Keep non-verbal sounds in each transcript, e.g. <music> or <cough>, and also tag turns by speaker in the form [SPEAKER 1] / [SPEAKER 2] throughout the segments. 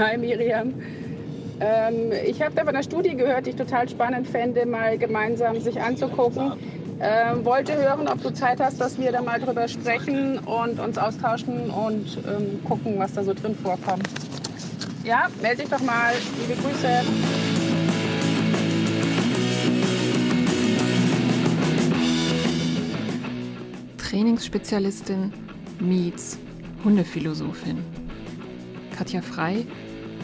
[SPEAKER 1] Hi Miriam. Ähm, ich habe da von einer Studie gehört, die ich total spannend fände, mal gemeinsam sich anzugucken. Ähm, wollte hören, ob du Zeit hast, dass wir da mal drüber sprechen und uns austauschen und ähm, gucken, was da so drin vorkommt. Ja, melde dich doch mal. Liebe Grüße.
[SPEAKER 2] Trainingsspezialistin meets Hundephilosophin. Katja Frei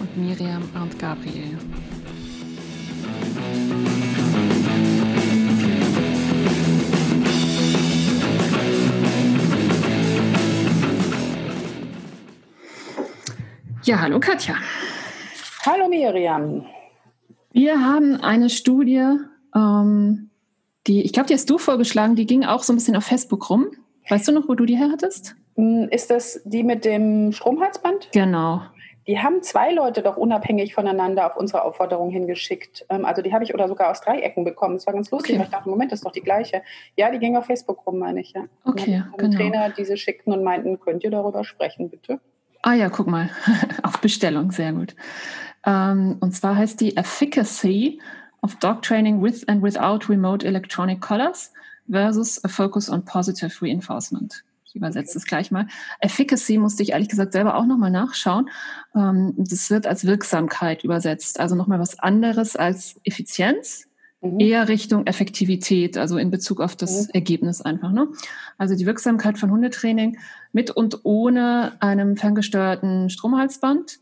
[SPEAKER 2] und Miriam Arndt Gabriel. Ja, hallo Katja.
[SPEAKER 1] Hallo Miriam.
[SPEAKER 2] Wir haben eine Studie, ähm, die, ich glaube, die hast du vorgeschlagen, die ging auch so ein bisschen auf Facebook rum. Weißt du noch, wo du die her hattest?
[SPEAKER 1] Hm, ist das die mit dem Stromhalsband?
[SPEAKER 2] Genau.
[SPEAKER 1] Die haben zwei Leute doch unabhängig voneinander auf unsere Aufforderung hingeschickt. Ähm, also die habe ich oder sogar aus Dreiecken bekommen. Das war ganz lustig. Okay. Ich dachte, Moment, das ist doch die gleiche. Ja, die ging auf Facebook rum, meine ich. Ja.
[SPEAKER 2] Okay,
[SPEAKER 1] und genau. Trainer diese schickten und meinten, könnt ihr darüber sprechen, bitte?
[SPEAKER 2] Ah ja, guck mal. <laughs> auf Bestellung, sehr gut. Ähm, und zwar heißt die Efficacy of Dog Training with and without Remote Electronic Collars versus a Focus on Positive Reinforcement übersetze es gleich mal. Efficacy musste ich ehrlich gesagt selber auch nochmal nachschauen. Ähm, das wird als Wirksamkeit übersetzt, also nochmal was anderes als Effizienz, mhm. eher Richtung Effektivität, also in Bezug auf das mhm. Ergebnis einfach. Ne? Also die Wirksamkeit von Hundetraining mit und ohne einem ferngesteuerten Stromhalsband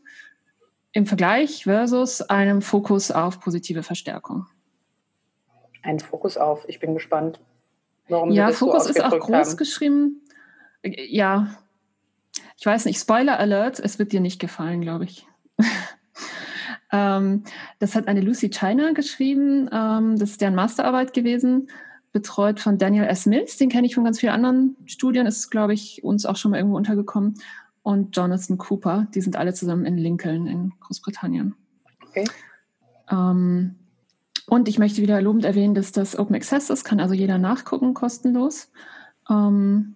[SPEAKER 2] im Vergleich versus einem Fokus auf positive Verstärkung.
[SPEAKER 1] Ein Fokus auf, ich bin gespannt.
[SPEAKER 2] Warum ja, Fokus so ist auch groß haben. geschrieben ja, ich weiß nicht, Spoiler Alert, es wird dir nicht gefallen, glaube ich. <laughs> ähm, das hat eine Lucy China geschrieben, ähm, das ist deren Masterarbeit gewesen, betreut von Daniel S. Mills, den kenne ich von ganz vielen anderen Studien, ist, glaube ich, uns auch schon mal irgendwo untergekommen. Und Jonathan Cooper, die sind alle zusammen in Lincoln in Großbritannien. Okay. Ähm, und ich möchte wieder lobend erwähnen, dass das Open Access ist, kann also jeder nachgucken, kostenlos. Ähm,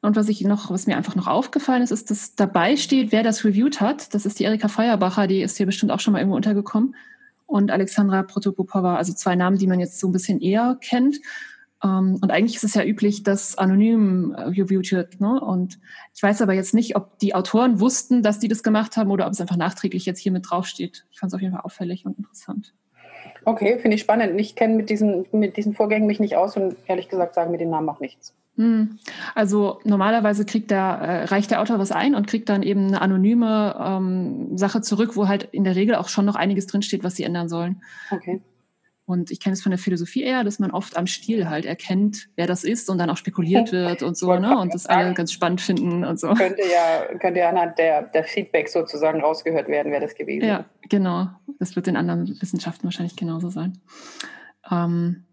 [SPEAKER 2] und was ich noch, was mir einfach noch aufgefallen ist, ist, dass dabei steht, wer das reviewed hat. Das ist die Erika Feuerbacher, die ist hier bestimmt auch schon mal irgendwo untergekommen. Und Alexandra Protopopova, also zwei Namen, die man jetzt so ein bisschen eher kennt. Ähm, und eigentlich ist es ja üblich, dass anonym äh, reviewed wird. Ne? Und ich weiß aber jetzt nicht, ob die Autoren wussten, dass die das gemacht haben oder ob es einfach nachträglich jetzt hier mit draufsteht. Ich fand es auf jeden Fall auffällig und interessant.
[SPEAKER 1] Okay, finde ich spannend. Ich kenne mit diesen, mit diesen Vorgängen mich nicht aus und ehrlich gesagt sagen mir den Namen auch nichts.
[SPEAKER 2] Hm. Also normalerweise kriegt der, äh, reicht der Autor was ein und kriegt dann eben eine anonyme ähm, Sache zurück, wo halt in der Regel auch schon noch einiges drinsteht, was sie ändern sollen. Okay. Und ich kenne es von der Philosophie eher, dass man oft am Stil halt erkennt, wer das ist und dann auch spekuliert <laughs> wird und so, ne? Und das alle ganz spannend finden und so.
[SPEAKER 1] Könnte ja, könnte ja anhand der, der Feedback sozusagen rausgehört werden, wer das gewesen ist.
[SPEAKER 2] Ja, genau. Das wird in anderen Wissenschaften wahrscheinlich genauso sein. Ähm,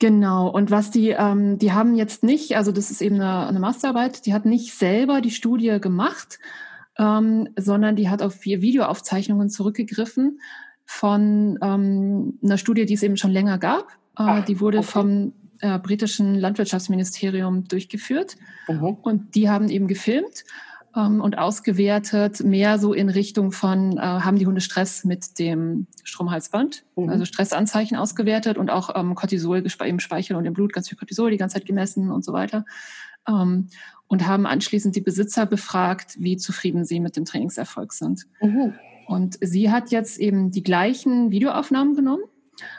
[SPEAKER 2] Genau, und was die, ähm, die haben jetzt nicht, also das ist eben eine, eine Masterarbeit, die hat nicht selber die Studie gemacht, ähm, sondern die hat auf vier Videoaufzeichnungen zurückgegriffen von ähm, einer Studie, die es eben schon länger gab. Äh, Ach, die wurde okay. vom äh, britischen Landwirtschaftsministerium durchgeführt mhm. und die haben eben gefilmt ähm, und ausgewertet, mehr so in Richtung von, äh, haben die Hunde Stress mit dem Stromhalsband, mhm. also Stressanzeichen ausgewertet und auch ähm, Cortisol im Speichel und im Blut, ganz viel Cortisol die ganze Zeit gemessen und so weiter. Ähm, und haben anschließend die Besitzer befragt, wie zufrieden sie mit dem Trainingserfolg sind. Mhm. Und sie hat jetzt eben die gleichen Videoaufnahmen genommen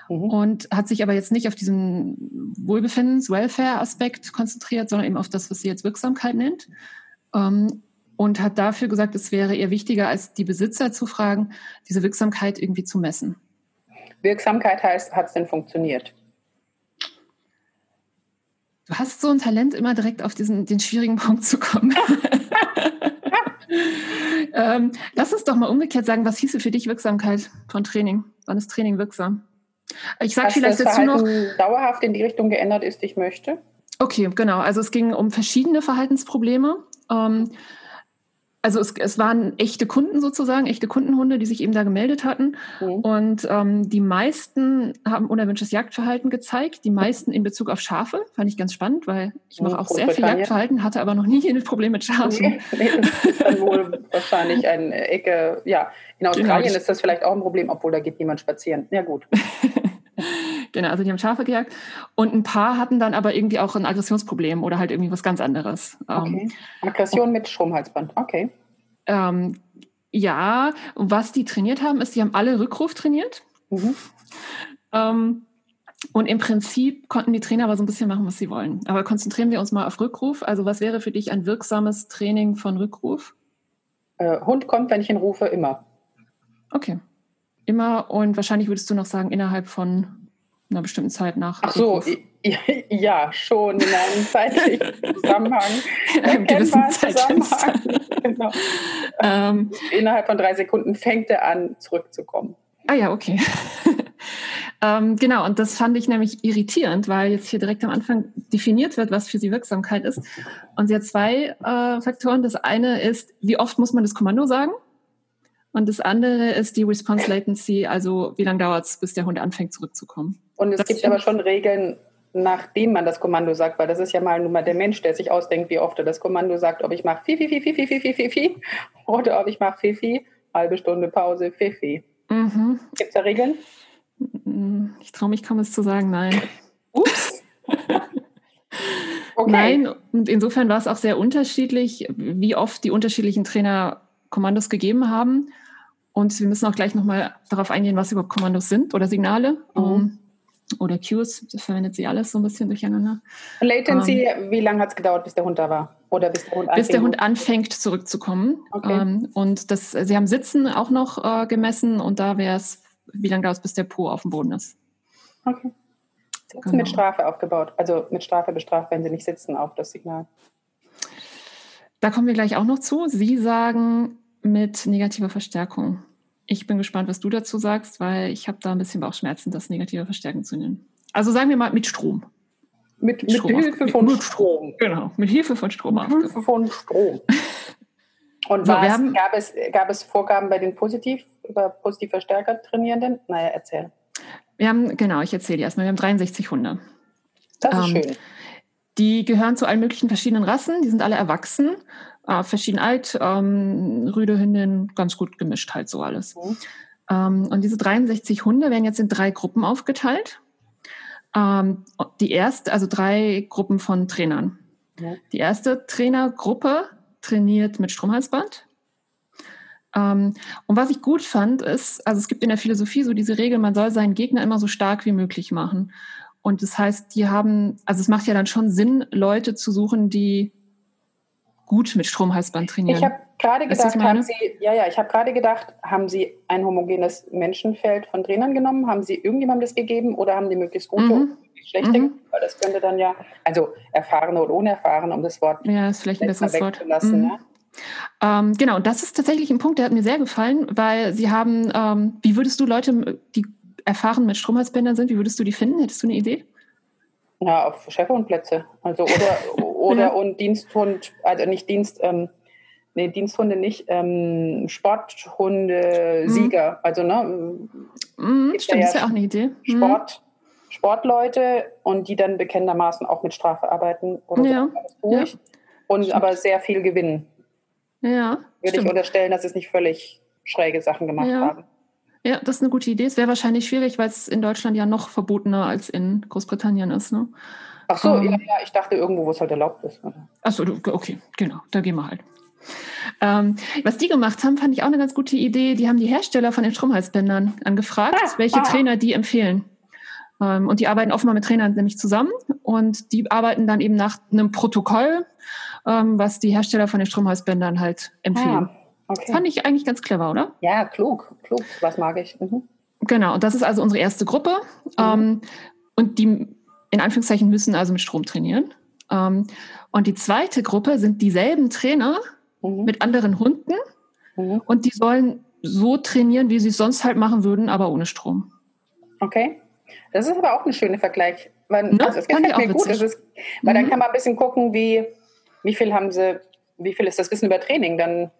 [SPEAKER 2] Mhm. und hat sich aber jetzt nicht auf diesen Wohlbefindens-, Welfare-Aspekt konzentriert, sondern eben auf das, was sie jetzt Wirksamkeit nennt. Ähm, und hat dafür gesagt, es wäre ihr wichtiger, als die Besitzer zu fragen, diese Wirksamkeit irgendwie zu messen.
[SPEAKER 1] Wirksamkeit heißt, hat es denn funktioniert?
[SPEAKER 2] Du hast so ein Talent, immer direkt auf diesen, den schwierigen <laughs> Punkt zu kommen. <laughs> <laughs> ähm, lass uns doch mal umgekehrt sagen, was hieße für dich Wirksamkeit von Training? Wann ist Training wirksam?
[SPEAKER 1] Ich sage vielleicht das dazu noch. dauerhaft in die Richtung geändert ist, ich möchte.
[SPEAKER 2] Okay, genau. Also es ging um verschiedene Verhaltensprobleme. Ähm, also es, es, waren echte Kunden sozusagen, echte Kundenhunde, die sich eben da gemeldet hatten. Mhm. Und ähm, die meisten haben unerwünschtes Jagdverhalten gezeigt, die meisten in Bezug auf Schafe. Fand ich ganz spannend, weil ich mache auch sehr viel Jagdverhalten, hatte aber noch nie ein Problem mit Schafen.
[SPEAKER 1] Nee, nee, das ist dann wohl <laughs> wahrscheinlich eine Ecke, ja. In Australien genau. ist das vielleicht auch ein Problem, obwohl da geht niemand spazieren. Ja gut. <laughs>
[SPEAKER 2] genau, also die haben Schafe gejagt. Und ein paar hatten dann aber irgendwie auch ein Aggressionsproblem oder halt irgendwie was ganz anderes.
[SPEAKER 1] Ähm, okay. Aggression mit Stromhalsband, okay.
[SPEAKER 2] Ähm, ja, was die trainiert haben, ist, die haben alle Rückruf trainiert. Mhm. Ähm, und im Prinzip konnten die Trainer aber so ein bisschen machen, was sie wollen. Aber konzentrieren wir uns mal auf Rückruf. Also was wäre für dich ein wirksames Training von Rückruf?
[SPEAKER 1] Äh, Hund kommt, wenn ich ihn rufe, immer.
[SPEAKER 2] Okay. Immer und wahrscheinlich würdest du noch sagen, innerhalb von einer bestimmten Zeit nach.
[SPEAKER 1] Ach so, <laughs> ja, schon in einem <laughs> zeitlichen Zusammenhang.
[SPEAKER 2] In einem gewissen Zusammenhang. <laughs> genau.
[SPEAKER 1] ähm, Innerhalb von drei Sekunden fängt er an, zurückzukommen.
[SPEAKER 2] Ah ja, okay. ähm, genau, und das fand ich nämlich irritierend, weil jetzt hier direkt am Anfang definiert wird, was für sie Wirksamkeit ist. Und sie hat zwei äh, Faktoren. Das eine ist, wie oft muss man das Kommando sagen? Und das andere ist die Response Latency, also wie lange dauert es, bis der Hund anfängt zurückzukommen.
[SPEAKER 1] Und es das gibt aber schon Regeln, nachdem man das Kommando sagt, weil das ist ja mal nur mal der Mensch, der sich ausdenkt, wie oft er das Kommando sagt, ob ich mache Fifi, Fifi, Fifi, Fifi, Fifi <laughs> oder ob ich mache Fifi, halbe Stunde Pause, Fifi. Mhm. Gibt es da Regeln?
[SPEAKER 2] Ich traue mich kaum es zu sagen, nein. Ups. <laughs> okay. Nein, und insofern war es auch sehr unterschiedlich, wie oft die unterschiedlichen Trainer Kommandos gegeben haben. Und wir müssen auch gleich nochmal darauf eingehen, was überhaupt Kommandos sind oder Signale. Mhm. Um, ähm, oder Cues, das verwendet sie alles so ein bisschen durcheinander.
[SPEAKER 1] Latency, ähm, wie lange hat es gedauert, bis der Hund da war? Oder bis der Hund,
[SPEAKER 2] bis der Hund anfängt zurückzukommen. Okay. Ähm, und das, sie haben Sitzen auch noch äh, gemessen und da wäre es, wie lange dauert es, bis der Po auf dem Boden ist.
[SPEAKER 1] Okay. Sitzen genau. mit Strafe aufgebaut. Also mit Strafe bestraft, wenn sie nicht sitzen auf das Signal.
[SPEAKER 2] Da kommen wir gleich auch noch zu. Sie sagen mit negativer Verstärkung. Ich bin gespannt, was du dazu sagst, weil ich habe da ein bisschen Bauchschmerzen, das negative Verstärken zu nennen. Also sagen wir mal mit Strom.
[SPEAKER 1] Mit, mit, Strom Hilfe von
[SPEAKER 2] mit Strom. Genau, mit Hilfe von Strom.
[SPEAKER 1] Mit Hilfe von Strom. <laughs> Und so, was, gab, es, gab es Vorgaben bei den positiv, über positiv Verstärker Trainierenden? Naja, erzähl.
[SPEAKER 2] Wir haben, genau, ich erzähle dir erstmal, wir haben 63 Hunde.
[SPEAKER 1] Das ist ähm, schön.
[SPEAKER 2] Die gehören zu allen möglichen verschiedenen Rassen, die sind alle erwachsen äh, verschieden alt, ähm, Rüde, Hündin, ganz gut gemischt halt so alles. Mhm. Ähm, und diese 63 Hunde werden jetzt in drei Gruppen aufgeteilt. Ähm, die erste, also drei Gruppen von Trainern. Mhm. Die erste Trainergruppe trainiert mit Stromhalsband. Ähm, und was ich gut fand, ist, also es gibt in der Philosophie so diese Regel, man soll seinen Gegner immer so stark wie möglich machen. Und das heißt, die haben, also es macht ja dann schon Sinn, Leute zu suchen, die gut mit Stromhalsband trainieren.
[SPEAKER 1] Ich habe gerade gedacht, haben Sie, ja, ja, ich habe gerade gedacht, haben Sie ein homogenes Menschenfeld von Trainern genommen? Haben Sie irgendjemandem das gegeben oder haben die möglichst gute mhm. und schlechte? Mhm. Weil das könnte dann ja, also erfahrene oder unerfahrene, um das Wort
[SPEAKER 2] ja, ist vielleicht ein besseres Wort. Mhm. Ja? Ähm, genau, das ist tatsächlich ein Punkt, der hat mir sehr gefallen, weil Sie haben, ähm, wie würdest du Leute, die erfahren mit Stromhalsbändern sind, wie würdest du die finden? Hättest du eine Idee?
[SPEAKER 1] Ja, auf Schäferhundplätze. Also oder, <laughs> oder und Diensthund, also nicht Dienst, ähm, nee, Diensthunde nicht, ähm, Sporthunde, mhm. Sieger. Also, ne?
[SPEAKER 2] Mhm, stimmt, ja ist ja auch eine Idee.
[SPEAKER 1] Mhm. Sport, Sportleute und die dann bekennendermaßen auch mit Strafe arbeiten oder ja. so. Ja. Und stimmt. aber sehr viel gewinnen.
[SPEAKER 2] Ja.
[SPEAKER 1] Würde stimmt. ich unterstellen, dass es nicht völlig schräge Sachen gemacht ja. haben.
[SPEAKER 2] Ja, das ist eine gute Idee. Es wäre wahrscheinlich schwierig, weil es in Deutschland ja noch verbotener als in Großbritannien ist. Ne?
[SPEAKER 1] Ach so, ähm, ja, ja, ich dachte irgendwo, wo es halt erlaubt ist.
[SPEAKER 2] Ach so, okay, genau, da gehen wir halt. Ähm, was die gemacht haben, fand ich auch eine ganz gute Idee. Die haben die Hersteller von den Stromhalsbändern angefragt, ah, welche ah. Trainer die empfehlen. Ähm, und die arbeiten offenbar mit Trainern nämlich zusammen und die arbeiten dann eben nach einem Protokoll, ähm, was die Hersteller von den Stromhalsbändern halt empfehlen. Ah. Okay. Fand ich eigentlich ganz clever, oder?
[SPEAKER 1] Ja, klug, klug, was mag ich. Mhm.
[SPEAKER 2] Genau, und das ist also unsere erste Gruppe. Mhm. Ähm, und die in Anführungszeichen müssen also mit Strom trainieren. Ähm, und die zweite Gruppe sind dieselben Trainer mhm. mit anderen Hunden mhm. und die sollen so trainieren, wie sie es sonst halt machen würden, aber ohne Strom.
[SPEAKER 1] Okay. Das ist aber auch ein schöner Vergleich. Weil, no, also es gefällt mir gut. Ist, weil dann mhm. kann man ein bisschen gucken, wie, wie viel haben sie, wie viel ist das Wissen über Training dann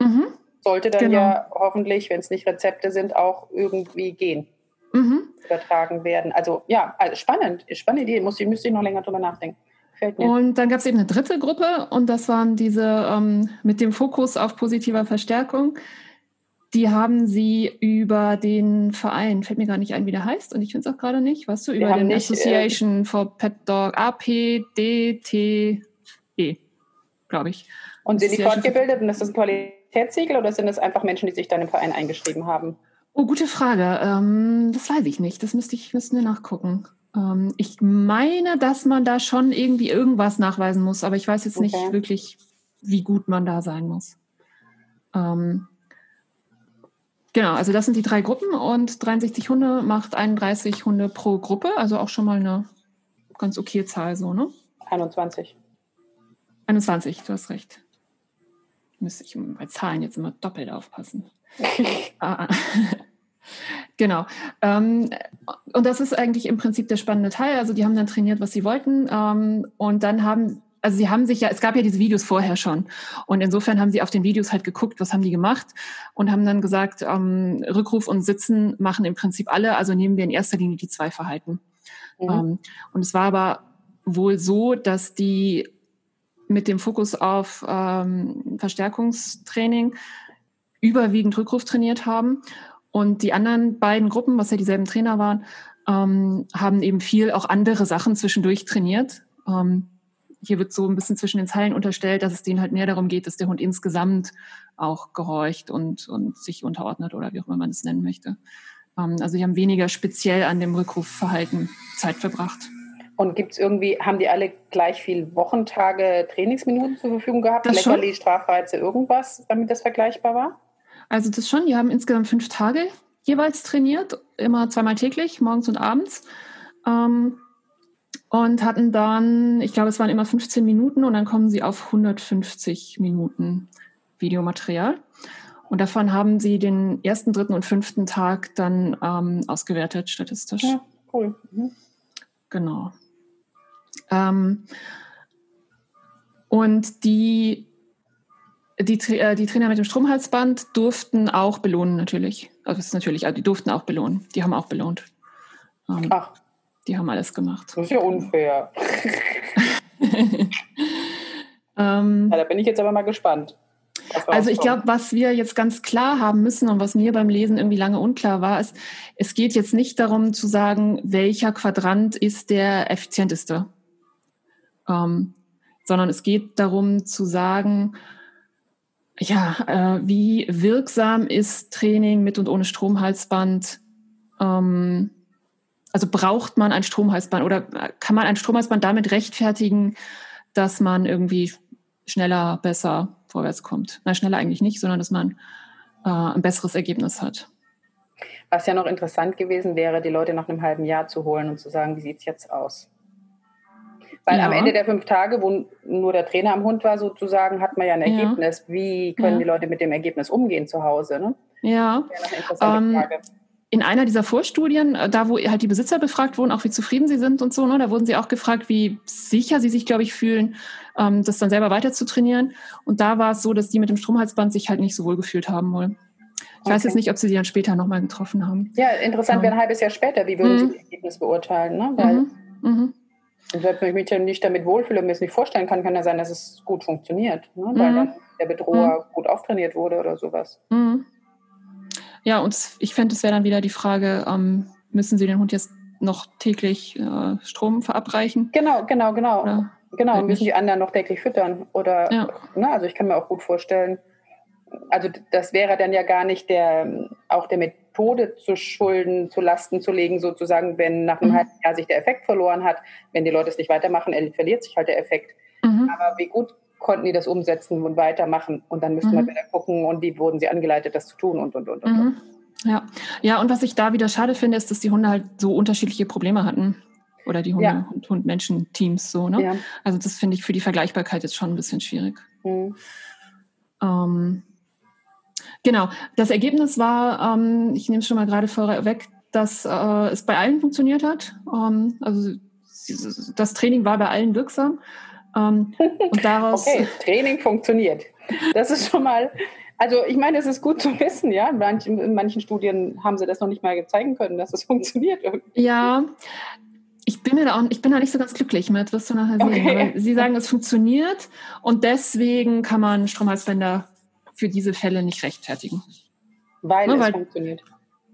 [SPEAKER 1] Mhm. Sollte dann genau. ja hoffentlich, wenn es nicht Rezepte sind, auch irgendwie gehen. Mhm. Übertragen werden. Also ja, also spannend, spannende Idee. Muss, müsste ich noch länger drüber nachdenken.
[SPEAKER 2] Und dann gab es eben eine dritte Gruppe und das waren diese ähm, mit dem Fokus auf positiver Verstärkung. Die haben sie über den Verein, fällt mir gar nicht ein, wie der heißt, und ich finde es auch gerade nicht, weißt du, über den nicht, Association äh, for Pet Dog, APDTE, glaube ich.
[SPEAKER 1] Und sind die fortgebildet und ist das ein Qualitätssiegel oder sind das einfach Menschen, die sich dann im Verein eingeschrieben haben?
[SPEAKER 2] Oh, gute Frage. Ähm, das weiß ich nicht. Das müsste ich müssten wir nachgucken. Ähm, ich meine, dass man da schon irgendwie irgendwas nachweisen muss, aber ich weiß jetzt okay. nicht wirklich, wie gut man da sein muss. Ähm, Genau, also das sind die drei Gruppen und 63 Hunde macht 31 Hunde pro Gruppe, also auch schon mal eine ganz okay Zahl so, ne?
[SPEAKER 1] 21.
[SPEAKER 2] 21, du hast recht. Müsste ich bei Zahlen jetzt immer doppelt aufpassen. <laughs> ah, genau. Ähm, und das ist eigentlich im Prinzip der spannende Teil. Also die haben dann trainiert, was sie wollten. Ähm, und dann haben also sie haben sich ja, es gab ja diese Videos vorher schon. Und insofern haben sie auf den Videos halt geguckt, was haben die gemacht und haben dann gesagt, ähm, Rückruf und Sitzen machen im Prinzip alle, also nehmen wir in erster Linie die zwei Verhalten. Mhm. Und es war aber wohl so, dass die mit dem Fokus auf ähm, Verstärkungstraining überwiegend Rückruf trainiert haben. Und die anderen beiden Gruppen, was ja dieselben Trainer waren, ähm, haben eben viel auch andere Sachen zwischendurch trainiert. Ähm, hier wird so ein bisschen zwischen den Zeilen unterstellt, dass es denen halt mehr darum geht, dass der Hund insgesamt auch gehorcht und, und sich unterordnet oder wie auch immer man es nennen möchte. Ähm, also die haben weniger speziell an dem Rückrufverhalten Zeit verbracht.
[SPEAKER 1] Und gibt es irgendwie, haben die alle gleich viel Wochentage Trainingsminuten zur Verfügung gehabt? Das Leckerli, Strafreize, irgendwas, damit das vergleichbar war?
[SPEAKER 2] Also das schon, die haben insgesamt fünf Tage jeweils trainiert, immer zweimal täglich, morgens und abends. Ähm, und hatten dann, ich glaube, es waren immer 15 Minuten und dann kommen sie auf 150 Minuten Videomaterial. Und davon haben sie den ersten, dritten und fünften Tag dann ähm, ausgewertet, statistisch. Ja, cool. Mhm. Genau. Ähm, und die, die, äh, die Trainer mit dem Stromhalsband durften auch belohnen, natürlich. Also das ist natürlich, also die durften auch belohnen. Die haben auch belohnt. Ähm, Ach. Die haben alles gemacht.
[SPEAKER 1] Das ist ja unfair. <laughs> ähm, ja, da bin ich jetzt aber mal gespannt.
[SPEAKER 2] Also ich glaube, was wir jetzt ganz klar haben müssen und was mir beim Lesen irgendwie lange unklar war, ist, es geht jetzt nicht darum zu sagen, welcher Quadrant ist der effizienteste, ähm, sondern es geht darum zu sagen, ja, äh, wie wirksam ist Training mit und ohne Stromhalsband? Ähm, also braucht man ein Stromhalsband oder kann man ein Stromhalsband damit rechtfertigen, dass man irgendwie schneller, besser vorwärts kommt? Na, schneller eigentlich nicht, sondern dass man äh, ein besseres Ergebnis hat.
[SPEAKER 1] Was ja noch interessant gewesen wäre, die Leute nach einem halben Jahr zu holen und zu sagen, wie sieht es jetzt aus? Weil ja. am Ende der fünf Tage, wo nur der Trainer am Hund war, sozusagen, hat man ja ein Ergebnis. Ja. Wie können ja. die Leute mit dem Ergebnis umgehen zu Hause? Ne?
[SPEAKER 2] Ja. Ähm, in einer dieser Vorstudien, äh, da wo halt die Besitzer befragt wurden, auch wie zufrieden sie sind und so, ne, da wurden sie auch gefragt, wie sicher sie sich, glaube ich, fühlen, ähm, das dann selber weiter zu trainieren. Und da war es so, dass die mit dem Stromhalsband sich halt nicht so wohl gefühlt haben wollen. Ich okay. weiß jetzt nicht, ob sie die dann später nochmal getroffen haben.
[SPEAKER 1] Ja, interessant wäre ein halbes Jahr später. Wie würden mhm. Sie das Ergebnis beurteilen? Ne? Weil mhm. Mhm. Wenn ich mich nicht damit wohlfühle und mir es nicht vorstellen kann, kann ja sein, dass es gut funktioniert. Ne? Weil mhm. dann der Bedroher mhm. gut auftrainiert wurde oder sowas. Mhm.
[SPEAKER 2] Ja, und ich fände, es wäre dann wieder die Frage, ähm, müssen Sie den Hund jetzt noch täglich äh, Strom verabreichen?
[SPEAKER 1] Genau, genau, genau. Oder genau, halt müssen nicht. die anderen noch täglich füttern? Oder, ja. ne, also ich kann mir auch gut vorstellen, also das wäre dann ja gar nicht der, auch der Methode zu schulden, zu Lasten zu legen, sozusagen, wenn nach einem mhm. halben Jahr sich der Effekt verloren hat. Wenn die Leute es nicht weitermachen, verliert sich halt der Effekt. Mhm. Aber wie gut konnten die das umsetzen und weitermachen. Und dann müsste mhm. man wieder gucken und wie wurden sie angeleitet, das zu tun und, und, und, und. Mhm.
[SPEAKER 2] Ja. ja, und was ich da wieder schade finde, ist, dass die Hunde halt so unterschiedliche Probleme hatten. Oder die Hunde- ja. und Hund-Menschen-Teams so, ne? Ja. Also das finde ich für die Vergleichbarkeit jetzt schon ein bisschen schwierig. Mhm. Ähm, genau. Das Ergebnis war, ähm, ich nehme es schon mal gerade vorweg, dass äh, es bei allen funktioniert hat. Ähm, also das Training war bei allen wirksam.
[SPEAKER 1] Ähm, <laughs> und daraus okay, Training funktioniert. Das ist schon mal Also ich meine, es ist gut zu wissen, ja. In manchen, in manchen Studien haben sie das noch nicht mal zeigen können, dass es <laughs> funktioniert.
[SPEAKER 2] Ja, ich bin, mir da auch, ich bin da nicht so ganz glücklich mit, wirst du nachher sehen. Okay. Sie sagen, es funktioniert und deswegen kann man Stromhalsbänder für diese Fälle nicht rechtfertigen.
[SPEAKER 1] Weil ne, es weil, funktioniert.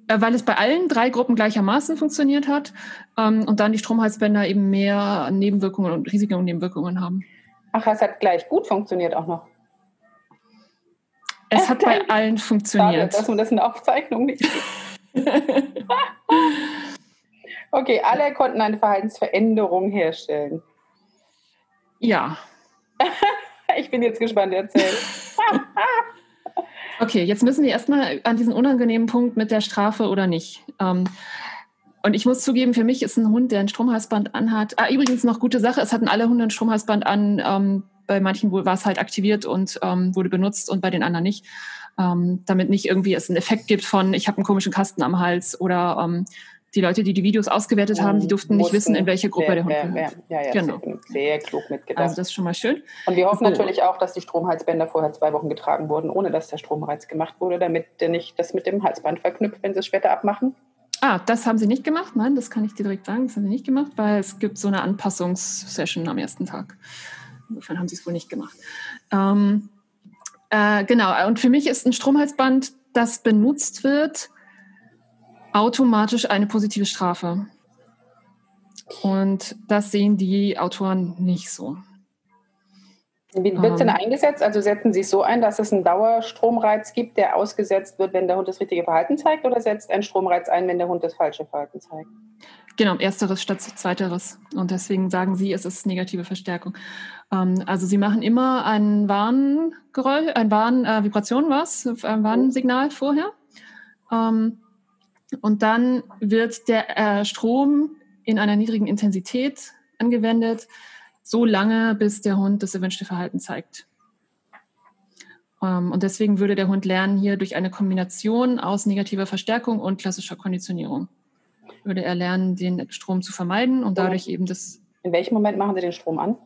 [SPEAKER 2] Äh, weil es bei allen drei Gruppen gleichermaßen funktioniert hat ähm, und dann die Stromhalsbänder eben mehr Nebenwirkungen und Risiken und Nebenwirkungen haben.
[SPEAKER 1] Ach, es hat gleich gut funktioniert auch noch.
[SPEAKER 2] Es hat bei allen funktioniert.
[SPEAKER 1] Schade, dass man das in der Aufzeichnung nicht <laughs> okay, alle konnten eine Verhaltensveränderung herstellen.
[SPEAKER 2] Ja. <laughs>
[SPEAKER 1] ich bin jetzt gespannt, erzähl. <laughs>
[SPEAKER 2] okay, jetzt müssen wir erstmal an diesen unangenehmen Punkt mit der Strafe oder nicht. Ähm, und ich muss zugeben, für mich ist ein Hund, der ein Stromhalsband anhat. Ah, übrigens noch gute Sache, es hatten alle Hunde ein Stromhalsband an. Ähm, bei manchen war es halt aktiviert und ähm, wurde benutzt und bei den anderen nicht. Ähm, damit nicht irgendwie es einen Effekt gibt von, ich habe einen komischen Kasten am Hals oder ähm, die Leute, die die Videos ausgewertet haben, die durften nicht wissen, in welche Gruppe der Hund wer, gehört.
[SPEAKER 1] Ja, ja, genau. sehr klug mitgedacht.
[SPEAKER 2] Also das ist schon mal schön.
[SPEAKER 1] Und wir hoffen natürlich auch, dass die Stromhalsbänder vorher zwei Wochen getragen wurden, ohne dass der Stromreiz gemacht wurde, damit der nicht das mit dem Halsband verknüpft, wenn sie es später abmachen.
[SPEAKER 2] Ah, das haben sie nicht gemacht. Nein, das kann ich dir direkt sagen. Das haben sie nicht gemacht, weil es gibt so eine Anpassungssession am ersten Tag. Insofern haben sie es wohl nicht gemacht. Ähm, äh, genau, und für mich ist ein Stromhalsband, das benutzt wird, automatisch eine positive Strafe. Und das sehen die Autoren nicht so.
[SPEAKER 1] Wie wird es denn ähm. eingesetzt? Also setzen Sie es so ein, dass es einen Dauerstromreiz gibt, der ausgesetzt wird, wenn der Hund das richtige Verhalten zeigt, oder setzt ein Stromreiz ein, wenn der Hund das falsche Verhalten zeigt?
[SPEAKER 2] Genau, ersteres statt zweiteres. Und deswegen sagen Sie, es ist negative Verstärkung. Ähm, also Sie machen immer ein Warngeräusch, ein Warnvibration, äh, was? Ein Warnsignal vorher. Ähm, und dann wird der äh, Strom in einer niedrigen Intensität angewendet so lange, bis der Hund das erwünschte Verhalten zeigt. Ähm, und deswegen würde der Hund lernen, hier durch eine Kombination aus negativer Verstärkung und klassischer Konditionierung, würde er lernen, den Strom zu vermeiden und dadurch eben das.
[SPEAKER 1] In welchem Moment machen Sie den Strom an?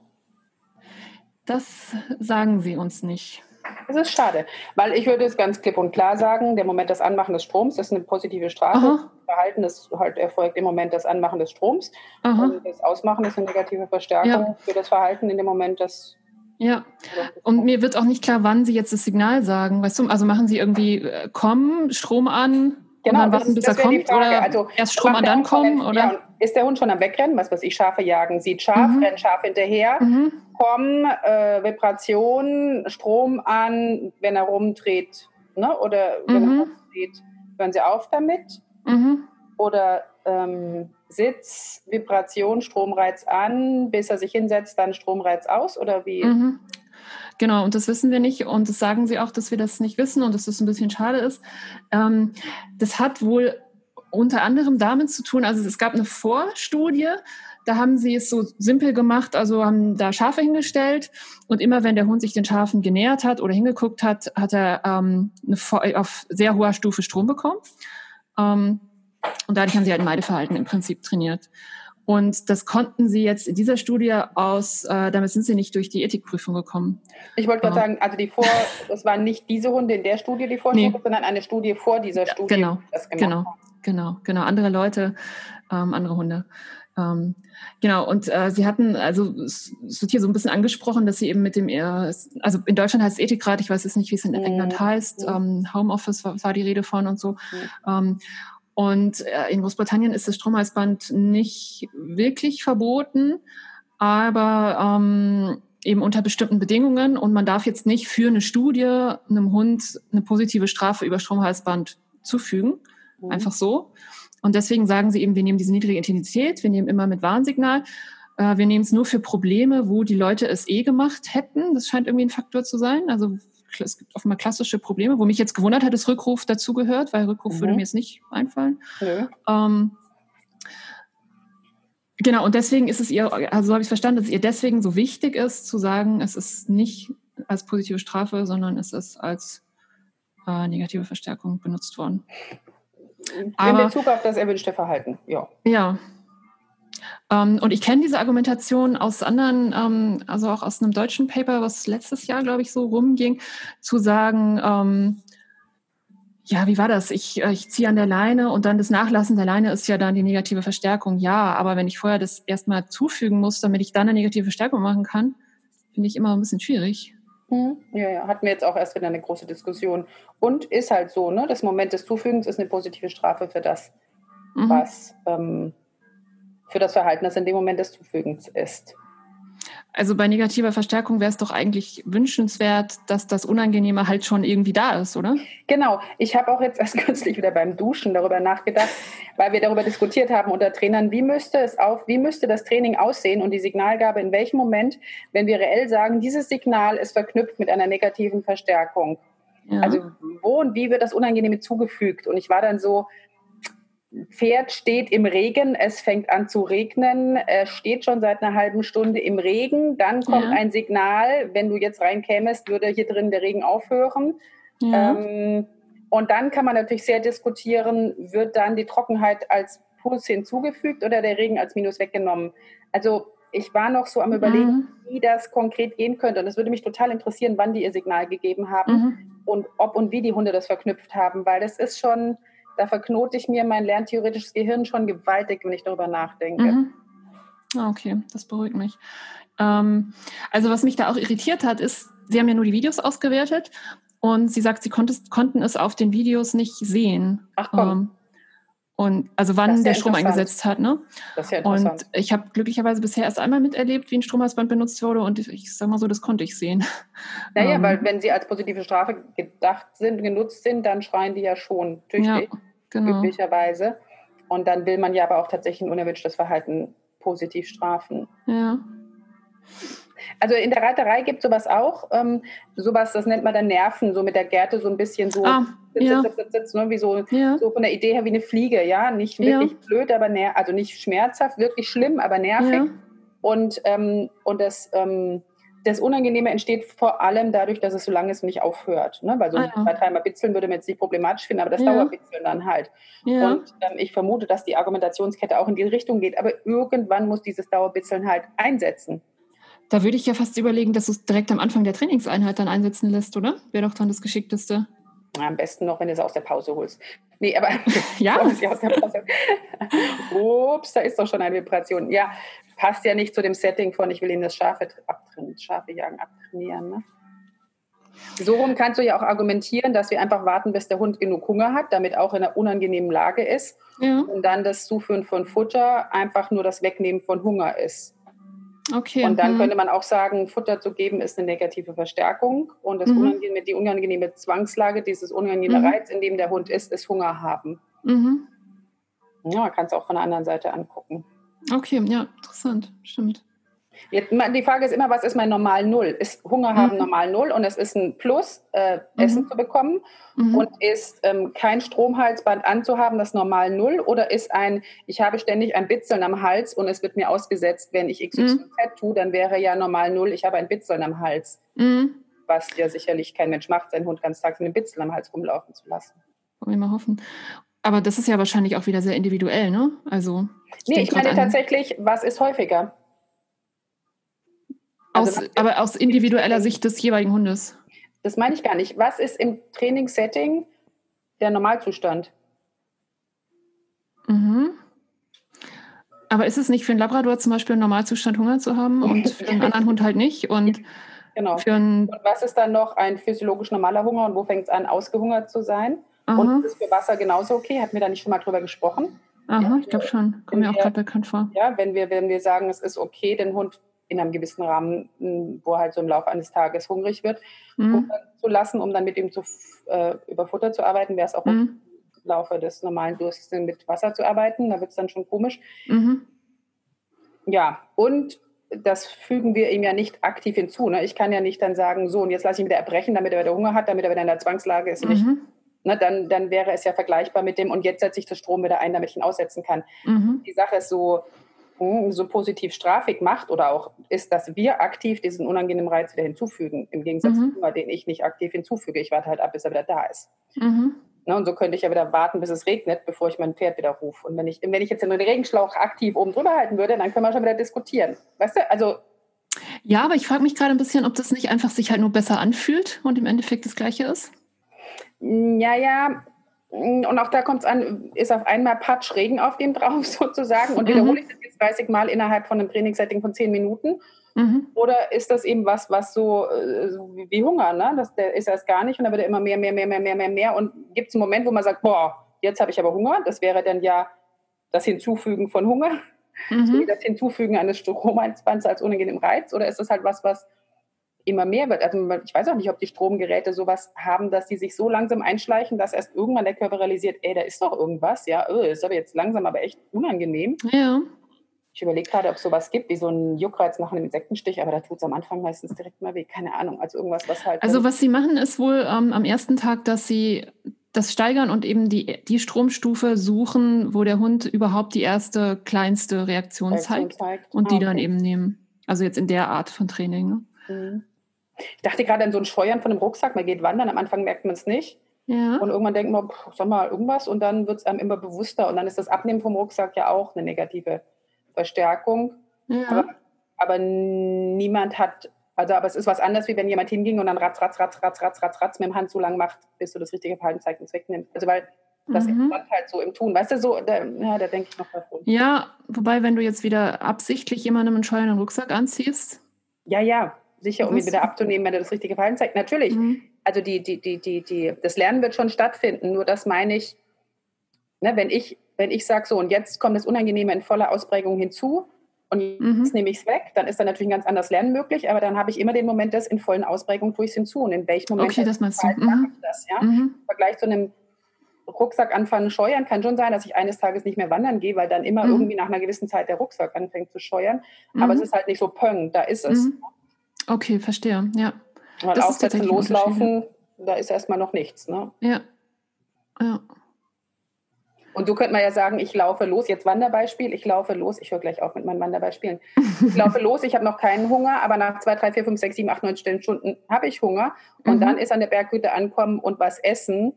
[SPEAKER 2] Das sagen Sie uns nicht.
[SPEAKER 1] Das ist schade, weil ich würde es ganz klipp und klar sagen, der Moment des Anmachen des Stroms das ist eine positive Strafe. Aha. Verhalten ist halt erfolgt im Moment des Anmachen des Stroms. Aha. Und das Ausmachen ist eine negative Verstärkung ja. für das Verhalten in dem Moment des
[SPEAKER 2] ja, und mir wird auch nicht klar, wann Sie jetzt das Signal sagen. Weißt du, also machen Sie irgendwie, äh, komm, Strom an, Genau, und dann warten, bis er kommt oder also, erst Strom an, dann kommen? Oder? Ja,
[SPEAKER 1] ist der Hund schon am Wegrennen? Was weiß ich, Schafe jagen, sieht Schaf, mhm. rennt Schaf hinterher, mhm. kommen, äh, Vibration, Strom an, wenn er rumdreht, ne? oder wenn mhm. er rumdreht, hören sie auf damit. Mhm. Oder ähm, Sitz, Vibration, Stromreiz an, bis er sich hinsetzt, dann Stromreiz aus oder wie?
[SPEAKER 2] Mhm. Genau, und das wissen wir nicht und das sagen sie auch, dass wir das nicht wissen und dass das ein bisschen schade ist. Ähm, das hat wohl unter anderem damit zu tun, also es gab eine Vorstudie, da haben sie es so simpel gemacht, also haben da Schafe hingestellt und immer wenn der Hund sich den Schafen genähert hat oder hingeguckt hat, hat er ähm, eine, auf sehr hoher Stufe Strom bekommen. Ähm, und dadurch haben sie halt ein Meideverhalten im Prinzip trainiert. Und das konnten sie jetzt in dieser Studie aus, äh, damit sind sie nicht durch die Ethikprüfung gekommen.
[SPEAKER 1] Ich wollte gerade sagen, also die vor, das waren nicht diese Hunde in der Studie, die Vorstudie, nee. sondern eine Studie vor dieser Studie.
[SPEAKER 2] Genau, genau, genau, genau. Andere Leute, ähm, andere Hunde. Ähm, genau, und äh, sie hatten, also es wird hier so ein bisschen angesprochen, dass sie eben mit dem, äh, also in Deutschland heißt es Ethikrat, ich weiß jetzt nicht, wie es in England heißt, ähm, Homeoffice war, war, die Rede von und so. Mhm. Und äh, in Großbritannien ist das Stromhalsband nicht wirklich verboten, aber ähm, eben unter bestimmten Bedingungen. Und man darf jetzt nicht für eine Studie einem Hund eine positive Strafe über Stromhalsband zufügen. Mhm. Einfach so. Und deswegen sagen sie eben, wir nehmen diese niedrige Intensität, wir nehmen immer mit Warnsignal. Äh, wir nehmen es nur für Probleme, wo die Leute es eh gemacht hätten. Das scheint irgendwie ein Faktor zu sein. Also es gibt offenbar klassische Probleme, wo mich jetzt gewundert hat, dass Rückruf dazugehört, weil Rückruf mhm. würde mir jetzt nicht einfallen. Ähm, genau, und deswegen ist es ihr, also so habe ich verstanden, dass es ihr deswegen so wichtig ist, zu sagen, es ist nicht als positive Strafe, sondern es ist als äh, negative Verstärkung benutzt worden.
[SPEAKER 1] In Aber, Bezug auf das erwünschte Verhalten, ja.
[SPEAKER 2] Ja. Ähm, und ich kenne diese Argumentation aus anderen, ähm, also auch aus einem deutschen Paper, was letztes Jahr, glaube ich, so rumging, zu sagen, ähm, ja, wie war das? Ich, äh, ich ziehe an der Leine und dann das Nachlassen der Leine ist ja dann die negative Verstärkung. Ja, aber wenn ich vorher das erstmal zufügen muss, damit ich dann eine negative Verstärkung machen kann, finde ich immer ein bisschen schwierig.
[SPEAKER 1] Hm, ja, ja, hatten wir jetzt auch erst wieder eine große Diskussion. Und ist halt so, ne? Das Moment des Zufügens ist eine positive Strafe für das, mhm. was ähm, für das Verhalten, das in dem Moment des Zufügens ist.
[SPEAKER 2] Also bei negativer Verstärkung wäre es doch eigentlich wünschenswert, dass das Unangenehme halt schon irgendwie da ist, oder?
[SPEAKER 1] Genau. Ich habe auch jetzt <laughs> erst kürzlich wieder beim Duschen darüber nachgedacht, weil wir darüber diskutiert haben unter Trainern, wie müsste es auf, wie müsste das Training aussehen und die Signalgabe in welchem Moment, wenn wir reell sagen, dieses Signal ist verknüpft mit einer negativen Verstärkung. Ja. Also wo und wie wird das Unangenehme zugefügt? Und ich war dann so, Pferd steht im Regen, es fängt an zu regnen, er steht schon seit einer halben Stunde im Regen, dann kommt ja. ein Signal, wenn du jetzt reinkämest, würde hier drin der Regen aufhören. Ja. Ähm, und dann kann man natürlich sehr diskutieren, wird dann die Trockenheit als Plus hinzugefügt oder der Regen als Minus weggenommen. Also ich war noch so am Überlegen, mhm. wie das konkret gehen könnte. Und es würde mich total interessieren, wann die ihr Signal gegeben haben mhm. und ob und wie die Hunde das verknüpft haben, weil das ist schon da verknote ich mir mein lerntheoretisches Gehirn schon gewaltig, wenn ich darüber nachdenke. Mhm.
[SPEAKER 2] Ah, okay, das beruhigt mich. Ähm, also was mich da auch irritiert hat, ist, Sie haben ja nur die Videos ausgewertet und sie sagt, sie konntest, konnten es auf den Videos nicht sehen.
[SPEAKER 1] Ach komm. Ähm,
[SPEAKER 2] und also wann ja der Strom eingesetzt hat, ne?
[SPEAKER 1] Das ist ja interessant.
[SPEAKER 2] Und ich habe glücklicherweise bisher erst einmal miterlebt, wie ein Stromhalsband benutzt wurde und ich, ich sage mal so, das konnte ich sehen. <laughs>
[SPEAKER 1] Naja, ähm, weil wenn sie als positive Strafe gedacht sind, genutzt sind, dann schreien die ja schon tüchtig. Ja genau. üblicherweise. Und dann will man ja aber auch tatsächlich ein unerwünschtes Verhalten positiv strafen.
[SPEAKER 2] Ja.
[SPEAKER 1] Also in der Reiterei gibt es sowas auch. Ähm, sowas, das nennt man dann Nerven, so mit der Gerte so ein bisschen so,
[SPEAKER 2] ah, sitz, ja.
[SPEAKER 1] sitz, sitz, sitz, ne, wie so, ja. so von der Idee her wie eine Fliege, ja. Nicht wirklich ja. blöd, aber ner also nicht schmerzhaft, wirklich schlimm, aber nervig. Und, ähm, und das ähm, das Unangenehme entsteht vor allem dadurch, dass es so lange ist und nicht aufhört. Ne? Weil so ah, ja. ein Bitzeln würde man jetzt nicht problematisch finden, aber das ja. Dauerbitzeln dann halt. Ja. Und ähm, ich vermute, dass die Argumentationskette auch in die Richtung geht. Aber irgendwann muss dieses Dauerbitzeln halt einsetzen.
[SPEAKER 2] Da würde ich ja fast überlegen, dass du es direkt am Anfang der Trainingseinheit dann einsetzen lässt, oder? Wäre doch dann das Geschickteste.
[SPEAKER 1] Am besten noch, wenn du es aus der Pause holst. Nee, aber <laughs> <laughs>
[SPEAKER 2] ja.
[SPEAKER 1] aus der Pause. <laughs> Ups, da ist doch schon eine Vibration. Ja, passt ja nicht zu dem Setting von, ich will Ihnen das Schafe abtrainieren, Schafe jagen abtrainieren. Ne? So rum kannst du ja auch argumentieren, dass wir einfach warten, bis der Hund genug Hunger hat, damit auch in einer unangenehmen Lage ist. Ja. Und dann das Zuführen von Futter einfach nur das Wegnehmen von Hunger ist.
[SPEAKER 2] Okay.
[SPEAKER 1] Und dann mhm. könnte man auch sagen, Futter zu geben ist eine negative Verstärkung und das mhm. unangenehme, die unangenehme Zwangslage, dieses unangenehme mhm. Reiz, in dem der Hund ist, ist Hunger haben. Mhm. Ja, man kann es auch von der anderen Seite angucken.
[SPEAKER 2] Okay, ja, interessant, stimmt.
[SPEAKER 1] Die Frage ist immer, was ist mein Normal Null? Ist Hunger haben mhm. Normal Null und es ist ein Plus, äh, Essen mhm. zu bekommen mhm. und ist ähm, kein Stromhalsband anzuhaben, das Normal Null oder ist ein, ich habe ständig ein Bitzeln am Hals und es wird mir ausgesetzt, wenn ich XYZ mhm. tue, dann wäre ja Normal Null, ich habe ein Bitzeln am Hals. Mhm. Was ja sicherlich kein Mensch macht, seinen Hund ganz tags mit einem Bitzeln am Hals rumlaufen zu lassen.
[SPEAKER 2] Wollen wir mal hoffen. Aber das ist ja wahrscheinlich auch wieder sehr individuell, ne? Also.
[SPEAKER 1] Nee, ich meine tatsächlich, was ist häufiger?
[SPEAKER 2] Also aus, aber aus individueller Sicht des jeweiligen Hundes.
[SPEAKER 1] Das meine ich gar nicht. Was ist im Trainingssetting der Normalzustand?
[SPEAKER 2] Mhm. Aber ist es nicht für einen Labrador zum Beispiel ein Normalzustand, Hunger zu haben <laughs> und für einen anderen Hund halt nicht? Und,
[SPEAKER 1] genau. und was ist dann noch ein physiologisch normaler Hunger und wo fängt es an, ausgehungert zu sein? Aha. Und ist für Wasser genauso okay? Hatten wir da nicht schon mal drüber gesprochen?
[SPEAKER 2] Aha, ja, ich glaube schon. Kommt mir auch gerade bekannt vor.
[SPEAKER 1] Ja, wenn wir, wenn wir sagen, es ist okay, den Hund in einem gewissen Rahmen, wo er halt so im Laufe eines Tages hungrig wird, mhm. zu lassen, um dann mit ihm zu, äh, über Futter zu arbeiten, wäre es auch mhm. im Laufe des normalen Durstes mit Wasser zu arbeiten. Da wird es dann schon komisch. Mhm. Ja, und das fügen wir ihm ja nicht aktiv hinzu. Ne? Ich kann ja nicht dann sagen, so, und jetzt lasse ich ihn wieder erbrechen, damit er wieder Hunger hat, damit er wieder in der Zwangslage ist. Nicht, mhm ne, dann, dann wäre es ja vergleichbar mit dem, und jetzt setze ich das Strom wieder ein, damit ich ihn aussetzen kann. Mhm. Die Sache ist so, hm, so positiv strafig macht oder auch ist, dass wir aktiv diesen unangenehmen Reiz wieder hinzufügen, im Gegensatz mhm. zu Hunger, den ich nicht aktiv hinzufüge. Ich warte halt ab, bis er wieder da ist. Mhm. Ne, und so könnte ich ja wieder warten, bis es regnet, bevor ich mein Pferd wieder rufe. Und wenn ich, wenn ich jetzt den Regenschlauch aktiv oben drüber halten würde, dann können wir schon wieder diskutieren. Weißt du, also.
[SPEAKER 2] Ja, aber ich frage mich gerade ein bisschen, ob das nicht einfach sich halt nur besser anfühlt und im Endeffekt das Gleiche ist.
[SPEAKER 1] Ja, ja. Und auch da kommt es an, ist auf einmal Patsch Regen auf dem drauf <laughs> sozusagen und mhm. wiederhole ich das 30 Mal innerhalb von einem Trainingssetting von 10 Minuten Mhm. Oder ist das eben was, was so, äh, so wie Hunger, ne? Das, der ist erst gar nicht und dann wird er immer mehr, mehr, mehr, mehr, mehr, mehr, mehr. Und gibt es einen Moment, wo man sagt, boah, jetzt habe ich aber Hunger. Das wäre dann ja das Hinzufügen von Hunger. Mhm. Das Hinzufügen eines Stromeinspanns als unangenehm Reiz. Oder ist das halt was, was immer mehr wird? Also ich weiß auch nicht, ob die Stromgeräte sowas haben, dass die sich so langsam einschleichen, dass erst irgendwann der Körper realisiert, ey, da ist doch irgendwas, ja, oh, ist aber jetzt langsam, aber echt unangenehm.
[SPEAKER 2] Ja.
[SPEAKER 1] Ich überlege gerade, ob es sowas gibt, wie so ein Juckreiz nach einem Insektenstich, aber da tut es am Anfang meistens direkt mal weh. Keine Ahnung. Also irgendwas, was halt.
[SPEAKER 2] Also was sie machen, ist wohl ähm, am ersten Tag, dass sie das steigern und eben die, die Stromstufe suchen, wo der Hund überhaupt die erste kleinste Reaktion, Reaktion zeigt, zeigt, und ah, die okay. dann eben nehmen. Also jetzt in der Art von Training. Ne?
[SPEAKER 1] Mhm. Ich dachte gerade an so ein Scheuern von einem Rucksack. Man geht wandern, am Anfang merkt man es nicht. Ja. Und irgendwann denkt man, sag mal, irgendwas und dann wird es einem immer bewusster. Und dann ist das Abnehmen vom Rucksack ja auch eine negative Verstärkung. Ja. Aber, aber, niemand hat, also aber es ist was anderes, wie wenn jemand hinging und dann ratz, ratz, ratz, ratz, ratz, ratz, ratz mit dem Hand so lang macht, bis du das richtige Verhalten zeigst und wegnimmst. Also weil das mhm. halt so im Tun. Weißt du, so, da, ja, da denke ich noch davon.
[SPEAKER 2] Ja, wobei, wenn du jetzt wieder absichtlich jemandem einen scheuernden Rucksack anziehst.
[SPEAKER 1] Ja, ja, sicher, um ihn wieder abzunehmen, wenn er das richtige Verhalten zeigt. Natürlich. Mhm. Also die, die, die, die, die, das Lernen wird schon stattfinden. Nur das meine ich, ne, wenn ich wenn ich sage, so und jetzt kommt das Unangenehme in voller Ausprägung hinzu und jetzt mhm. nehme ich es weg, dann ist dann natürlich ein ganz anderes Lernen möglich, aber dann habe ich immer den Moment des in vollen Ausprägung tue ich es hinzu. Und in welchem Moment
[SPEAKER 2] okay, das meinst
[SPEAKER 1] du.
[SPEAKER 2] Mhm.
[SPEAKER 1] mache ich das? Ja? Mhm. Im Vergleich zu einem Rucksack anfangen scheuern kann schon sein, dass ich eines Tages nicht mehr wandern gehe, weil dann immer mhm. irgendwie nach einer gewissen Zeit der Rucksack anfängt zu scheuern. Aber es mhm. ist halt nicht so pöng, da ist es.
[SPEAKER 2] Mhm. Okay, verstehe, ja.
[SPEAKER 1] Weil das aufsetzen, loslaufen, da ist erstmal noch nichts. Ne?
[SPEAKER 2] Ja. Ja.
[SPEAKER 1] Und so könnte man ja sagen, ich laufe los, jetzt Wanderbeispiel, ich laufe los, ich höre gleich auf mit meinen Wanderbeispielen. Ich <laughs> laufe los, ich habe noch keinen Hunger, aber nach zwei, drei, vier, fünf, sechs, sieben, acht, neun Stunden habe ich Hunger. Und mhm. dann ist an der Berghütte ankommen und was essen,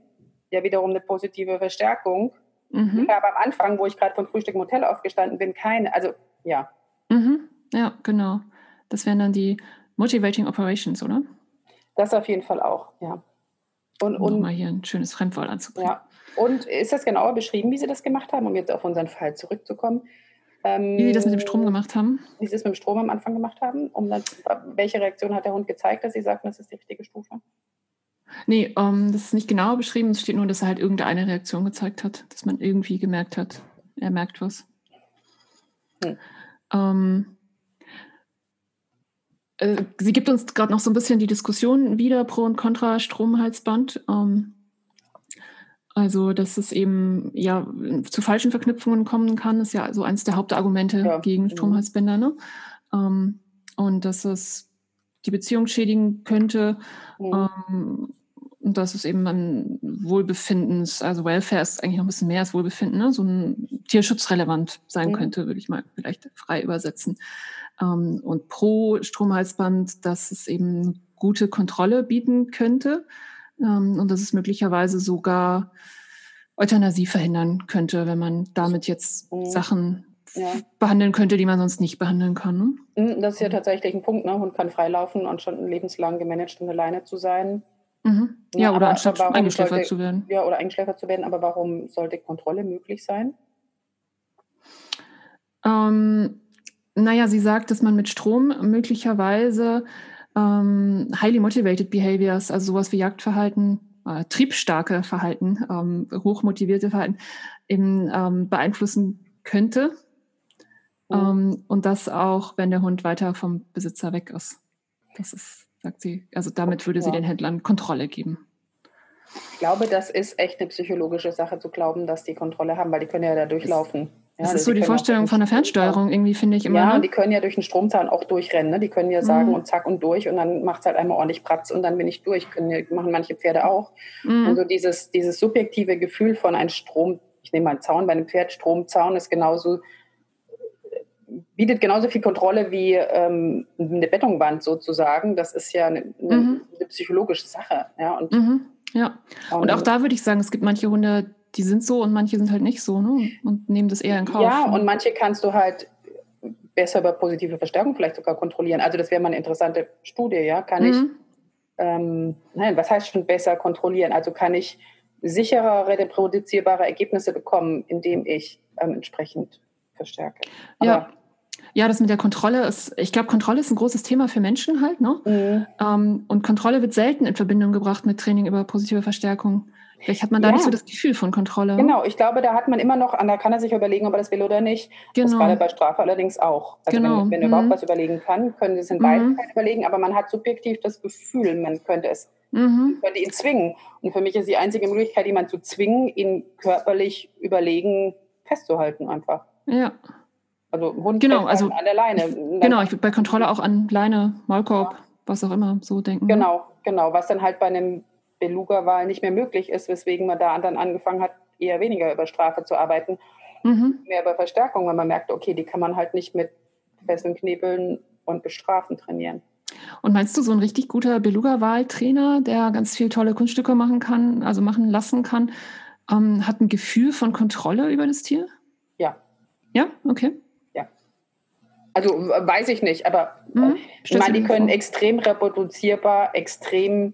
[SPEAKER 1] ja wiederum eine positive Verstärkung. Mhm. Aber am Anfang, wo ich gerade vom Frühstück im Hotel aufgestanden bin, keine, also ja.
[SPEAKER 2] Mhm. Ja, genau. Das wären dann die Motivating Operations, oder?
[SPEAKER 1] Das auf jeden Fall auch, ja.
[SPEAKER 2] Und, und um mal hier ein schönes Fremdwort anzubringen.
[SPEAKER 1] Ja, und ist das genauer beschrieben, wie Sie das gemacht haben, um jetzt auf unseren Fall zurückzukommen?
[SPEAKER 2] Ähm, wie Sie das mit dem Strom gemacht haben?
[SPEAKER 1] Wie Sie es mit dem Strom am Anfang gemacht haben? Um dann, welche Reaktion hat der Hund gezeigt, dass Sie sagten, das ist die richtige Stufe?
[SPEAKER 2] Nee, um, ähm, das ist nicht genauer beschrieben. Es steht nur, dass er halt irgendeine Reaktion gezeigt hat, dass man irgendwie gemerkt hat, er merkt was. Hm. Ähm, äh, sie gibt uns gerade noch so ein bisschen die Diskussion wieder pro und contra Stromhalsband. Ähm, also, dass es eben ja zu falschen Verknüpfungen kommen kann, ist ja so eines der Hauptargumente ja. gegen mhm. Stromhalsbänder. Ne? Ähm, und dass es die Beziehung schädigen könnte. Mhm. Ähm, und dass es eben ein Wohlbefindens, also Welfare ist eigentlich noch ein bisschen mehr als Wohlbefinden, ne? so ein tierschutzrelevant sein mhm. könnte, würde ich mal vielleicht frei übersetzen. Ähm, und pro Stromhalsband, dass es eben gute Kontrolle bieten könnte ähm, und dass es möglicherweise sogar Euthanasie verhindern könnte, wenn man damit jetzt mhm. Sachen ja. behandeln könnte, die man sonst nicht behandeln kann.
[SPEAKER 1] Ne? Mhm, das ist ja tatsächlich ein Punkt. Ne? Hund kann freilaufen und schon lebenslang gemanagt und alleine zu sein.
[SPEAKER 2] Mhm. Ja, ja, oder aber, anstatt aber eingeschläfert sollte, zu werden.
[SPEAKER 1] Ja, oder eingeschläfert zu werden. Aber warum sollte Kontrolle möglich sein?
[SPEAKER 2] Ähm, naja, sie sagt, dass man mit Strom möglicherweise ähm, highly motivated behaviors, also sowas wie Jagdverhalten, äh, triebstarke Verhalten, ähm, hochmotivierte Verhalten eben ähm, beeinflussen könnte. Mhm. und das auch, wenn der Hund weiter vom Besitzer weg ist. Das ist, sagt sie, also damit würde ja. sie den Händlern Kontrolle geben.
[SPEAKER 1] Ich glaube, das ist echt eine psychologische Sache zu glauben, dass die Kontrolle haben, weil die können ja da durchlaufen.
[SPEAKER 2] Ja, das ist so die Vorstellung von der Fernsteuerung irgendwie, finde ich immer.
[SPEAKER 1] Ja,
[SPEAKER 2] ne?
[SPEAKER 1] und die können ja durch den Stromzahn auch durchrennen. Ne? Die können ja sagen mhm. und zack und durch und dann macht es halt einmal ordentlich Pratz und dann bin ich durch. Können ja, machen manche Pferde auch. Mhm. Und so dieses, dieses subjektive Gefühl von einem Strom, ich nehme mal einen Zaun bei einem Pferd, Stromzaun ist genauso, bietet genauso viel Kontrolle wie ähm, eine Betonwand sozusagen. Das ist ja eine, eine, mhm. eine psychologische Sache. Ja? Und
[SPEAKER 2] mhm. Ja, und auch da würde ich sagen, es gibt manche Hunde, die sind so und manche sind halt nicht so ne? und nehmen das eher in Kauf.
[SPEAKER 1] Ja, und manche kannst du halt besser über positive Verstärkung vielleicht sogar kontrollieren. Also das wäre mal eine interessante Studie, ja. Kann mhm. ich, ähm, nein, was heißt schon besser kontrollieren? Also kann ich sicherere, reproduzierbare Ergebnisse bekommen, indem ich ähm, entsprechend verstärke.
[SPEAKER 2] Aber ja. Ja, das mit der Kontrolle ist, ich glaube, Kontrolle ist ein großes Thema für Menschen halt, ne? Mhm. Ähm, und Kontrolle wird selten in Verbindung gebracht mit Training über positive Verstärkung. Vielleicht hat man da ja. nicht so das Gefühl von Kontrolle.
[SPEAKER 1] Genau, ich glaube, da hat man immer noch, da kann er sich überlegen, ob er das will oder nicht. Genau. Das gerade bei Strafe allerdings auch. Also genau. wenn, wenn er mhm. überhaupt was überlegen kann, können sie es in mhm. beiden Fällen überlegen, aber man hat subjektiv das Gefühl, man könnte es, mhm. könnte ihn zwingen. Und für mich ist die einzige Möglichkeit, jemanden zu zwingen, ihn körperlich überlegen festzuhalten einfach.
[SPEAKER 2] Ja.
[SPEAKER 1] Also Hund
[SPEAKER 2] genau, also an der Leine. Genau, ich würde bei Kontrolle auch an Leine, Maulkorb, ja. was auch immer so denken.
[SPEAKER 1] Genau, genau, was dann halt bei einem Beluga-Wahl nicht mehr möglich ist, weswegen man da dann angefangen hat, eher weniger über Strafe zu arbeiten, mhm. mehr über Verstärkung, weil man merkt, okay, die kann man halt nicht mit Fesseln, Knebeln und Bestrafen trainieren.
[SPEAKER 2] Und meinst du, so ein richtig guter Beluga-Wahl-Trainer, der ganz viel tolle Kunststücke machen kann, also machen lassen kann, ähm, hat ein Gefühl von Kontrolle über das Tier?
[SPEAKER 1] Ja.
[SPEAKER 2] Ja, okay.
[SPEAKER 1] Ja. Also weiß ich nicht, aber mhm. ich meine, die können extrem reproduzierbar, extrem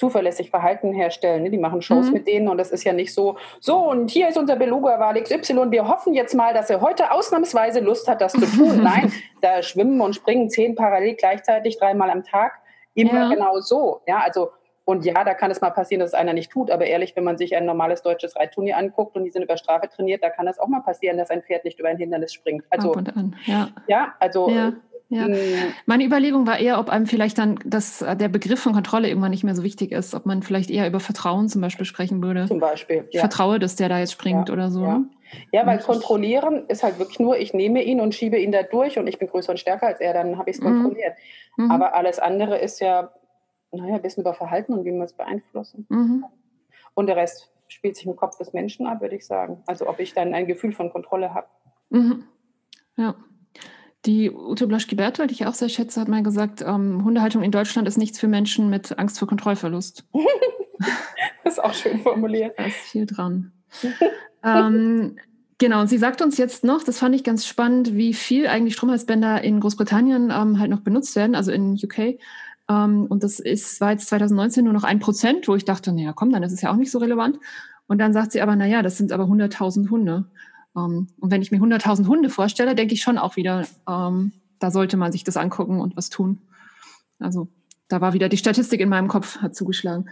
[SPEAKER 1] zuverlässig Verhalten herstellen. Ne? Die machen Shows mhm. mit denen und das ist ja nicht so, so und hier ist unser Beluga-Wal XY, wir hoffen jetzt mal, dass er heute ausnahmsweise Lust hat, das zu <laughs> tun. Nein, da schwimmen und springen zehn parallel gleichzeitig dreimal am Tag. Immer ja. genau so. Ja, also und ja, da kann es mal passieren, dass es einer nicht tut. Aber ehrlich, wenn man sich ein normales deutsches Reitturnier anguckt und die sind über Strafe trainiert, da kann es auch mal passieren, dass ein Pferd nicht über ein Hindernis springt. Also,
[SPEAKER 2] ja.
[SPEAKER 1] ja. also
[SPEAKER 2] ja. Ja. Meine Überlegung war eher, ob einem vielleicht dann das, äh, der Begriff von Kontrolle irgendwann nicht mehr so wichtig ist, ob man vielleicht eher über Vertrauen zum Beispiel sprechen würde.
[SPEAKER 1] Zum Beispiel.
[SPEAKER 2] Ich vertraue, dass der da jetzt springt ja, oder so.
[SPEAKER 1] Ja.
[SPEAKER 2] Ne?
[SPEAKER 1] ja, weil kontrollieren ist halt wirklich nur, ich nehme ihn und schiebe ihn da durch und ich bin größer und stärker als er, dann habe ich es mhm. kontrolliert. Mhm. Aber alles andere ist ja, naja, ein bisschen über Verhalten und wie man es beeinflussen. Mhm. Und der Rest spielt sich im Kopf des Menschen ab, würde ich sagen. Also ob ich dann ein Gefühl von Kontrolle habe.
[SPEAKER 2] Mhm. Ja. Die Ute Blaschke-Berthold, die ich auch sehr schätze, hat mal gesagt, ähm, Hundehaltung in Deutschland ist nichts für Menschen mit Angst vor Kontrollverlust. <laughs>
[SPEAKER 1] das ist auch schön formuliert.
[SPEAKER 2] Da ist viel dran. <laughs> ähm, genau, und sie sagt uns jetzt noch, das fand ich ganz spannend, wie viel eigentlich Stromhalsbänder in Großbritannien ähm, halt noch benutzt werden, also in UK. Ähm, und das ist, war jetzt 2019 nur noch ein Prozent, wo ich dachte, naja, komm, dann ist es ja auch nicht so relevant. Und dann sagt sie aber, naja, das sind aber 100.000 Hunde. Ähm, und wenn ich mir 100.000 Hunde vorstelle, denke ich schon auch wieder, ähm, da sollte man sich das angucken und was tun. Also da war wieder die Statistik in meinem Kopf, hat zugeschlagen.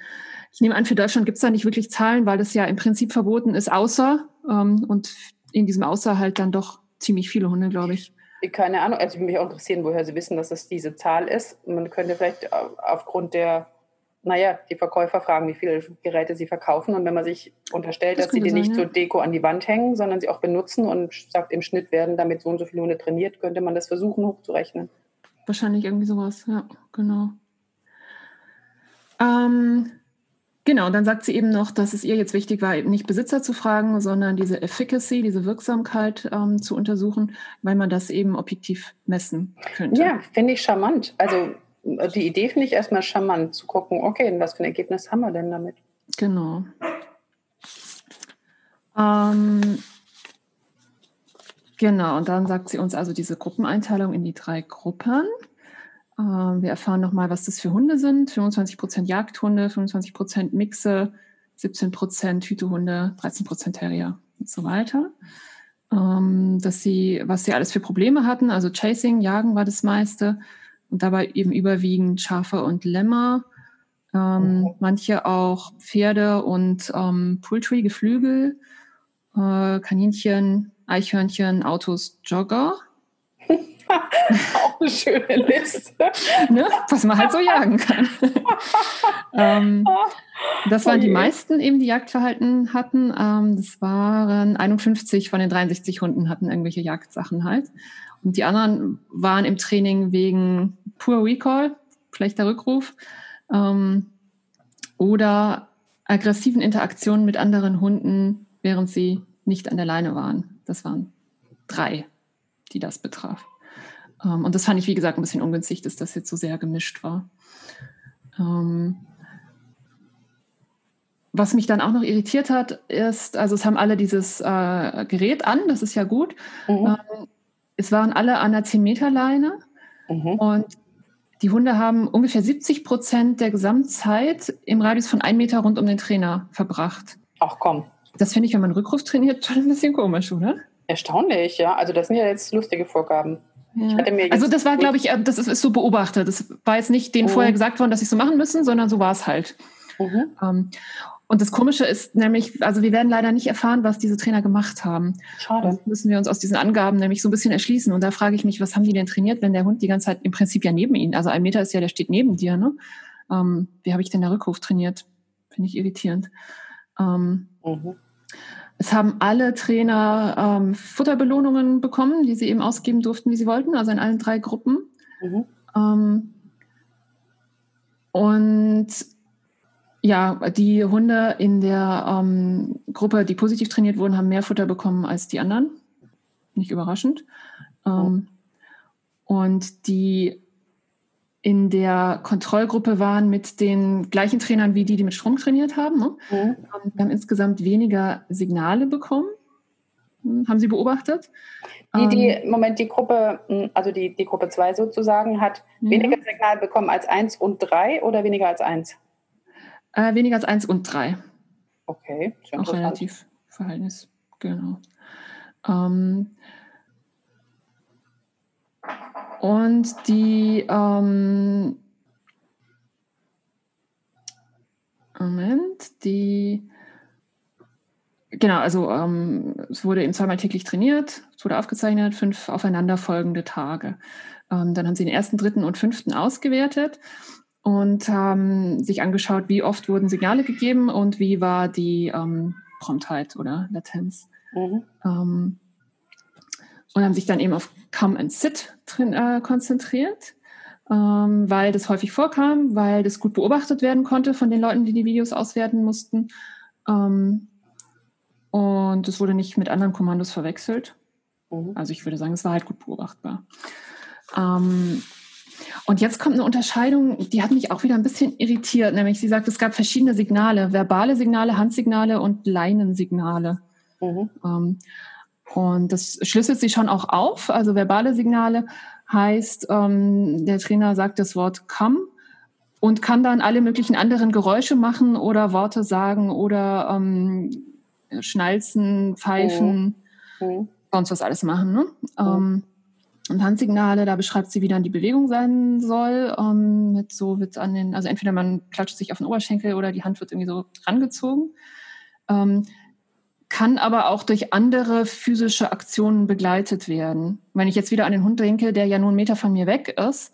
[SPEAKER 2] Ich nehme an, für Deutschland gibt es da nicht wirklich Zahlen, weil das ja im Prinzip verboten ist, außer ähm, und in diesem Außer halt dann doch ziemlich viele Hunde, glaube ich.
[SPEAKER 1] Keine Ahnung, also ich würde mich auch interessieren, woher Sie wissen, dass es diese Zahl ist. Man könnte vielleicht aufgrund der naja, die Verkäufer fragen, wie viele Geräte sie verkaufen. Und wenn man sich unterstellt, das dass sie die sein, nicht ja. zur Deko an die Wand hängen, sondern sie auch benutzen und sagt, im Schnitt werden damit so und so viele Hunde trainiert, könnte man das versuchen hochzurechnen.
[SPEAKER 2] Wahrscheinlich irgendwie sowas, ja, genau. Ähm, genau, dann sagt sie eben noch, dass es ihr jetzt wichtig war, eben nicht Besitzer zu fragen, sondern diese Efficacy, diese Wirksamkeit ähm, zu untersuchen, weil man das eben objektiv messen könnte.
[SPEAKER 1] Ja, finde ich charmant. Also die Idee finde ich erstmal charmant, zu gucken, okay, was für ein Ergebnis haben wir denn damit?
[SPEAKER 2] Genau. Ähm, genau, und dann sagt sie uns also diese Gruppeneinteilung in die drei Gruppen. Ähm, wir erfahren nochmal, was das für Hunde sind. 25% Jagdhunde, 25% Mixe, 17% Hütehunde, 13% Terrier und so weiter. Ähm, dass sie, was sie alles für Probleme hatten, also Chasing, Jagen war das meiste, und dabei eben überwiegend Schafe und Lämmer, ähm, mhm. manche auch Pferde und ähm, Poultry, Geflügel, äh, Kaninchen, Eichhörnchen, Autos, Jogger. <laughs>
[SPEAKER 1] auch eine schöne Liste. <laughs>
[SPEAKER 2] ne? Was man halt so jagen kann. <laughs> ähm, das waren die meisten eben, die Jagdverhalten hatten. Ähm, das waren 51 von den 63 Hunden hatten irgendwelche Jagdsachen halt. Und die anderen waren im Training wegen Poor Recall, schlechter Rückruf, ähm, oder aggressiven Interaktionen mit anderen Hunden, während sie nicht an der Leine waren. Das waren drei, die das betraf. Ähm, und das fand ich, wie gesagt, ein bisschen ungünstig, dass das jetzt so sehr gemischt war. Ähm, was mich dann auch noch irritiert hat, ist, also es haben alle dieses äh, Gerät an, das ist ja gut. Mhm. Ähm, es waren alle an der 10-Meter-Leine mhm. und die Hunde haben ungefähr 70 Prozent der Gesamtzeit im Radius von einem Meter rund um den Trainer verbracht.
[SPEAKER 1] Ach komm.
[SPEAKER 2] Das finde ich, wenn man Rückruf trainiert, schon ein bisschen komisch, oder?
[SPEAKER 1] Erstaunlich, ja. Also das sind ja jetzt lustige Vorgaben.
[SPEAKER 2] Ja. also das war, glaube ich, äh, das ist, ist, so beobachtet. Das war jetzt nicht denen mhm. vorher gesagt worden, dass sie so machen müssen, sondern so war es halt. Mhm. Um, und das Komische ist nämlich, also wir werden leider nicht erfahren, was diese Trainer gemacht haben. Schade. Das müssen wir uns aus diesen Angaben nämlich so ein bisschen erschließen. Und da frage ich mich, was haben die denn trainiert, wenn der Hund die ganze Zeit im Prinzip ja neben ihnen, also ein Meter ist ja, der steht neben dir, ne? Ähm, wie habe ich denn der Rückruf trainiert? Finde ich irritierend. Ähm, mhm. Es haben alle Trainer ähm, Futterbelohnungen bekommen, die sie eben ausgeben durften, wie sie wollten, also in allen drei Gruppen. Mhm. Ähm, und ja, die Hunde in der ähm, Gruppe, die positiv trainiert wurden, haben mehr Futter bekommen als die anderen. Nicht überraschend. Ähm, und die in der Kontrollgruppe waren mit den gleichen Trainern wie die, die mit Strom trainiert haben. Ne? Mhm. Ähm, haben insgesamt weniger Signale bekommen. Hm, haben Sie beobachtet?
[SPEAKER 1] Die, die, ähm, Moment, die Gruppe, hm, also die, die Gruppe 2 sozusagen, hat ja. weniger Signale bekommen als 1 und 3 oder weniger als 1?
[SPEAKER 2] Äh, weniger als 1 und 3.
[SPEAKER 1] Okay,
[SPEAKER 2] sehr Auch relativ Verhältnis, genau. Ähm, und die ähm, Moment, die genau, also ähm, es wurde eben zweimal täglich trainiert, es wurde aufgezeichnet, fünf aufeinanderfolgende Tage. Ähm, dann haben sie den ersten, dritten und fünften ausgewertet und haben sich angeschaut, wie oft wurden Signale gegeben und wie war die ähm, Promptheit oder Latenz. Mhm. Ähm, und haben sich dann eben auf Come and Sit drin, äh, konzentriert, ähm, weil das häufig vorkam, weil das gut beobachtet werden konnte von den Leuten, die die Videos auswerten mussten. Ähm, und es wurde nicht mit anderen Kommandos verwechselt. Mhm. Also ich würde sagen, es war halt gut beobachtbar. Ähm, und jetzt kommt eine Unterscheidung, die hat mich auch wieder ein bisschen irritiert. Nämlich, sie sagt, es gab verschiedene Signale, verbale Signale, Handsignale und Leinensignale. Mhm. Ähm, und das schlüsselt sich schon auch auf. Also verbale Signale heißt, ähm, der Trainer sagt das Wort come und kann dann alle möglichen anderen Geräusche machen oder Worte sagen oder ähm, schnalzen, pfeifen, mhm. mhm. sonst was alles machen. Ne? Mhm. Und Handsignale, da beschreibt sie, wie dann die Bewegung sein soll. Ähm, mit so wird an den, also entweder man klatscht sich auf den Oberschenkel oder die Hand wird irgendwie so rangezogen. Ähm, kann aber auch durch andere physische Aktionen begleitet werden. Wenn ich jetzt wieder an den Hund denke, der ja nur einen Meter von mir weg ist,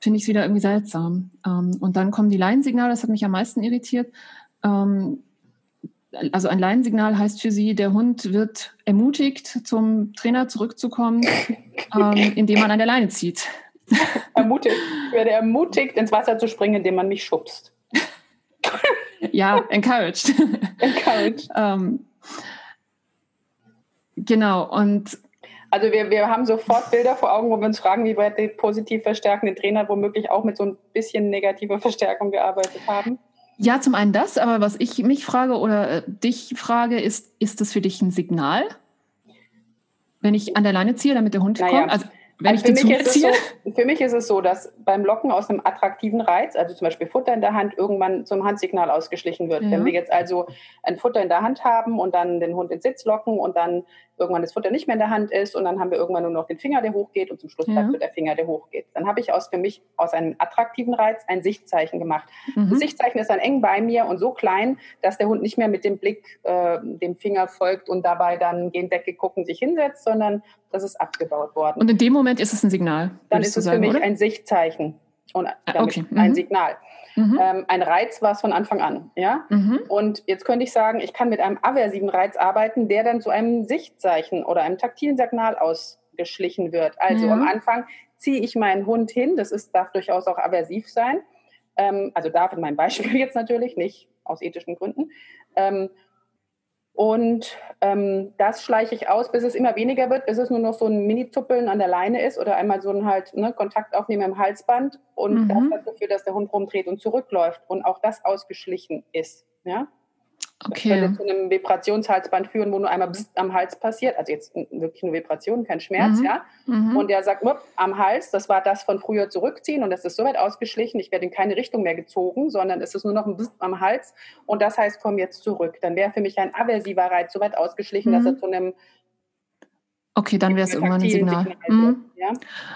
[SPEAKER 2] finde ich es wieder irgendwie seltsam. Ähm, und dann kommen die Leinsignale, das hat mich am meisten irritiert. Ähm, also ein Leinsignal heißt für sie, der Hund wird ermutigt, zum Trainer zurückzukommen, <laughs> ähm, indem man an der Leine zieht.
[SPEAKER 1] Ermutigt. Ich werde ermutigt, ins Wasser zu springen, indem man mich schubst.
[SPEAKER 2] ja, encouraged. <laughs>
[SPEAKER 1] Encouraged.
[SPEAKER 2] ähm, Genau, und
[SPEAKER 1] also wir, wir haben sofort Bilder vor Augen, wo wir uns fragen, wie weit die positiv verstärkenden Trainer womöglich auch mit so ein bisschen negativer Verstärkung gearbeitet haben.
[SPEAKER 2] Ja, zum einen das, aber was ich mich frage oder äh, dich frage, ist, ist das für dich ein Signal? Wenn ich an der Leine ziehe, damit der Hund naja, kommt? Also, wenn also ich
[SPEAKER 1] für, mich ziehe? So, für mich ist es so, dass beim Locken aus einem attraktiven Reiz, also zum Beispiel Futter in der Hand, irgendwann zum Handsignal ausgeschlichen wird. Ja. Wenn wir jetzt also ein Futter in der Hand haben und dann den Hund in Sitz locken und dann irgendwann das Futter nicht mehr in der Hand ist und dann haben wir irgendwann nur noch den Finger, der hochgeht und zum Schluss bleibt ja. der Finger, der hochgeht. Dann habe ich aus für mich aus einem attraktiven Reiz ein Sichtzeichen gemacht. Mhm. Das Sichtzeichen ist dann eng bei mir und so klein, dass der Hund nicht mehr mit dem Blick äh, dem Finger folgt und dabei dann gehen Decke gucken sich hinsetzt, sondern das ist abgebaut worden.
[SPEAKER 2] Und in dem Moment ist es ein Signal.
[SPEAKER 1] Dann ist es sagen, für mich oder? ein Sichtzeichen und ah, damit okay. mhm. ein Signal. Mhm. Ähm, ein Reiz war es von Anfang an. Ja? Mhm. Und jetzt könnte ich sagen, ich kann mit einem aversiven Reiz arbeiten, der dann zu einem Sichtzeichen oder einem taktilen Signal ausgeschlichen wird. Also ja. am Anfang ziehe ich meinen Hund hin, das ist, darf durchaus auch aversiv sein. Ähm, also darf in meinem Beispiel <laughs> jetzt natürlich, nicht aus ethischen Gründen. Ähm, und ähm, das schleiche ich aus, bis es immer weniger wird, bis es nur noch so ein Mini-Zuppeln an der Leine ist oder einmal so ein halt ne, Kontakt aufnehmen im Halsband. Und mhm. das hat dafür, dass der Hund rumdreht und zurückläuft und auch das ausgeschlichen ist. Ja?
[SPEAKER 2] Okay.
[SPEAKER 1] Das könnte zu einem Vibrationshalsband führen, wo nur einmal am Hals passiert. Also jetzt wirklich eine Vibration, kein Schmerz, mhm. ja. Mhm. Und der sagt, am Hals, das war das von früher zurückziehen und das ist so weit ausgeschlichen, ich werde in keine Richtung mehr gezogen, sondern es ist nur noch ein bisschen am Hals und das heißt, komm jetzt zurück. Dann wäre für mich ein aversiver Reiz so weit ausgeschlichen, mhm. dass er zu einem
[SPEAKER 2] Okay, dann wäre es irgendwann ein Signal. Signal mhm. ja?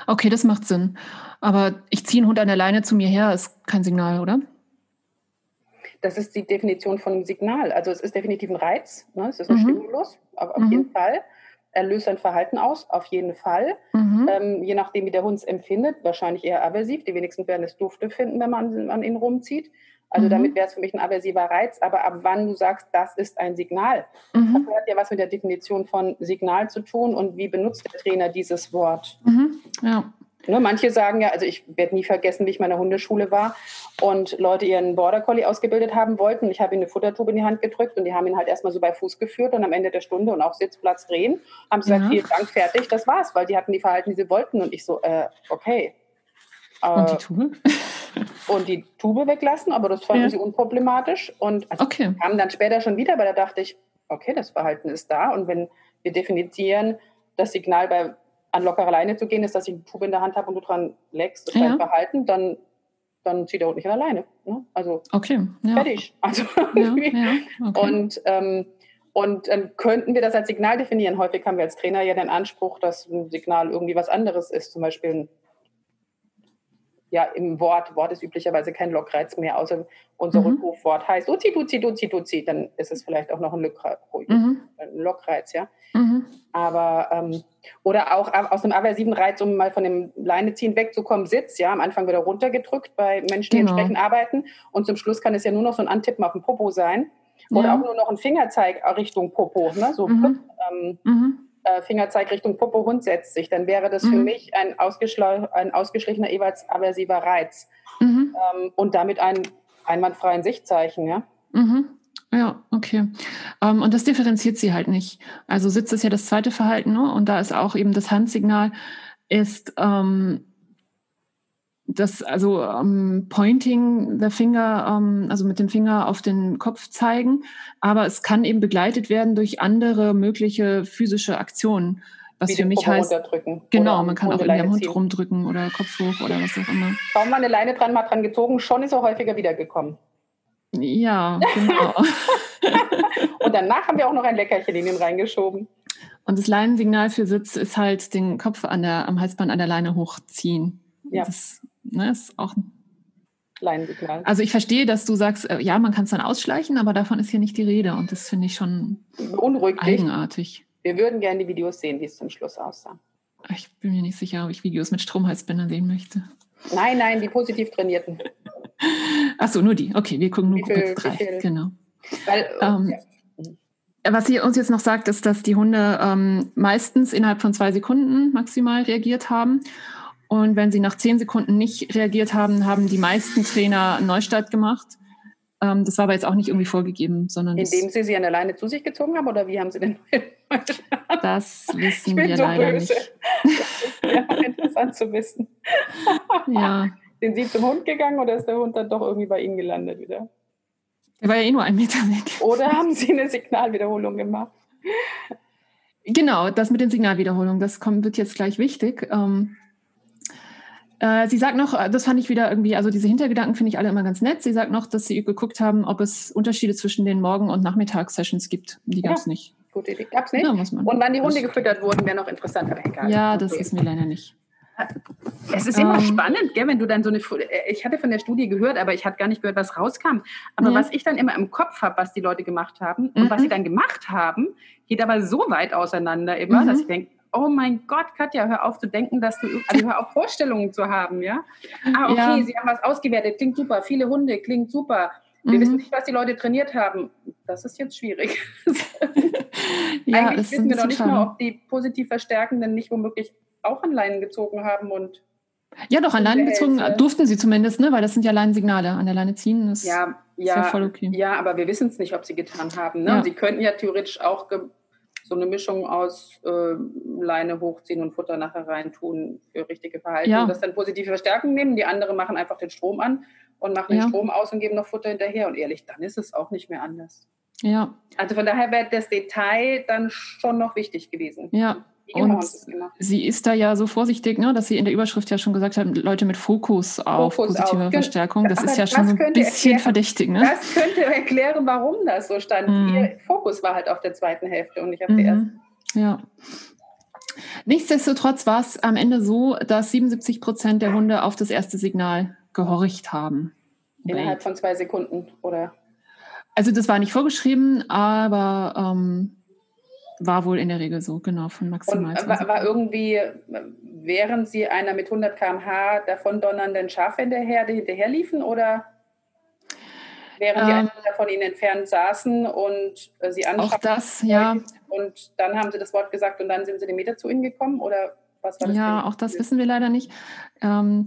[SPEAKER 2] Okay, das macht Sinn. Aber ich ziehe einen Hund an der Leine zu mir her, ist kein Signal, oder?
[SPEAKER 1] Das ist die Definition von Signal. Also es ist definitiv ein Reiz, ne? es ist ein mhm. Stimulus, auf, mhm. jeden Fall. Er löst sein Verhalten aus, auf jeden Fall. Mhm. Ähm, je nachdem, wie der Hund es empfindet, wahrscheinlich eher aversiv. Die wenigsten werden es dufte finden, wenn man an ihn rumzieht. Also mhm. damit wäre es für mich ein aversiver Reiz. Aber ab wann du sagst, das ist ein Signal, mhm. das hat ja was mit der Definition von Signal zu tun und wie benutzt der Trainer dieses Wort.
[SPEAKER 2] Mhm. Ja.
[SPEAKER 1] Ne, manche sagen ja, also ich werde nie vergessen, wie ich in meiner Hundeschule war und Leute ihren Border Collie ausgebildet haben wollten. Ich habe ihnen eine Futtertube in die Hand gedrückt und die haben ihn halt erstmal so bei Fuß geführt und am Ende der Stunde und auch Sitzplatz drehen, haben sie gesagt, vielen Dank, fertig, das war's, weil die hatten die Verhalten, die sie wollten und ich so, äh, okay.
[SPEAKER 2] Äh, und die Tube? <laughs>
[SPEAKER 1] und die Tube weglassen, aber das fanden ja. sie unproblematisch und also
[SPEAKER 2] okay.
[SPEAKER 1] kamen dann später schon wieder, weil da dachte ich, okay, das Verhalten ist da und wenn wir definieren, das Signal bei an lockerer Leine zu gehen, ist, dass ich eine Tube in der Hand habe und du dran leckst, das ja. Verhalten, dann, dann zieht er auch nicht an der Leine. Ne? Also
[SPEAKER 2] okay.
[SPEAKER 1] ja. fertig. <laughs> Also ja, ja. Okay. Und, ähm, und dann könnten wir das als Signal definieren. Häufig haben wir als Trainer ja den Anspruch, dass ein Signal irgendwie was anderes ist, zum Beispiel ein ja, im Wort, Wort ist üblicherweise kein Lockreiz mehr, außer unser mhm. Rückrufwort heißt Uzi, Duzi, Duzi, Duzi, dann ist es vielleicht auch noch ein, mhm. ein Lockreiz, ja. Mhm. Aber, ähm, oder auch aus einem aversiven Reiz, um mal von dem Leineziehen wegzukommen, Sitz, ja, am Anfang wieder runtergedrückt bei Menschen, die genau. entsprechend arbeiten und zum Schluss kann es ja nur noch so ein Antippen auf dem Popo sein oder ja. auch nur noch ein Fingerzeig Richtung Popo, ne, so mhm. ähm, mhm äh, Fingerzeig Richtung Popo, Hund setzt sich, dann wäre das mhm. für mich ein, ein ausgeschlichener, jeweils aversiver Reiz. Mhm. Ähm, und damit ein einwandfreien Sichtzeichen, ja.
[SPEAKER 2] Mhm. Ja, okay. Um, ähm, und das differenziert sie halt nicht. Also Sitz ist ja das zweite Verhalten, ne? und da ist auch eben das Handsignal, ist ähm, das, also ähm, Pointing der Finger, ähm, also mit dem Finger auf den Kopf zeigen, aber es kann eben begleitet werden durch andere mögliche physische Aktionen. Was Wie für mich heißt, genau, man kann auch irgendwie am Hund ziehen. rumdrücken oder Kopf hoch oder was auch immer.
[SPEAKER 1] Kaum mal eine Leine dran, mal dran gezogen, schon ist er häufiger wiedergekommen.
[SPEAKER 2] Ja, genau. <laughs>
[SPEAKER 1] und danach haben wir auch noch ein Leckerchen in ihn reingeschoben.
[SPEAKER 2] Und das Leinensignal für Sitz ist halt den Kopf an der, am Halsband an der Leine hochziehen. Ja. Das Ne, ist auch
[SPEAKER 1] Leinsignal.
[SPEAKER 2] Also ich verstehe, dass du sagst, äh, ja, man kann es dann ausschleichen, aber davon ist hier nicht die Rede und das finde ich schon
[SPEAKER 1] Beunruhigt
[SPEAKER 2] eigenartig.
[SPEAKER 1] Wir würden gerne die Videos sehen, wie es zum Schluss aussah.
[SPEAKER 2] Ich bin mir nicht sicher, ob ich Videos mit Stromhalsbändern sehen möchte.
[SPEAKER 1] Nein, nein, die positiv trainierten. <laughs>
[SPEAKER 2] Achso, nur die. Okay, wir gucken nur Gruppe 3. Genau. Weil, ähm, ja. Was sie uns jetzt noch sagt, ist, dass die Hunde ähm, meistens innerhalb von zwei Sekunden maximal reagiert haben und wenn sie nach zehn Sekunden nicht reagiert haben, haben die meisten Trainer einen Neustart gemacht. Ähm, das war aber jetzt auch nicht irgendwie vorgegeben, sondern.
[SPEAKER 1] Indem sie sie an der Leine zu sich gezogen haben oder wie haben sie denn? <laughs>
[SPEAKER 2] das wissen wir so leider böse. nicht.
[SPEAKER 1] Das <laughs> ist ja interessant zu wissen. <laughs>
[SPEAKER 2] ja.
[SPEAKER 1] Sind Sie zum Hund gegangen oder ist der Hund dann doch irgendwie bei Ihnen gelandet wieder?
[SPEAKER 2] Der war ja eh nur ein Meter weg.
[SPEAKER 1] Oder haben Sie eine Signalwiederholung gemacht?
[SPEAKER 2] Genau, das mit den Signalwiederholungen, das kommt, wird jetzt gleich wichtig. Ähm, äh, sie sagt noch, äh, das fand ich wieder irgendwie, also diese Hintergedanken finde ich alle immer ganz nett. Sie sagt noch, dass sie geguckt haben, ob es Unterschiede zwischen den Morgen- und Nachmittagssessions gibt. Die gab es ja, nicht.
[SPEAKER 1] Gute Idee. Gab es nicht. Ja, und wann die Hunde gefüttert wurden, wäre noch interessant, aber
[SPEAKER 2] egal. Ja, das okay. ist mir leider nicht.
[SPEAKER 1] Es ist immer ähm, spannend, gell, wenn du dann so eine. Ich hatte von der Studie gehört, aber ich hatte gar nicht gehört, was rauskam. Aber ja. was ich dann immer im Kopf habe, was die Leute gemacht haben und was sie mhm. dann gemacht haben, geht aber so weit auseinander immer, mhm. dass ich denke, oh mein Gott, Katja, hör auf zu denken, dass du, also hör auf Vorstellungen zu haben, ja? Ah, okay, ja. sie haben was ausgewertet, klingt super, viele Hunde, klingt super. Wir mhm. wissen nicht, was die Leute trainiert haben. Das ist jetzt schwierig. <laughs> ja, Eigentlich wissen wir noch nicht mal, ob die positiv Verstärkenden nicht womöglich auch an Leinen gezogen haben und
[SPEAKER 2] ja, doch, an Leinen gezogen durften sie zumindest, ne? weil das sind ja Leinensignale. An der Leine ziehen ist
[SPEAKER 1] ja, ja, ja voll okay. Ja, aber wir wissen es nicht, ob sie getan haben. Ne? Ja. Sie könnten ja theoretisch auch so eine Mischung aus äh, Leine hochziehen und Futter nachher reintun für richtige Verhalten. Ja. Und das dann positive Verstärkung nehmen. Die anderen machen einfach den Strom an und machen ja. den Strom aus und geben noch Futter hinterher. Und ehrlich, dann ist es auch nicht mehr anders.
[SPEAKER 2] Ja.
[SPEAKER 1] Also von daher wäre das Detail dann schon noch wichtig gewesen.
[SPEAKER 2] Ja. Und sie ist da ja so vorsichtig, ne, dass sie in der Überschrift ja schon gesagt hat, Leute mit Fokus auf Fokus positive auf. Verstärkung. Das Aber ist ja schon so ein bisschen erklären, verdächtig. Ne?
[SPEAKER 1] Das könnte erklären, warum das so stand. Mhm. Ihr Fokus war halt auf der zweiten Hälfte und nicht auf der mhm. ersten.
[SPEAKER 2] Ja. Nichtsdestotrotz war es am Ende so, dass 77 Prozent der Hunde auf das erste Signal gehorcht haben.
[SPEAKER 1] Innerhalb von zwei Sekunden, oder?
[SPEAKER 2] Also das war nicht vorgeschrieben, aber ähm, war wohl in der Regel so, genau, von maximal.
[SPEAKER 1] Und war, war, irgendwie, während Sie einer mit 100 km/h davon donnernden Schaf in der Herde hinterherliefen oder während ähm, die einer von Ihnen entfernt saßen und äh, Sie anschauen?
[SPEAKER 2] Auch das, ja.
[SPEAKER 1] Und dann haben Sie das Wort gesagt und dann sind Sie den Meter zu Ihnen gekommen oder was war das?
[SPEAKER 2] Ja, auch das wissen wir leider nicht. Ähm,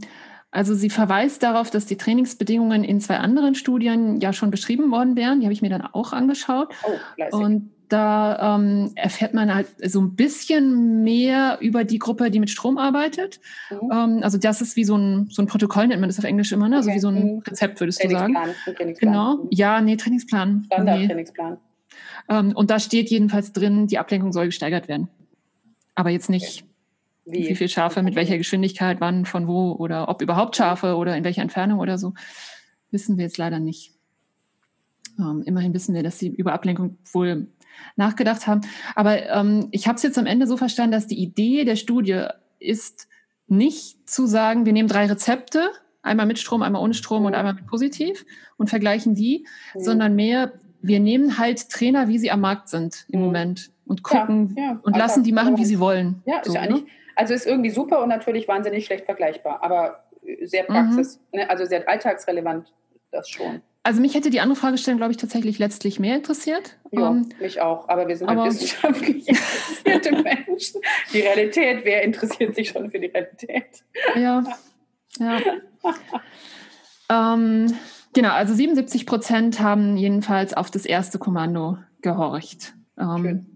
[SPEAKER 2] also sie verweist darauf, dass die Trainingsbedingungen in zwei anderen Studien ja schon beschrieben worden wären. Die habe ich mir dann auch angeschaut. Oh, und da ähm, erfährt man halt so ein bisschen mehr über die Gruppe, die mit Strom arbeitet. Mhm. Ähm, also das ist wie so ein, so ein Protokoll, nennt man das auf Englisch immer, ne? Also okay. wie so ein mhm. Rezept, würdest du sagen. Trainingsplan. Genau. Ja, nee, Trainingsplan.
[SPEAKER 1] Standard-Trainingsplan.
[SPEAKER 2] Nee. Ähm, und da steht jedenfalls drin, die Ablenkung soll gesteigert werden. Aber jetzt nicht okay. Wie? Wie viele Schafe mit welcher Geschwindigkeit, wann, von wo oder ob überhaupt Schafe oder in welcher Entfernung oder so, wissen wir jetzt leider nicht. Ähm, immerhin wissen wir, dass sie über Ablenkung wohl nachgedacht haben. Aber ähm, ich habe es jetzt am Ende so verstanden, dass die Idee der Studie ist nicht zu sagen, wir nehmen drei Rezepte, einmal mit Strom, einmal ohne Strom ja. und einmal mit positiv und vergleichen die, ja. sondern mehr, wir nehmen halt Trainer, wie sie am Markt sind im ja. Moment und gucken und also lassen die machen, wie sie wollen.
[SPEAKER 1] Ja, ist so, ja eigentlich, ne? Also ist irgendwie super und natürlich wahnsinnig schlecht vergleichbar, aber sehr mhm. praxis, mhm. ne, also sehr alltagsrelevant, das schon.
[SPEAKER 2] Also mich hätte die andere Fragestellung, glaube ich, tatsächlich letztlich mehr interessiert.
[SPEAKER 1] Ja, um, ähm, mich auch. Aber wir sind halt wissenschaftlich interessierte <laughs> Menschen. Die Realität, wer interessiert sich schon für die Realität?
[SPEAKER 2] Ja, ja. ähm, genau, also 77 Prozent haben jedenfalls auf das erste Kommando gehorcht. Ähm,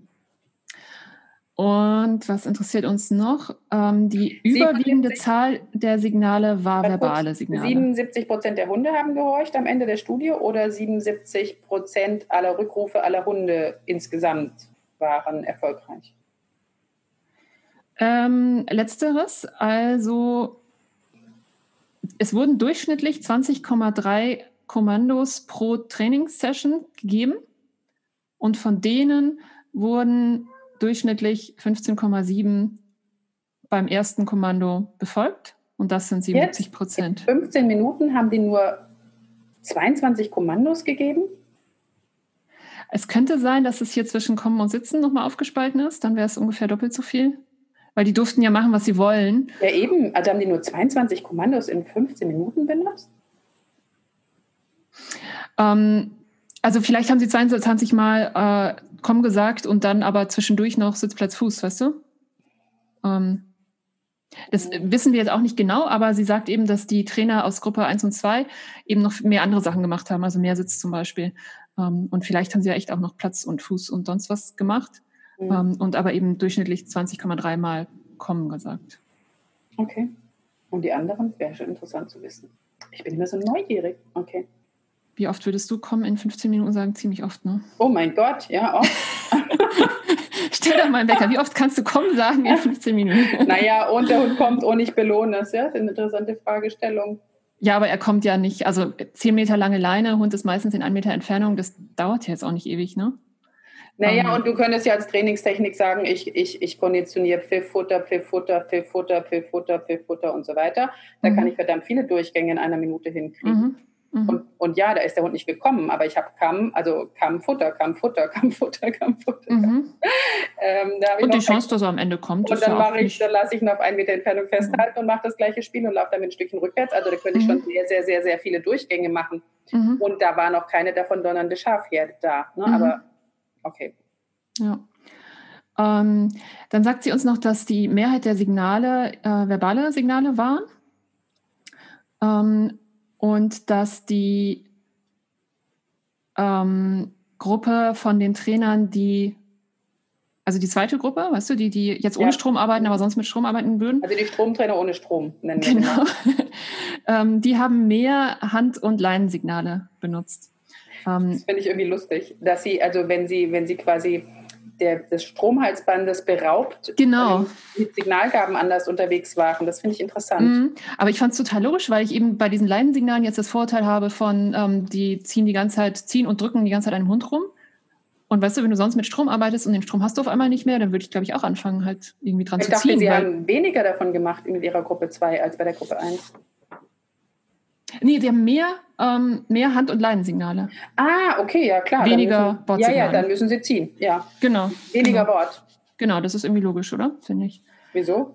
[SPEAKER 2] und was interessiert uns noch? Ähm, die überwiegende 77, Zahl der Signale war verbale Signale.
[SPEAKER 1] 77 Prozent der Hunde haben gehorcht am Ende der Studie oder 77 Prozent aller Rückrufe aller Hunde insgesamt waren erfolgreich?
[SPEAKER 2] Ähm, letzteres, also es wurden durchschnittlich 20,3 Kommandos pro Trainingssession gegeben und von denen wurden durchschnittlich 15,7 beim ersten Kommando befolgt. Und das sind 77 Prozent.
[SPEAKER 1] 15 Minuten haben die nur 22 Kommandos gegeben?
[SPEAKER 2] Es könnte sein, dass es hier zwischen Kommen und Sitzen nochmal aufgespalten ist. Dann wäre es ungefähr doppelt so viel. Weil die durften ja machen, was sie wollen.
[SPEAKER 1] Ja, eben. Also haben die nur 22 Kommandos in 15 Minuten benutzt?
[SPEAKER 2] Ähm, also vielleicht haben sie 22 Mal äh, komm gesagt und dann aber zwischendurch noch Sitzplatz Fuß, weißt du? Ähm, das wissen wir jetzt auch nicht genau, aber sie sagt eben, dass die Trainer aus Gruppe 1 und 2 eben noch mehr andere Sachen gemacht haben, also mehr Sitz zum Beispiel. Ähm, und vielleicht haben sie ja echt auch noch Platz und Fuß und sonst was gemacht. Mhm. Ähm, und aber eben durchschnittlich 20,3 Mal kommen gesagt.
[SPEAKER 1] Okay. Und die anderen? Wäre schon interessant zu wissen. Ich bin immer so neugierig. Okay.
[SPEAKER 2] Wie oft würdest du kommen in 15 Minuten sagen? Ziemlich oft, ne?
[SPEAKER 1] Oh mein Gott, ja, oft. <laughs>
[SPEAKER 2] Stell doch mal einen Wecker. Wie oft kannst du kommen sagen in 15 Minuten? <laughs>
[SPEAKER 1] naja, und der Hund kommt und ich belohne das. Ja, das ist eine interessante Fragestellung.
[SPEAKER 2] Ja, aber er kommt ja nicht, also 10 Meter lange Leine, Hund ist meistens in 1 Meter Entfernung, das dauert ja jetzt auch nicht ewig, ne?
[SPEAKER 1] Naja, um, ähm. und du könntest ja als Trainingstechnik sagen, ich, ich, ich konditioniere Pfifffutter, Pfifffutter, Pfifffutter, Pfifffutter, Pfifffutter und so weiter. Da mhm. kann ich verdammt viele Durchgänge in einer Minute hinkriegen. Mhm. Und, und, ja, da ist der Hund nicht gekommen, aber ich habe kam, also kam Futter, kam Futter, <laughs> kam Futter, kam Futter. Mhm.
[SPEAKER 2] Ähm, und die Chance, dass er am Ende kommt,
[SPEAKER 1] und dann mache ich, dann lasse ich ihn auf einen Meter Entfernung mhm. festhalten mhm. und mache das gleiche Spiel und laufe damit ein Stückchen rückwärts. Also da könnte ich schon mhm. sehr, sehr, sehr, sehr viele Durchgänge machen. Mhm. Und da war noch keine davon donnernde Schafherde da. Ne? Aber okay.
[SPEAKER 2] Ja. Ähm, dann sagt sie uns noch, dass die Mehrheit der Signale äh, verbale Signale waren. Ähm, und dass die ähm, Gruppe von den Trainern, die, also die zweite Gruppe, weißt du, die, die jetzt ohne ja. Strom arbeiten, aber sonst mit Strom arbeiten würden.
[SPEAKER 1] Also die Stromtrainer ohne Strom
[SPEAKER 2] nennen wir Genau. <laughs> ähm, die haben mehr Hand- und Leinensignale benutzt.
[SPEAKER 1] Ähm, das finde ich irgendwie lustig, dass sie, also wenn sie, wenn sie quasi der, des Stromhalsbandes beraubt,
[SPEAKER 2] genau.
[SPEAKER 1] mit Signalgaben anders unterwegs waren. Das finde ich interessant. Mhm.
[SPEAKER 2] Aber ich fand es total logisch, weil ich eben bei diesen Leinensignalen jetzt das Vorteil habe von, ähm, die ziehen die ganze Zeit, ziehen und drücken die ganze Zeit einem Hund rum. Und weißt du, wenn du sonst mit Strom arbeitest und den Strom hast du auf einmal nicht mehr, dann würde ich, glaube ich, auch anfangen, halt irgendwie dran
[SPEAKER 1] ich
[SPEAKER 2] zu
[SPEAKER 1] dachte,
[SPEAKER 2] ziehen.
[SPEAKER 1] Sie haben weniger davon gemacht mit Ihrer Gruppe 2 als bei der Gruppe 1.
[SPEAKER 2] Nee, sie haben mehr, ähm, mehr Hand- und Leinensignale.
[SPEAKER 1] Ah, okay, ja klar.
[SPEAKER 2] Weniger
[SPEAKER 1] Wortsignale. Ja, ja, dann müssen sie ziehen, ja.
[SPEAKER 2] Genau.
[SPEAKER 1] Weniger
[SPEAKER 2] genau.
[SPEAKER 1] Wort.
[SPEAKER 2] Genau, das ist irgendwie logisch, oder? Finde ich.
[SPEAKER 1] Wieso?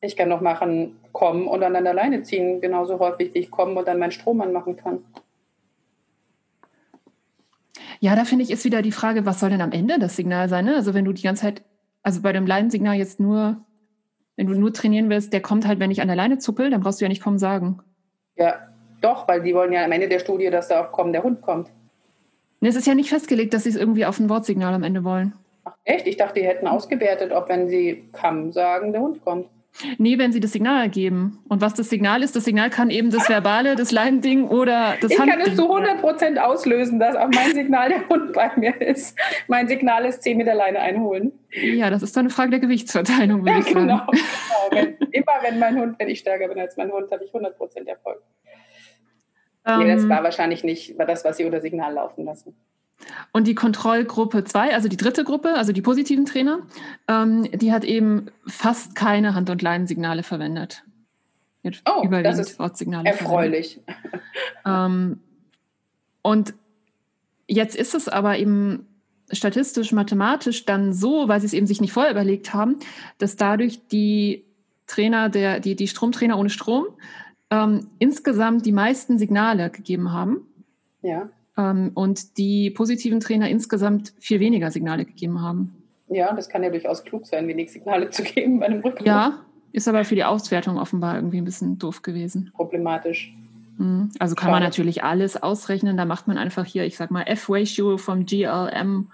[SPEAKER 1] Ich kann noch machen, kommen und dann an der Leine ziehen, genauso häufig, wie ich kommen und dann meinen Strom anmachen kann.
[SPEAKER 2] Ja, da finde ich, ist wieder die Frage, was soll denn am Ende das Signal sein? Ne? Also wenn du die ganze Zeit, also bei dem Leinensignal jetzt nur, wenn du nur trainieren willst, der kommt halt, wenn ich an der Leine zuppel, dann brauchst du ja nicht kommen sagen.
[SPEAKER 1] Ja, doch, weil die wollen ja am Ende der Studie, dass da auch kommen, der Hund kommt.
[SPEAKER 2] Ne, es ist ja nicht festgelegt, dass sie es irgendwie auf ein Wortsignal am Ende wollen.
[SPEAKER 1] Ach echt? Ich dachte, die hätten ausgewertet, ob wenn sie kam sagen, der Hund kommt.
[SPEAKER 2] Nee, wenn sie das Signal geben. Und was das Signal ist, das Signal kann eben das Verbale, das Leinending oder das
[SPEAKER 1] Ich
[SPEAKER 2] Handding
[SPEAKER 1] kann es zu 100 Prozent auslösen, dass auch mein Signal der Hund bei mir ist. Mein Signal ist 10 Meter Leine einholen.
[SPEAKER 2] Ja, das ist dann eine Frage der Gewichtsverteilung, würde
[SPEAKER 1] ja,
[SPEAKER 2] ich sagen.
[SPEAKER 1] Genau. genau. Wenn, immer wenn mein Hund, wenn ich stärker bin als mein Hund, habe ich 100 Prozent Erfolg. Ähm, nee, das war wahrscheinlich nicht war das, was sie unter Signal laufen lassen.
[SPEAKER 2] Und die Kontrollgruppe 2, also die dritte Gruppe, also die positiven Trainer, ähm, die hat eben fast keine Hand- und Leinensignale verwendet.
[SPEAKER 1] oh, das ist Wortsignale erfreulich. <laughs>
[SPEAKER 2] Ähm, und jetzt ist es aber eben statistisch, mathematisch dann so, weil sie es eben sich nicht vorher überlegt haben, dass dadurch die Trainer, der, die, die Stromtrainer ohne Strom ähm, insgesamt die meisten Signale gegeben haben.
[SPEAKER 1] Ja.
[SPEAKER 2] Ähm, und die positiven Trainer insgesamt viel weniger Signale gegeben haben.
[SPEAKER 1] Ja, das kann ja durchaus klug sein, wenig Signale <laughs> zu geben bei einem Rückruf.
[SPEAKER 2] Ja, ist aber für die Auswertung offenbar irgendwie ein bisschen doof gewesen.
[SPEAKER 1] Problematisch.
[SPEAKER 2] Mhm. Also kann man natürlich alles ausrechnen. Da macht man einfach hier, ich sag mal, F-Ratio vom GLM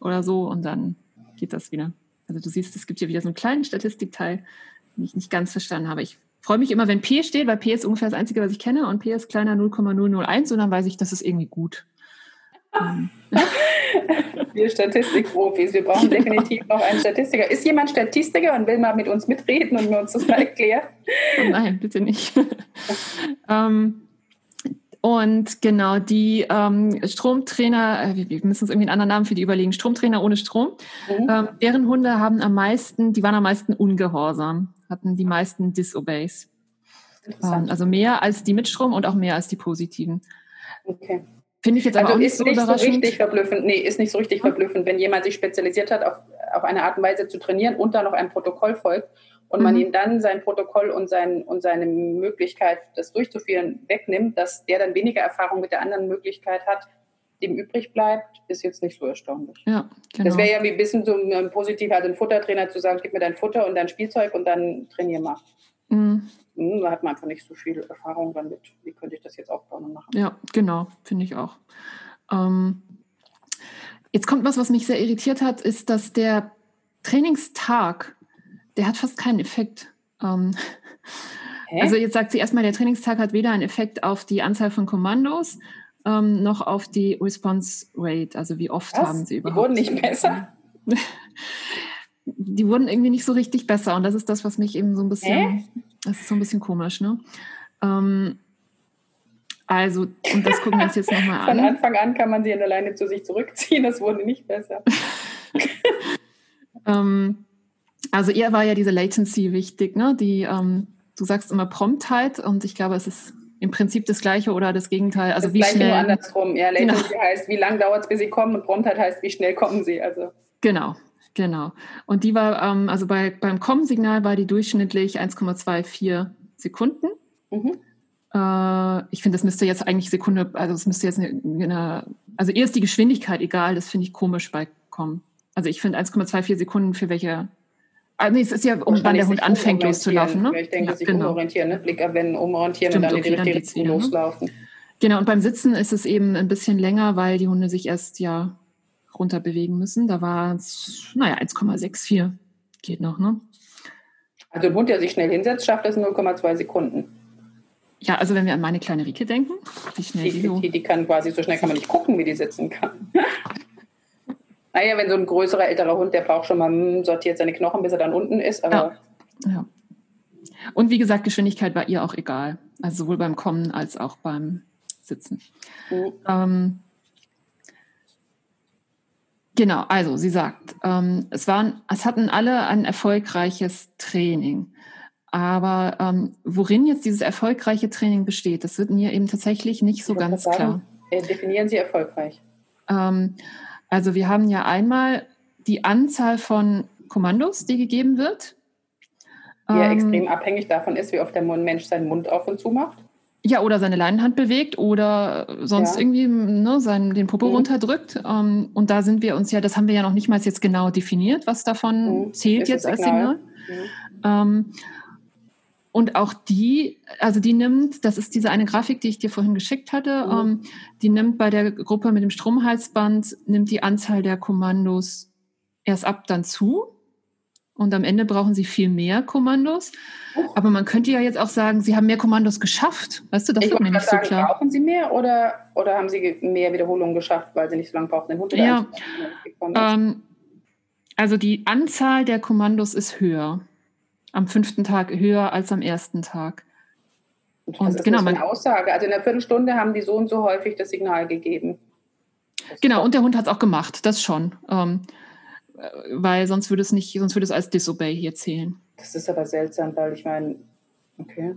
[SPEAKER 2] oder so und dann geht das wieder. Also du siehst, es gibt hier wieder so einen kleinen Statistikteil, den ich nicht ganz verstanden habe. Ich freue mich immer, wenn P steht, weil P ist ungefähr das Einzige, was ich kenne und P ist kleiner 0,001 und dann weiß ich, das ist irgendwie gut. <laughs>
[SPEAKER 1] wir Statistikprofis, wir brauchen definitiv noch einen Statistiker. Ist jemand Statistiker und will mal mit uns mitreden und mir uns das mal erklären?
[SPEAKER 2] Oh nein, bitte nicht. <laughs> ähm, und genau, die ähm, Stromtrainer, äh, wir müssen uns irgendwie einen anderen Namen für die überlegen, Stromtrainer ohne Strom, mhm. ähm, deren Hunde haben am meisten, die waren am meisten ungehorsam, hatten die meisten Disobeys. Ähm, also mehr als die mit Strom und auch mehr als die positiven.
[SPEAKER 1] Okay.
[SPEAKER 2] Finde ich jetzt aber
[SPEAKER 1] also
[SPEAKER 2] auch
[SPEAKER 1] nicht
[SPEAKER 2] so
[SPEAKER 1] nicht. So richtig verblüffend. Nee, ist nicht so richtig verblüffend, wenn jemand sich spezialisiert hat, auf, auf eine Art und Weise zu trainieren und dann noch ein Protokoll folgt und mhm. man ihm dann sein Protokoll und, sein, und seine Möglichkeit, das durchzuführen, wegnimmt, dass der dann weniger Erfahrung mit der anderen Möglichkeit hat, dem übrig bleibt, ist jetzt nicht so erstaunlich.
[SPEAKER 2] Ja, genau.
[SPEAKER 1] Das wäre ja wie ein bisschen so ein positiv, also ein Futtertrainer zu sagen, gib mir dein Futter und dein Spielzeug und dann trainier mal. Mhm. Hm, da hat man einfach nicht so viel Erfahrung damit. Wie könnte ich das jetzt aufbauen und machen?
[SPEAKER 2] Ja, genau, finde ich auch. Ähm, jetzt kommt was, was mich sehr irritiert hat, ist, dass der Trainingstag, der hat fast keinen Effekt. Ähm, also jetzt sagt sie erstmal, der Trainingstag hat weder einen Effekt auf die Anzahl von Kommandos ähm, noch auf die Response Rate, also wie oft was? haben sie überhaupt.
[SPEAKER 1] Die wurden nicht besser? <laughs>
[SPEAKER 2] die wurden irgendwie nicht so richtig besser und das ist das, was mich eben so ein bisschen, Hä? das ist so ein bisschen komisch, ne? Ähm, also, und das gucken wir uns jetzt nochmal <laughs> an.
[SPEAKER 1] Von Anfang an kann man sie alleine zu sich zurückziehen, das wurde nicht besser. <laughs>
[SPEAKER 2] ähm, also ihr war ja diese Latency wichtig, ne? Die, ähm, du sagst immer Promptheit und ich glaube, es ist im Prinzip das Gleiche oder das Gegenteil. Also
[SPEAKER 1] das
[SPEAKER 2] wie
[SPEAKER 1] Gleiche
[SPEAKER 2] schnell.
[SPEAKER 1] Nur andersrum. Ja, Latency genau. heißt, wie lange dauert es, bis sie kommen und Promptheit heißt, wie schnell kommen sie. Also.
[SPEAKER 2] Genau, genau. Und die war, ähm, also bei, beim Kommen-Signal war die durchschnittlich 1,24 Sekunden. Mhm. Äh, ich finde, das müsste jetzt eigentlich Sekunde, also es müsste jetzt eine, eine also ihr ist die Geschwindigkeit egal, das finde ich komisch bei Kommen. Also ich finde 1,24 Sekunden für welche Nee, es ist ja, um, wann der Hund anfängt loszulaufen. Ne?
[SPEAKER 1] Ich denke,
[SPEAKER 2] ja,
[SPEAKER 1] sich
[SPEAKER 2] genau.
[SPEAKER 1] umorientieren, ne? Blick abwenden, umorientieren
[SPEAKER 2] Stimmt,
[SPEAKER 1] und dann
[SPEAKER 2] okay,
[SPEAKER 1] in die richtige Richtung
[SPEAKER 2] ne?
[SPEAKER 1] loslaufen.
[SPEAKER 2] Genau, und beim Sitzen ist es eben ein bisschen länger, weil die Hunde sich erst ja runter bewegen müssen. Da war es, naja, 1,64 geht noch, ne?
[SPEAKER 1] Also ein Hund, der sich schnell hinsetzt, schafft das in 0,2 Sekunden.
[SPEAKER 2] Ja, also wenn wir an meine kleine Rike denken,
[SPEAKER 1] wie schnell die, die. Die, die kann quasi, so schnell kann man nicht gucken, wie die sitzen kann. Naja, wenn so ein größerer, älterer Hund, der braucht schon mal, hm, sortiert seine Knochen, bis er dann unten ist. Aber
[SPEAKER 2] ja. ja. Und wie gesagt, Geschwindigkeit war ihr auch egal. Also sowohl beim Kommen als auch beim Sitzen. Mhm. Ähm, genau, also sie sagt, ähm, es, waren, es hatten alle ein erfolgreiches Training. Aber ähm, worin jetzt dieses erfolgreiche Training besteht, das wird mir eben tatsächlich nicht so ganz klar.
[SPEAKER 1] Äh, definieren Sie erfolgreich.
[SPEAKER 2] Ähm, also wir haben ja einmal die Anzahl von Kommandos, die gegeben wird.
[SPEAKER 1] Die ja ähm, extrem abhängig davon ist, wie oft der Mensch seinen Mund auf und zu macht.
[SPEAKER 2] Ja, oder seine Leinenhand bewegt oder sonst ja. irgendwie ne, seinen, den Popo mhm. runterdrückt. Ähm, und da sind wir uns ja, das haben wir ja noch nicht mal jetzt genau definiert, was davon mhm. zählt jetzt als Signal. Mhm. Ähm, und auch die, also die nimmt, das ist diese eine Grafik, die ich dir vorhin geschickt hatte, mhm. ähm, die nimmt bei der Gruppe mit dem Stromhalsband, nimmt die Anzahl der Kommandos erst ab, dann zu. Und am Ende brauchen sie viel mehr Kommandos. Oh. Aber man könnte ja jetzt auch sagen, sie haben mehr Kommandos geschafft. Weißt du, das
[SPEAKER 1] wird mir nicht sagen, so klar. Brauchen sie mehr oder, oder haben sie mehr Wiederholungen geschafft, weil sie nicht so lange brauchen, den Hund
[SPEAKER 2] Ja, ähm, also die Anzahl der Kommandos ist höher am fünften Tag höher als am ersten Tag.
[SPEAKER 1] Und, und ist genau, das eine Aussage. Also in einer Viertelstunde haben die so und so häufig das Signal gegeben.
[SPEAKER 2] Das genau, und der Hund hat es auch gemacht, das schon. Ähm, weil sonst würde es nicht, sonst würde es als Disobey hier zählen.
[SPEAKER 1] Das ist aber seltsam, weil ich meine, okay.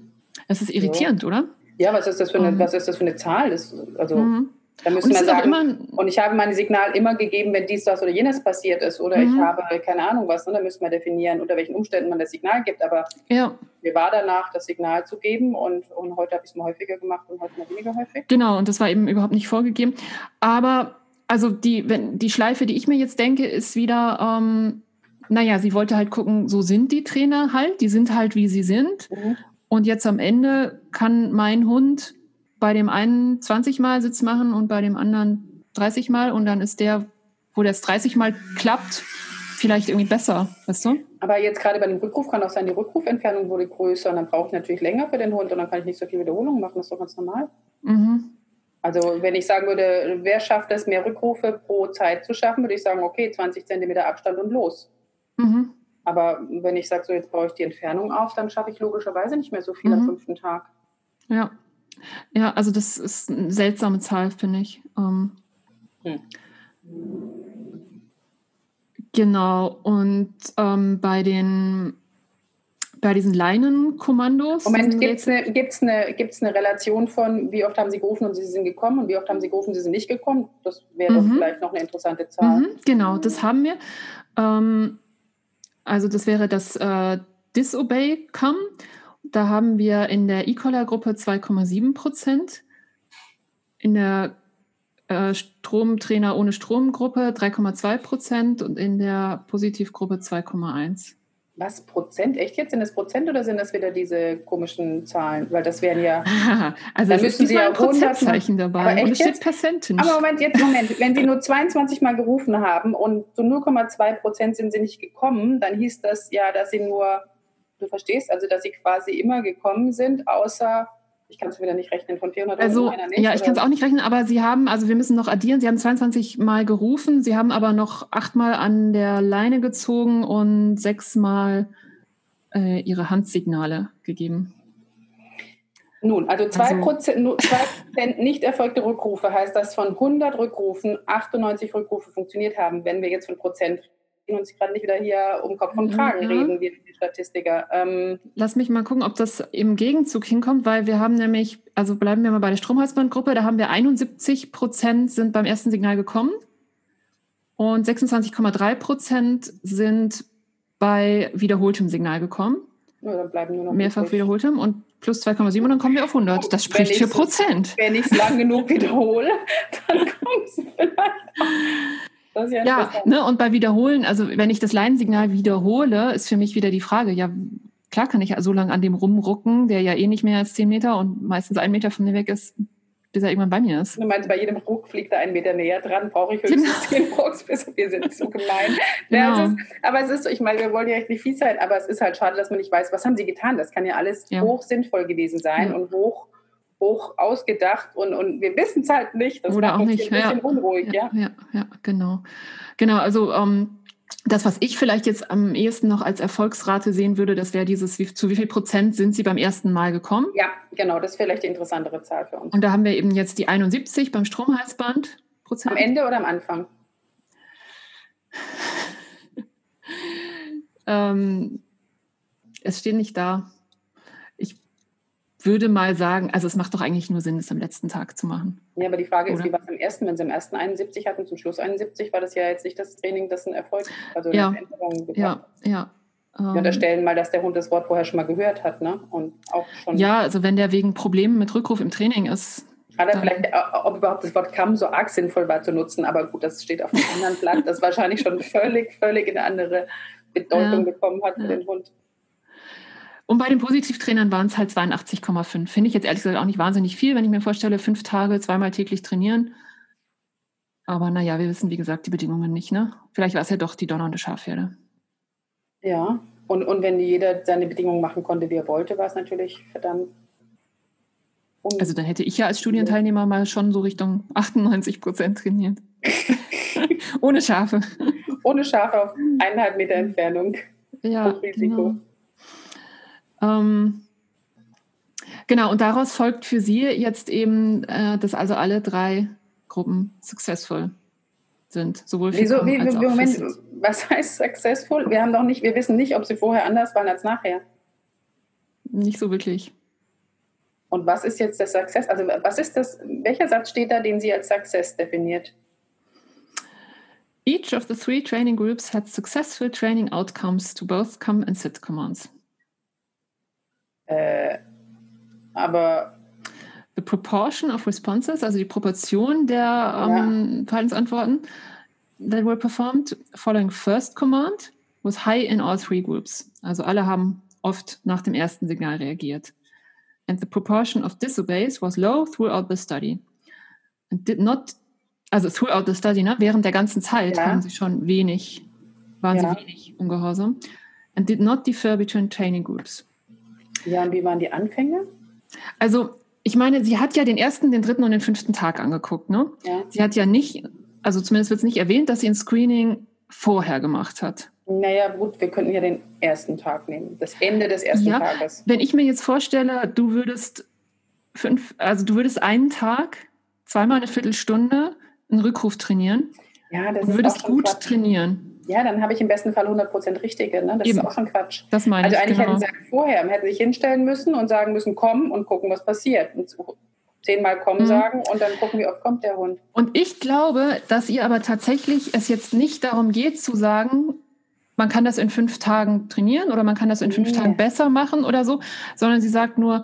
[SPEAKER 2] Es ist irritierend, so. oder?
[SPEAKER 1] Ja, was ist das für eine, um, ähm. was ist das für eine Zahl? Das, also, mhm. Da müssen wir sagen, und ich habe mein Signal immer gegeben, wenn dies, das oder jenes passiert ist. Oder mhm. ich habe keine Ahnung was. Ne? Da müssen wir definieren, unter welchen Umständen man das Signal gibt. Aber ja. mir war danach, das Signal zu geben. Und, und heute habe ich es mal häufiger gemacht und heute mal weniger häufig.
[SPEAKER 2] Genau, und das war eben überhaupt nicht vorgegeben. Aber also die, wenn, die Schleife, die ich mir jetzt denke, ist wieder, ähm, naja, sie wollte halt gucken, so sind die Trainer halt. Die sind halt, wie sie sind. Mhm. Und jetzt am Ende kann mein Hund bei dem einen 20 Mal Sitz machen und bei dem anderen 30 Mal und dann ist der, wo das 30 Mal klappt, vielleicht irgendwie besser, weißt du?
[SPEAKER 1] Aber jetzt gerade bei dem Rückruf kann auch sein, die Rückrufentfernung wurde größer und dann brauche ich natürlich länger für den Hund und dann kann ich nicht so viel Wiederholungen machen, das ist doch ganz normal. Mhm. Also wenn ich sagen würde, wer schafft es, mehr Rückrufe pro Zeit zu schaffen, würde ich sagen, okay, 20 Zentimeter Abstand und los. Mhm. Aber wenn ich sage, so jetzt baue ich die Entfernung auf, dann schaffe ich logischerweise nicht mehr so viel mhm. am fünften Tag.
[SPEAKER 2] Ja. Ja, also das ist eine seltsame Zahl, finde ich. Ähm, hm. Genau, und ähm, bei den bei diesen Leinenkommandos.
[SPEAKER 1] Moment, gibt es eine, gibt's eine, gibt's eine Relation von, wie oft haben Sie gerufen und Sie sind gekommen und wie oft haben Sie gerufen und Sie sind nicht gekommen? Das wäre mhm. vielleicht noch eine interessante Zahl. Mhm,
[SPEAKER 2] genau, das haben wir. Ähm, also das wäre das äh, Disobey-Come. Da haben wir in der E-Collar-Gruppe 2,7 Prozent, in der äh, Stromtrainer ohne Stromgruppe 3,2 Prozent und in der Positivgruppe 2,1.
[SPEAKER 1] Was Prozent? Echt jetzt? Sind das Prozent oder sind das wieder diese komischen Zahlen? Weil das wären ja. <laughs>
[SPEAKER 2] also dann müssen Sie ja ein Prozentzeichen dabei.
[SPEAKER 1] und es steht Percentage. Aber Moment, jetzt Moment. Wenn Sie nur 22 Mal gerufen haben und zu 0,2 Prozent sind Sie nicht gekommen, dann hieß das ja, dass Sie nur Du verstehst also, dass sie quasi immer gekommen sind, außer ich kann es wieder nicht rechnen, von 400
[SPEAKER 2] also, nicht, Ja, ich kann es auch nicht rechnen, aber Sie haben, also wir müssen noch addieren, Sie haben 22 Mal gerufen, Sie haben aber noch achtmal an der Leine gezogen und sechsmal äh, Ihre Handsignale gegeben.
[SPEAKER 1] Nun, also 2%, also, 2 nicht erfolgte Rückrufe heißt, dass von 100 Rückrufen 98 Rückrufe funktioniert haben, wenn wir jetzt von Prozent uns gerade nicht wieder hier um Kopf und Kragen ja. reden, wie die Statistiker. Ähm,
[SPEAKER 2] Lass mich mal gucken, ob das im Gegenzug hinkommt, weil wir haben nämlich, also bleiben wir mal bei der Stromhalsbandgruppe, da haben wir 71 Prozent sind beim ersten Signal gekommen und 26,3 Prozent sind bei wiederholtem Signal gekommen.
[SPEAKER 1] Ja,
[SPEAKER 2] Mehrfach wiederholtem und plus 2,7 und dann kommen wir auf 100. Das spricht für Prozent.
[SPEAKER 1] Wenn ich es lang genug wiederhole, <laughs> dann kommt es vielleicht
[SPEAKER 2] ja, ja ne, und bei Wiederholen, also wenn ich das Leinensignal wiederhole, ist für mich wieder die Frage, ja, klar kann ich ja so lange an dem rumrucken, der ja eh nicht mehr als 10 Meter und meistens einen Meter von mir weg ist, bis er irgendwann bei mir ist.
[SPEAKER 1] Du meinst, bei jedem Ruck fliegt er einen Meter näher dran, brauche ich höchstens genau. 10 Rucks, bis wir sind so <laughs> gemein. Genau. Ja, es ist, aber es ist so, ich meine, wir wollen ja echt nicht fies sein, aber es ist halt schade, dass man nicht weiß, was haben sie getan. Das kann ja alles ja. hoch sinnvoll gewesen sein ja. und hoch hoch ausgedacht und, und wir wissen es halt nicht.
[SPEAKER 2] Das Oder auch nicht. Ein bisschen ja. unruhig, ja. Ja, ja, genau. Genau, also ähm, das, was ich vielleicht jetzt am ehesten noch als Erfolgsrate sehen würde, das wäre dieses, wie, zu wie viel Prozent sind Sie beim ersten Mal gekommen?
[SPEAKER 1] Ja, genau, das ist vielleicht die interessantere Zahl für uns.
[SPEAKER 2] Und da haben wir eben jetzt die 71 beim Stromhalsband
[SPEAKER 1] Prozent. Am Ende oder am Anfang? <laughs>
[SPEAKER 2] ähm, es steht nicht da würde mal sagen, also es macht doch eigentlich nur Sinn, es am letzten Tag zu machen.
[SPEAKER 1] Ja, aber die Frage Oder? ist, wie war es am ersten? Wenn sie am ersten 71 hatten, zum Schluss 71, war das ja jetzt nicht das Training, das ein Erfolg, also
[SPEAKER 2] ja. eine Veränderung
[SPEAKER 1] Ja, ja. Wir ähm, unterstellen mal, dass der Hund das Wort vorher schon mal gehört hat, ne? Und auch schon.
[SPEAKER 2] Ja, also wenn der wegen Problemen mit Rückruf im Training ist.
[SPEAKER 1] Hat er vielleicht, äh, ob überhaupt das Wort kam so arg sinnvoll war zu nutzen, aber gut, das steht auf einem anderen Blatt, das wahrscheinlich schon völlig, völlig in eine andere Bedeutung ja. bekommen hat für ja. den Hund.
[SPEAKER 2] Und bei den Positivtrainern waren es halt 82,5. Finde ich jetzt ehrlich gesagt auch nicht wahnsinnig viel, wenn ich mir vorstelle, fünf Tage, zweimal täglich trainieren. Aber naja, wir wissen, wie gesagt, die Bedingungen nicht. Ne? Vielleicht war es ja doch die donnernde Schafherde.
[SPEAKER 1] Ja, und, und wenn jeder seine Bedingungen machen konnte, wie er wollte, war es natürlich verdammt.
[SPEAKER 2] Also dann hätte ich ja als Studienteilnehmer mal schon so Richtung 98 Prozent trainiert. <laughs> Ohne Schafe.
[SPEAKER 1] Ohne Schafe auf eineinhalb Meter Entfernung.
[SPEAKER 2] Ja, Risiko. Genau. Ähm, genau, und daraus folgt für Sie jetzt eben, äh, dass also alle drei Gruppen successful sind, sowohl für
[SPEAKER 1] Wieso, wie, als wie, auch Moment, für was heißt successful? Wir haben doch nicht, wir wissen nicht, ob sie vorher anders waren als nachher.
[SPEAKER 2] Nicht so wirklich.
[SPEAKER 1] Und was ist jetzt der Success? Also was ist das? Welcher Satz steht da, den Sie als Success definiert?
[SPEAKER 2] Each of the three training groups had successful training outcomes to both come and sit commands.
[SPEAKER 1] Äh, aber
[SPEAKER 2] The proportion of responses, also die Proportion der ähm, ja. Verhaltensantworten that were performed following first command was high in all three groups. Also alle haben oft nach dem ersten Signal reagiert. And the proportion of disobeys was low throughout the study. And did not, also throughout the study, ne, während der ganzen Zeit ja. haben sie schon wenig, waren ja. sie wenig ungehorsam. And did not differ between training groups.
[SPEAKER 1] Ja, und wie waren die Anfänge?
[SPEAKER 2] Also, ich meine, sie hat ja den ersten, den dritten und den fünften Tag angeguckt, ne? Ja. Sie hat ja nicht, also zumindest wird es nicht erwähnt, dass sie ein Screening vorher gemacht hat.
[SPEAKER 1] Naja, gut, wir könnten ja den ersten Tag nehmen, das Ende des ersten ja, Tages.
[SPEAKER 2] Wenn ich mir jetzt vorstelle, du würdest fünf, also du würdest einen Tag, zweimal eine Viertelstunde einen Rückruf trainieren. Ja, das würdest gut Quatsch. trainieren.
[SPEAKER 1] Ja, dann habe ich im besten Fall 100% Richtige. Ne? Das Eben. ist auch schon Quatsch.
[SPEAKER 2] Das meine
[SPEAKER 1] also
[SPEAKER 2] ich,
[SPEAKER 1] eigentlich genau. hätten sie vorher, man hätte sich hinstellen müssen und sagen müssen, komm und gucken, was passiert. Und zehnmal kommen mhm. sagen und dann gucken, wie oft kommt der Hund.
[SPEAKER 2] Und ich glaube, dass ihr aber tatsächlich es jetzt nicht darum geht zu sagen, man kann das in fünf Tagen trainieren oder man kann das in fünf nee. Tagen besser machen oder so, sondern sie sagt nur,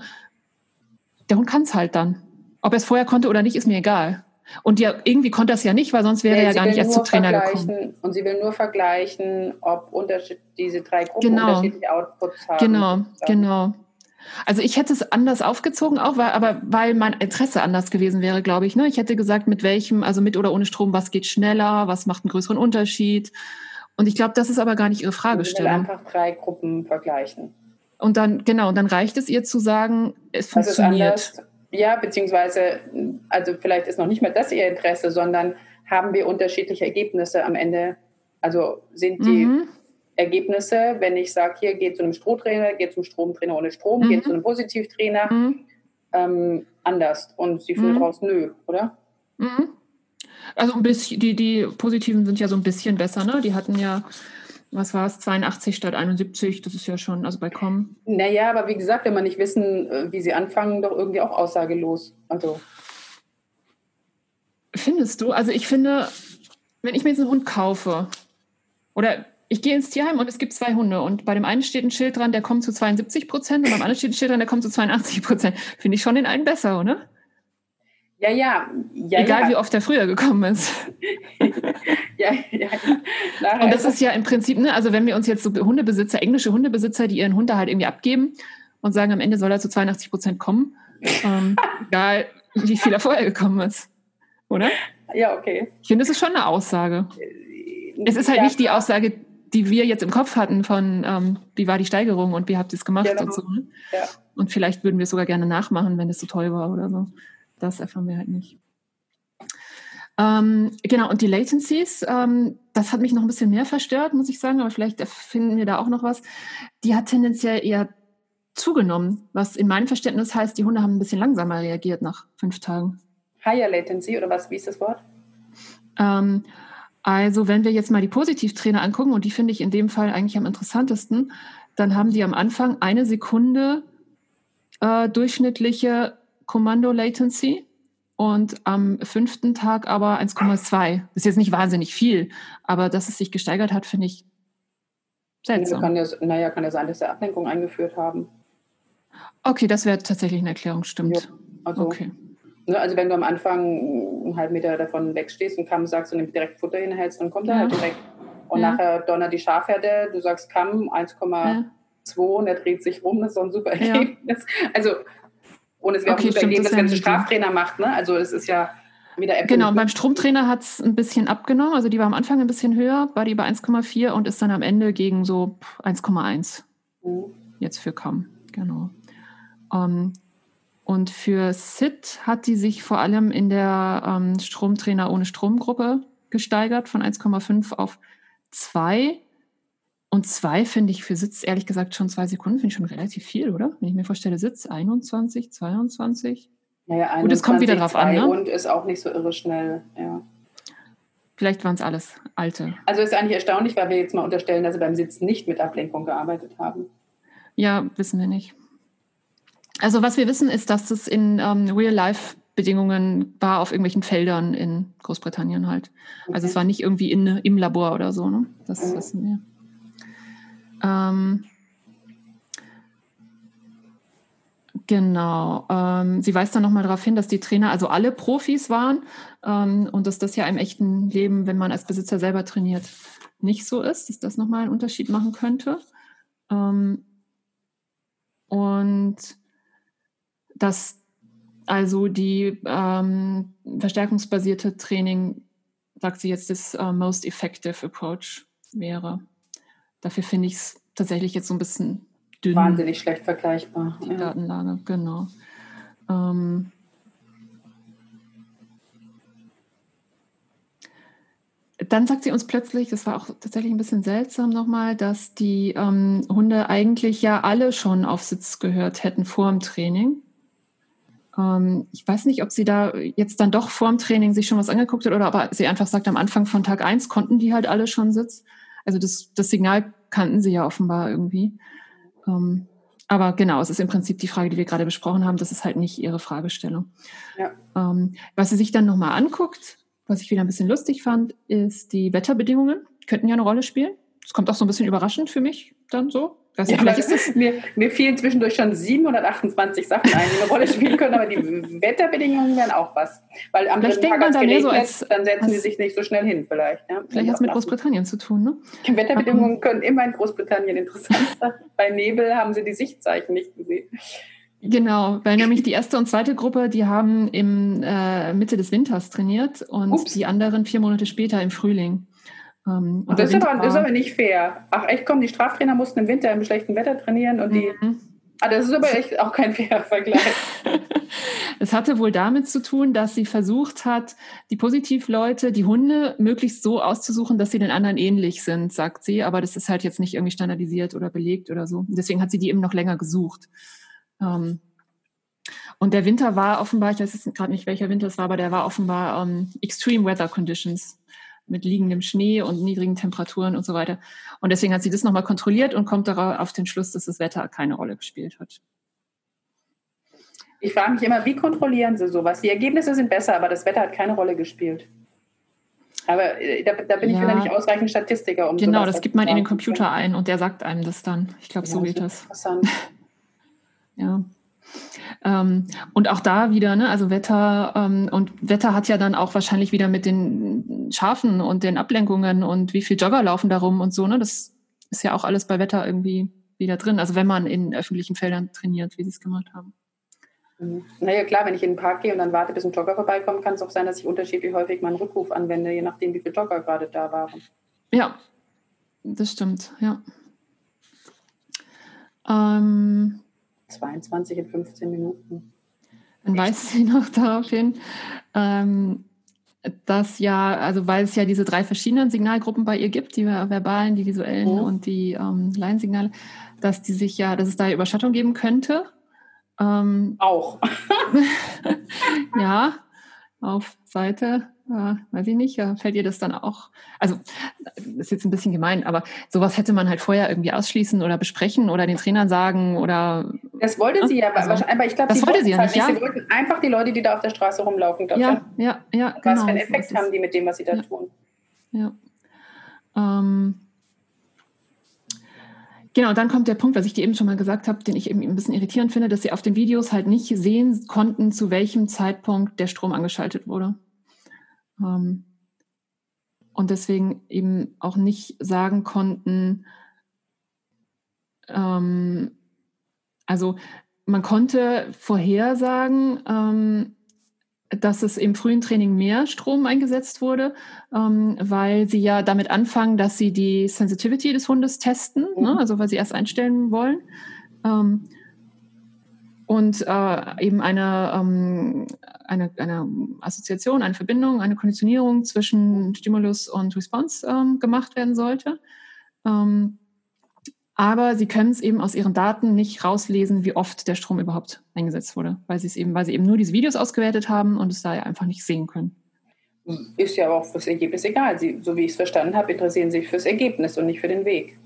[SPEAKER 2] der Hund kann es halt dann. Ob er es vorher konnte oder nicht, ist mir egal. Und ja, irgendwie konnte das ja nicht, weil sonst wäre ja, er ja gar nicht erst zu Trainer gekommen.
[SPEAKER 1] Und sie will nur vergleichen, ob Unterschied, diese drei Gruppen
[SPEAKER 2] genau.
[SPEAKER 1] unterschiedliche Outputs haben.
[SPEAKER 2] Genau, genau. Also ich hätte es anders aufgezogen, auch weil, aber weil mein Interesse anders gewesen wäre, glaube ich. Ne? Ich hätte gesagt, mit welchem, also mit oder ohne Strom, was geht schneller, was macht einen größeren Unterschied. Und ich glaube, das ist aber gar nicht ihre Fragestellung.
[SPEAKER 1] Sie will einfach drei Gruppen vergleichen.
[SPEAKER 2] Und dann, genau, und dann reicht es ihr zu sagen, es das funktioniert. Ist anders
[SPEAKER 1] ja, beziehungsweise, also vielleicht ist noch nicht mal das Ihr Interesse, sondern haben wir unterschiedliche Ergebnisse am Ende? Also sind die mhm. Ergebnisse, wenn ich sage, hier geht zu einem Strohtrainer, geht zum Stromtrainer ohne Strom, mhm. geht zu einem Positivtrainer, mhm. ähm, anders. Und sie findet mhm. raus, nö, oder?
[SPEAKER 2] Mhm. Also ein bisschen, die, die Positiven sind ja so ein bisschen besser, ne? Die hatten ja was war es, 82 statt 71, das ist ja schon, also bei Com.
[SPEAKER 1] Naja, aber wie gesagt, wenn man nicht wissen, äh, wie sie anfangen, doch irgendwie auch aussagelos. Also.
[SPEAKER 2] Findest du? Also ich finde, wenn ich mir jetzt einen Hund kaufe oder ich gehe ins Tierheim und es gibt zwei Hunde und bei dem einen steht ein Schild dran, der kommt zu 72 Prozent und beim anderen steht ein Schild dran, der kommt zu 82 Prozent. Finde ich schon den einen besser, oder?
[SPEAKER 1] Ja, ja. ja
[SPEAKER 2] Egal
[SPEAKER 1] ja.
[SPEAKER 2] wie oft er früher gekommen ist. <laughs> <laughs>
[SPEAKER 1] ja, ja.
[SPEAKER 2] Und das ist ja im Prinzip, ne, also wenn wir uns jetzt so Hundebesitzer, englische Hundebesitzer, die ihren Hund da halt irgendwie abgeben und sagen, am Ende soll er zu 82 Prozent kommen, <laughs> ähm, egal wie viel er vorher gekommen ist. Oder?
[SPEAKER 1] Ja, okay.
[SPEAKER 2] Ich finde, das ist schon eine Aussage. Es ist halt ja, nicht die Aussage, die wir jetzt im Kopf hatten von, ähm, wie war die Steigerung und wie habt ihr es gemacht genau. und so. Ne? Ja. Und vielleicht würden wir es sogar gerne nachmachen, wenn es so toll war oder so. Das erfahren wir halt nicht. Ähm, genau, und die Latencies, ähm, das hat mich noch ein bisschen mehr verstört, muss ich sagen, aber vielleicht finden wir da auch noch was. Die hat tendenziell eher zugenommen, was in meinem Verständnis heißt, die Hunde haben ein bisschen langsamer reagiert nach fünf Tagen.
[SPEAKER 1] Higher Latency oder was? Wie ist das Wort?
[SPEAKER 2] Ähm, also wenn wir jetzt mal die Positivtrainer angucken, und die finde ich in dem Fall eigentlich am interessantesten, dann haben die am Anfang eine Sekunde äh, durchschnittliche Kommando-Latency und am fünften Tag aber 1,2. Das ist jetzt nicht wahnsinnig viel, aber dass es sich gesteigert hat, finde ich seltsam.
[SPEAKER 1] Kann ja, naja, kann ja sein, dass sie Ablenkung eingeführt haben.
[SPEAKER 2] Okay, das wäre tatsächlich eine Erklärung, stimmt. Ja,
[SPEAKER 1] also, okay. Ne, also wenn du am Anfang einen halben Meter davon wegstehst und Kamm sagst und ihm direkt Futter hinhältst, dann kommt ja. er halt direkt. Und ja. nachher donnert die Schafherde, du sagst Kamm 1,2 und er dreht sich rum, das ist so ein super Ergebnis. Also, und es wäre okay, auch ein super Ergebnis, wenn es ein Straftrainer macht. Ne? Also es ist ja wieder
[SPEAKER 2] Apple Genau, und beim Stromtrainer hat es ein bisschen abgenommen. Also die war am Anfang ein bisschen höher, war die bei 1,4 und ist dann am Ende gegen so 1,1. Mhm. Jetzt für Kamm, genau. Um, ähm, und für SIT hat die sich vor allem in der ähm, Stromtrainer ohne Stromgruppe gesteigert von 1,5 auf 2. Und 2 finde ich für Sitz ehrlich gesagt schon zwei Sekunden, finde ich schon relativ viel, oder? Wenn ich mir vorstelle, Sitz 21, 22.
[SPEAKER 1] Naja, 21, Gut, es kommt wieder drauf an. Ne? Und ist auch nicht so irre schnell, ja.
[SPEAKER 2] Vielleicht waren es alles alte.
[SPEAKER 1] Also ist eigentlich erstaunlich, weil wir jetzt mal unterstellen, dass sie beim Sitz nicht mit Ablenkung gearbeitet haben.
[SPEAKER 2] Ja, wissen wir nicht. Also was wir wissen, ist, dass das in ähm, Real-Life-Bedingungen war auf irgendwelchen Feldern in Großbritannien halt. Okay. Also es war nicht irgendwie in, im Labor oder so, ne? Das mhm. wissen wir. Ähm, Genau. Ähm, sie weist dann nochmal darauf hin, dass die Trainer also alle Profis waren ähm, und dass das ja im echten Leben, wenn man als Besitzer selber trainiert, nicht so ist, dass das nochmal einen Unterschied machen könnte. Ähm, und dass also die verstärkungsbasierte Training, sagt sie jetzt, das uh, most effective approach wäre. Dafür finde ich es tatsächlich jetzt so ein bisschen
[SPEAKER 1] dünn. Wahnsinnig schlecht vergleichbar.
[SPEAKER 2] Die ja. Datenlage, genau. Ähm, dann sagt sie uns plötzlich, das war auch tatsächlich ein bisschen seltsam nochmal, dass die ähm, Hunde eigentlich ja alle schon auf Sitz gehört hätten vor dem Training. Ähm, ich weiß nicht, ob sie da jetzt dann doch vor dem Training sich schon was angeguckt hat oder ob sie einfach sagt, am Anfang von Tag 1 konnten die halt alle schon Sitz. Also das, das Signal kannten sie ja offenbar irgendwie. Ähm, aber genau, es ist im Prinzip die Frage, die wir gerade besprochen haben. Das ist halt nicht ihre Fragestellung. Ja. Ähm, was sie sich dann nochmal anguckt, was ich wieder ein bisschen lustig fand, ist die Wetterbedingungen. Könnten ja eine Rolle spielen. Das kommt auch so ein bisschen überraschend für mich dann so.
[SPEAKER 1] Das ja, vielleicht ist mir, mir fielen zwischendurch schon 728 Sachen ein, die eine Rolle spielen können, aber die Wetterbedingungen wären auch was. Weil am
[SPEAKER 2] vielleicht denkt man dann, so als,
[SPEAKER 1] dann setzen sie sich nicht so schnell hin vielleicht.
[SPEAKER 2] Ja, vielleicht hat es mit Großbritannien zu tun, ne?
[SPEAKER 1] Die <laughs> Wetterbedingungen können immer in Großbritannien interessant sein. Bei Nebel haben sie die Sichtzeichen nicht gesehen.
[SPEAKER 2] Genau, weil nämlich die erste und zweite Gruppe, die haben im äh, Mitte des Winters trainiert und Ups. die anderen vier Monate später im Frühling.
[SPEAKER 1] Ähm, das, ist aber, ist aber, nicht fair. Ach echt, komm, die Straftrainer mussten im Winter im schlechten Wetter trainieren und die. Mhm. Ah, das ist aber echt auch kein fairer Vergleich. <laughs>
[SPEAKER 2] es hatte wohl damit zu tun, dass sie versucht hat, die Positivleute, die Hunde möglichst so auszusuchen, dass sie den anderen ähnlich sind, sagt sie. Aber das ist halt jetzt nicht irgendwie standardisiert oder belegt oder so. Deswegen hat sie die eben noch länger gesucht. Ähm, und der Winter war offenbar, ich weiß jetzt gerade nicht, welcher Winter es war, aber der war offenbar ähm, Extreme Weather Conditions mit liegendem Schnee und niedrigen Temperaturen und so weiter. Und deswegen hat sie das nochmal kontrolliert und kommt darauf auf den Schluss, dass das Wetter keine Rolle gespielt hat.
[SPEAKER 1] Ich frage mich immer, wie kontrollieren Sie sowas? Die Ergebnisse sind besser, aber das Wetter hat keine Rolle gespielt. Aber äh, da, da bin ja. ich wieder nicht ausreichend Statistiker.
[SPEAKER 2] Um genau, das gibt man in den Computer ein und der sagt einem das dann. Ich glaube, ja, so geht das. Interessant. <laughs> ja. Ähm, und auch da wieder, ne, also Wetter ähm, und Wetter hat ja dann auch wahrscheinlich wieder mit den Schafen und den Ablenkungen und wie viel Jogger laufen darum und so, ne? Das ist ja auch alles bei Wetter irgendwie wieder drin. Also wenn man in öffentlichen Feldern trainiert, wie sie es gemacht haben.
[SPEAKER 1] Mhm. Naja, klar, wenn ich in den Park gehe und dann warte, bis ein Jogger vorbeikommt, kann es auch sein, dass ich unterschiedlich häufig meinen Rückruf anwende, je nachdem, wie viele Jogger gerade da waren.
[SPEAKER 2] Ja, das stimmt, ja. Ähm,
[SPEAKER 1] 22 in 15 Minuten.
[SPEAKER 2] Dann weist sie noch <laughs> darauf hin, ähm, dass ja, also weil es ja diese drei verschiedenen Signalgruppen bei ihr gibt, die verbalen, die visuellen mhm. und die ähm, Laiensignale, dass die sich ja, dass es da Überschattung geben könnte.
[SPEAKER 1] Ähm, Auch. <laughs> <laughs>
[SPEAKER 2] ja, auf Seite äh, weiß ich nicht, fällt ihr das dann auch? Also, das ist jetzt ein bisschen gemein, aber sowas hätte man halt vorher irgendwie ausschließen oder besprechen oder den Trainern sagen oder.
[SPEAKER 1] Das wollte sie ja, also, aber ich glaube,
[SPEAKER 2] das wollte sie ja nicht. Ja.
[SPEAKER 1] Sie wollten einfach die Leute, die da auf der Straße rumlaufen,
[SPEAKER 2] glaub, ja, ja, ja,
[SPEAKER 1] Was genau, für einen Effekt so haben die mit dem, was sie da
[SPEAKER 2] ja.
[SPEAKER 1] tun?
[SPEAKER 2] Ja. Ähm, Genau, dann kommt der Punkt, was ich dir eben schon mal gesagt habe, den ich eben ein bisschen irritierend finde, dass sie auf den Videos halt nicht sehen konnten, zu welchem Zeitpunkt der Strom angeschaltet wurde. Ähm, und deswegen eben auch nicht sagen konnten, ähm, also man konnte vorhersagen, ähm, dass es im frühen Training mehr Strom eingesetzt wurde, ähm, weil sie ja damit anfangen, dass sie die Sensitivity des Hundes testen, mhm. ne? also weil sie erst einstellen wollen. Ähm, und äh, eben eine, ähm, eine, eine Assoziation, eine Verbindung, eine Konditionierung zwischen Stimulus und Response ähm, gemacht werden sollte. Ähm, aber sie können es eben aus ihren Daten nicht rauslesen, wie oft der Strom überhaupt eingesetzt wurde, weil sie es eben, weil sie eben nur diese Videos ausgewertet haben und es da ja einfach nicht sehen können.
[SPEAKER 1] Ist ja auch fürs Ergebnis egal. Sie, so wie ich es verstanden habe, interessieren sich fürs Ergebnis und nicht für den Weg.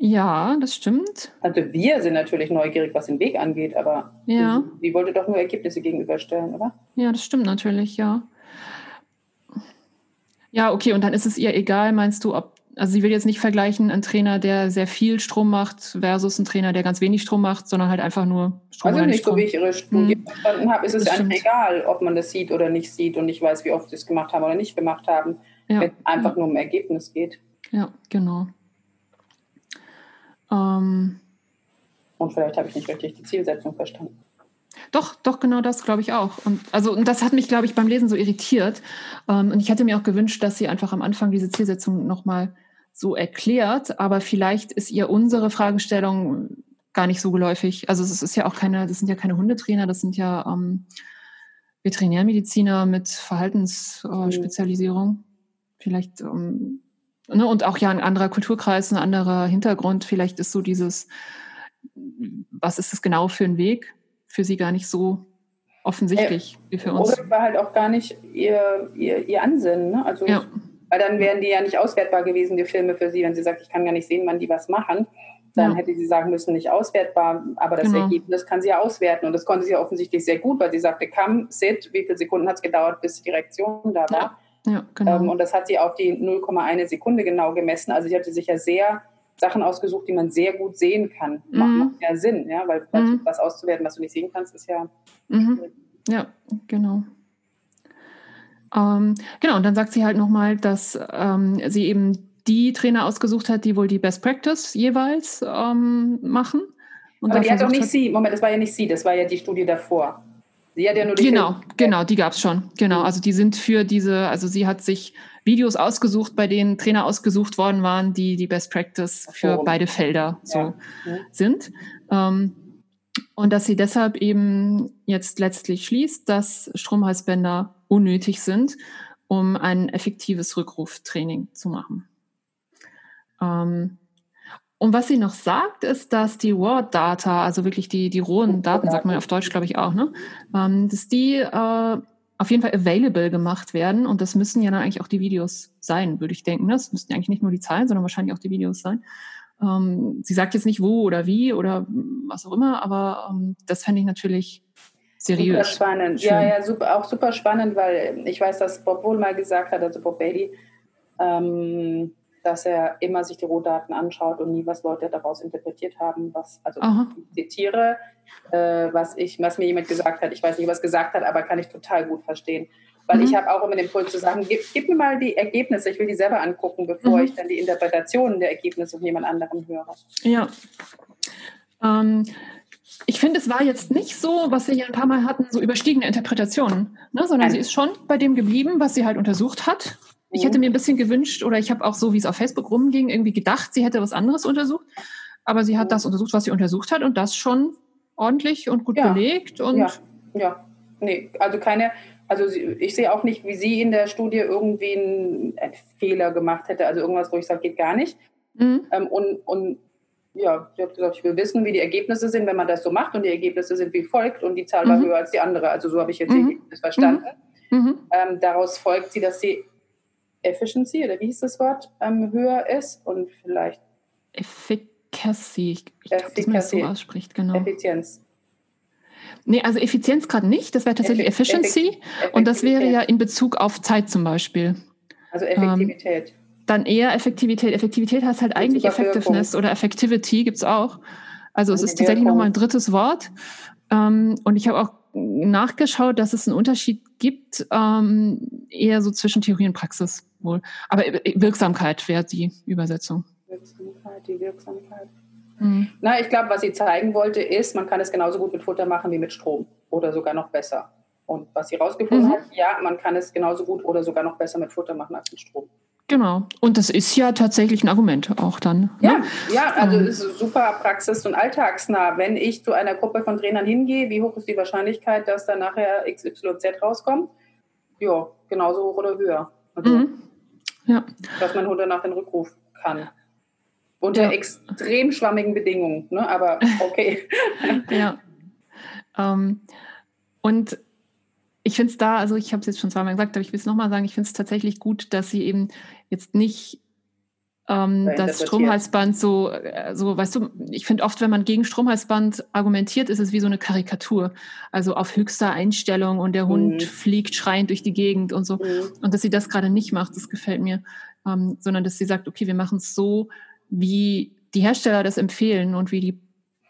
[SPEAKER 2] Ja, das stimmt.
[SPEAKER 1] Also wir sind natürlich neugierig, was den Weg angeht, aber
[SPEAKER 2] ja.
[SPEAKER 1] die wollte doch nur Ergebnisse gegenüberstellen, oder?
[SPEAKER 2] Ja, das stimmt natürlich, ja. Ja, okay, und dann ist es ihr egal, meinst du, ob, also sie will jetzt nicht vergleichen, ein Trainer, der sehr viel Strom macht versus ein Trainer, der ganz wenig Strom macht, sondern halt einfach nur
[SPEAKER 1] Strom. Also nicht Strom. so wie ich ihre Studie hm. verstanden habe, ist es einfach egal, ob man das sieht oder nicht sieht und nicht weiß, wie oft sie es gemacht haben oder nicht gemacht haben, ja. wenn es einfach nur um Ergebnis geht.
[SPEAKER 2] Ja, genau. Ähm,
[SPEAKER 1] und vielleicht habe ich nicht richtig die Zielsetzung verstanden.
[SPEAKER 2] Doch, doch, genau das glaube ich auch. Und also und das hat mich, glaube ich, beim Lesen so irritiert. Ähm, und ich hätte mir auch gewünscht, dass sie einfach am Anfang diese Zielsetzung nochmal so erklärt. Aber vielleicht ist ihr unsere Fragestellung gar nicht so geläufig. Also es ist ja auch keine, das sind ja keine Hundetrainer, das sind ja ähm, Veterinärmediziner mit Verhaltensspezialisierung. Mhm. Vielleicht ähm, Ne, und auch ja ein anderer Kulturkreis, ein anderer Hintergrund. Vielleicht ist so dieses, was ist das genau für ein Weg, für sie gar nicht so offensichtlich äh, wie für uns.
[SPEAKER 1] Oder war halt auch gar nicht ihr, ihr, ihr Ansinnen. Ne? Also, ja. Weil dann wären die ja nicht auswertbar gewesen, die Filme für sie, wenn sie sagt, ich kann gar nicht sehen, wann die was machen. Dann ja. hätte sie sagen müssen, nicht auswertbar, aber das genau. Ergebnis kann sie ja auswerten. Und das konnte sie ja offensichtlich sehr gut, weil sie sagte, come, sit, wie viele Sekunden hat es gedauert, bis die Reaktion da war. Ja.
[SPEAKER 2] Ja, genau.
[SPEAKER 1] Ähm, und das hat sie auf die 0,1 Sekunde genau gemessen. Also sie hatte sich ja sehr Sachen ausgesucht, die man sehr gut sehen kann. Mhm. Macht, macht ja Sinn, ja, weil mhm. was auszuwerten, was du nicht sehen kannst, ist ja.
[SPEAKER 2] Mhm. Ja, genau. Ähm, genau, und dann sagt sie halt nochmal, dass ähm, sie eben die Trainer ausgesucht hat, die wohl die Best Practice jeweils ähm, machen.
[SPEAKER 1] Und Aber die hat doch nicht hat, sie, Moment, das war ja nicht sie, das war ja die Studie davor.
[SPEAKER 2] Sie hat ja nur die Genau, Film genau, die gab es schon. Genau, also die sind für diese, also sie hat sich Videos ausgesucht, bei denen Trainer ausgesucht worden waren, die die Best Practice für Forum. beide Felder so ja. sind. Ähm, und dass sie deshalb eben jetzt letztlich schließt, dass Stromhalsbänder unnötig sind, um ein effektives Rückruftraining zu machen. Ähm, und was sie noch sagt, ist, dass die Word-Data, also wirklich die, die rohen Daten, sagt man auf Deutsch, glaube ich auch, ne? Ähm, dass die äh, auf jeden Fall available gemacht werden. Und das müssen ja dann eigentlich auch die Videos sein, würde ich denken. Das müssten eigentlich nicht nur die Zahlen, sondern wahrscheinlich auch die Videos sein. Ähm, sie sagt jetzt nicht wo oder wie oder was auch immer, aber ähm, das fände ich natürlich seriös.
[SPEAKER 1] Super spannend. Schön. Ja, ja, super, auch super spannend, weil ich weiß, dass Bob wohl mal gesagt hat, also Bob Bailey, ähm, dass er immer sich die Rohdaten anschaut und nie, was Leute daraus interpretiert haben. Was, also Aha. ich zitiere, äh, was, ich, was mir jemand gesagt hat. Ich weiß nicht, was gesagt hat, aber kann ich total gut verstehen. Weil mhm. ich habe auch immer den Impuls zu sagen, gib, gib, mir mal die Ergebnisse, ich will die selber angucken, bevor mhm. ich dann die Interpretationen der Ergebnisse von jemand anderem höre.
[SPEAKER 2] Ja. Ähm, ich finde, es war jetzt nicht so, was wir hier ein paar Mal hatten, so überstiegene Interpretationen, ne? sondern Nein. sie ist schon bei dem geblieben, was sie halt untersucht hat Ich hätte mir ein bisschen gewünscht, oder ich habe auch so, wie es auf Facebook rumging, irgendwie gedacht, sie hätte was anderes untersucht. Aber sie hat das untersucht, was sie untersucht hat und das schon ordentlich und gut ja. belegt. Und
[SPEAKER 1] ja, ja. Nee, also keine, also ich sehe auch nicht, wie sie in der Studie irgendwie einen, einen Fehler gemacht hätte. Also irgendwas, wo ich sage, geht gar nicht. Mhm. Ähm, und, und ja, sie hat gesagt, ich will wissen, wie die Ergebnisse sind, wenn man das so macht. Und die Ergebnisse sind wie folgt und die Zahl war mhm. höher als die andere. Also so habe ich jetzt mhm. das verstanden. Mhm. mhm. Ähm, daraus folgt sie, dass die Efficiency, oder wie hieß das Wort, ähm, höher ist und vielleicht.
[SPEAKER 2] Efficacy, ich, glaube, dass man das so ausspricht, genau.
[SPEAKER 1] Effizienz.
[SPEAKER 2] Nee, also Effizienz gerade nicht, das wäre tatsächlich Effi Efficiency und das wäre ja in Bezug auf Zeit zum Beispiel.
[SPEAKER 1] Also Effektivität. Ähm,
[SPEAKER 2] dann eher Effektivität. Effektivität heißt halt eigentlich Effectiveness oder Effectivity gibt es auch. Also es ist tatsächlich nochmal ein drittes Wort. Ähm, und ich habe auch nachgeschaut, dass es einen Unterschied gibt, ähm, eher so zwischen Theorie und Praxis wohl. Aber Wirksamkeit wäre die Übersetzung.
[SPEAKER 1] Wirksamkeit, die Wirksamkeit. Mhm. Na, ich glaube, was sie zeigen wollte, ist, man kann es genauso gut mit Futter machen wie mit Strom oder sogar noch besser. Und was sie rausgefunden mhm. hat, ja, man kann es genauso gut oder sogar noch besser mit Futter machen als mit Strom.
[SPEAKER 2] Genau. Und das ist ja tatsächlich ein Argument auch dann. Ne?
[SPEAKER 1] Ja, ja, also ähm. es ist super praxis- und alltagsnah. Wenn ich zu einer Gruppe von Trainern hingehe, wie hoch ist die Wahrscheinlichkeit, dass da nachher XYZ rauskommt? Ja, genauso hoch oder höher. Also, mhm. Ja. Dass man danach den Rückruf kann. Unter ja. extrem schwammigen Bedingungen, ne? aber okay. <laughs>
[SPEAKER 2] ja. Ähm, und ich finde es da, also ich habe es jetzt schon zweimal gesagt, aber ich will es nochmal sagen, ich finde es tatsächlich gut, dass sie eben jetzt nicht ähm, das Stromhalsband so, äh, so, weißt du, ich finde oft, wenn man gegen Stromhalsband argumentiert, ist es wie so eine Karikatur. Also auf höchster Einstellung und der mhm. Hund fliegt schreiend durch die Gegend und so. Mhm. Und dass sie das gerade nicht macht, das gefällt mir. Ähm, sondern dass sie sagt, okay, wir machen es so, wie die Hersteller das empfehlen und wie die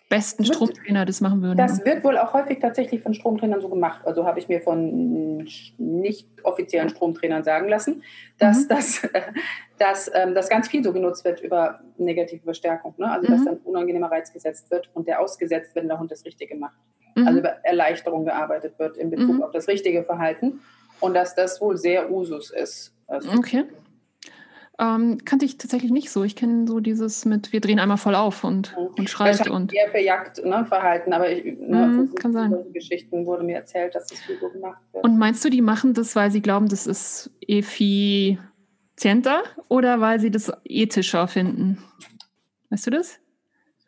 [SPEAKER 2] besten Stromtrainer das machen würden.
[SPEAKER 1] Das wird wohl auch häufig tatsächlich von Stromtrainern so gemacht. Also habe ich mir von nicht offiziellen Stromtrainern sagen lassen, dass, mhm. das, <laughs> dass, ähm, dass ganz viel so genutzt wird über negative Verstärkung. Ne? Also dass mhm. dann unangenehmer Reiz gesetzt wird und der ausgesetzt, wenn der Hund das Richtige macht. Mhm. Also über Erleichterung gearbeitet wird in Bezug mhm. auf das richtige Verhalten und dass das wohl sehr Usus ist.
[SPEAKER 2] Also okay. Ähm, kannte ich tatsächlich nicht so. Ich kenne so dieses mit, wir drehen einmal voll auf und, und schreit. und
[SPEAKER 1] eher für Jagdverhalten, ne, aber ich, ne, mm, kann sein. Geschichten wurde mir erzählt, dass das viel so gemacht wird.
[SPEAKER 2] Und meinst du, die machen das, weil sie glauben, das ist effizienter oder weil sie das ethischer finden? Weißt du das?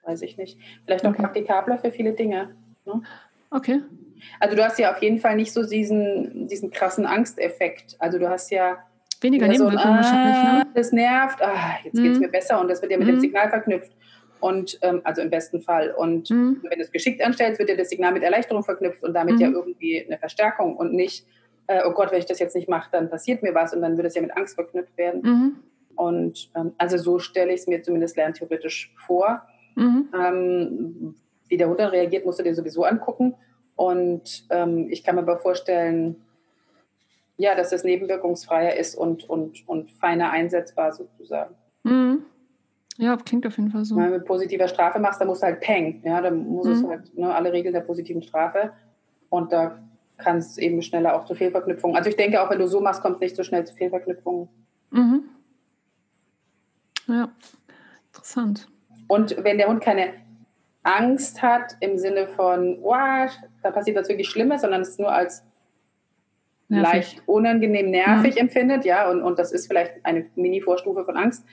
[SPEAKER 1] Weiß ich nicht. Vielleicht auch okay. praktikabler für viele Dinge. Ne?
[SPEAKER 2] Okay.
[SPEAKER 1] Also du hast ja auf jeden Fall nicht so diesen, diesen krassen Angsteffekt. Also du hast ja
[SPEAKER 2] Weniger ja, Nebenwirkungen
[SPEAKER 1] so, ah, ne? Das nervt, ah, jetzt mhm. geht es mir besser und das wird ja mit mhm. dem Signal verknüpft. Und ähm, also im besten Fall. Und mhm. wenn du es geschickt anstellst, wird ja das Signal mit Erleichterung verknüpft und damit ja mhm. irgendwie eine Verstärkung und nicht, äh, oh Gott, wenn ich das jetzt nicht mache, dann passiert mir was und dann wird es ja mit Angst verknüpft werden. Mhm. Und ähm, also so stelle ich es mir zumindest lerntheoretisch vor. Mhm. Ähm, wie der Hund dann reagiert, musst du dir sowieso angucken. Und ähm, ich kann mir aber vorstellen, ja, dass es nebenwirkungsfreier ist und, und, und feiner einsetzbar sozusagen.
[SPEAKER 2] Mhm. Ja, klingt auf jeden Fall so.
[SPEAKER 1] Wenn du mit positiver Strafe machst, dann musst du halt Peng. Ja, dann muss mhm. es halt ne, alle Regeln der positiven Strafe. Und da kann es eben schneller auch zu Fehlverknüpfungen. Also ich denke, auch wenn du so machst, kommt es nicht so schnell zu Fehlverknüpfungen.
[SPEAKER 2] Mhm. Ja, interessant.
[SPEAKER 1] Und wenn der Hund keine Angst hat im Sinne von, wow, da passiert was wirklich Schlimmes, sondern es nur als nervig. leicht unangenehm nervig mhm. empfindet, ja, und, und das ist vielleicht eine Mini-Vorstufe von Angst,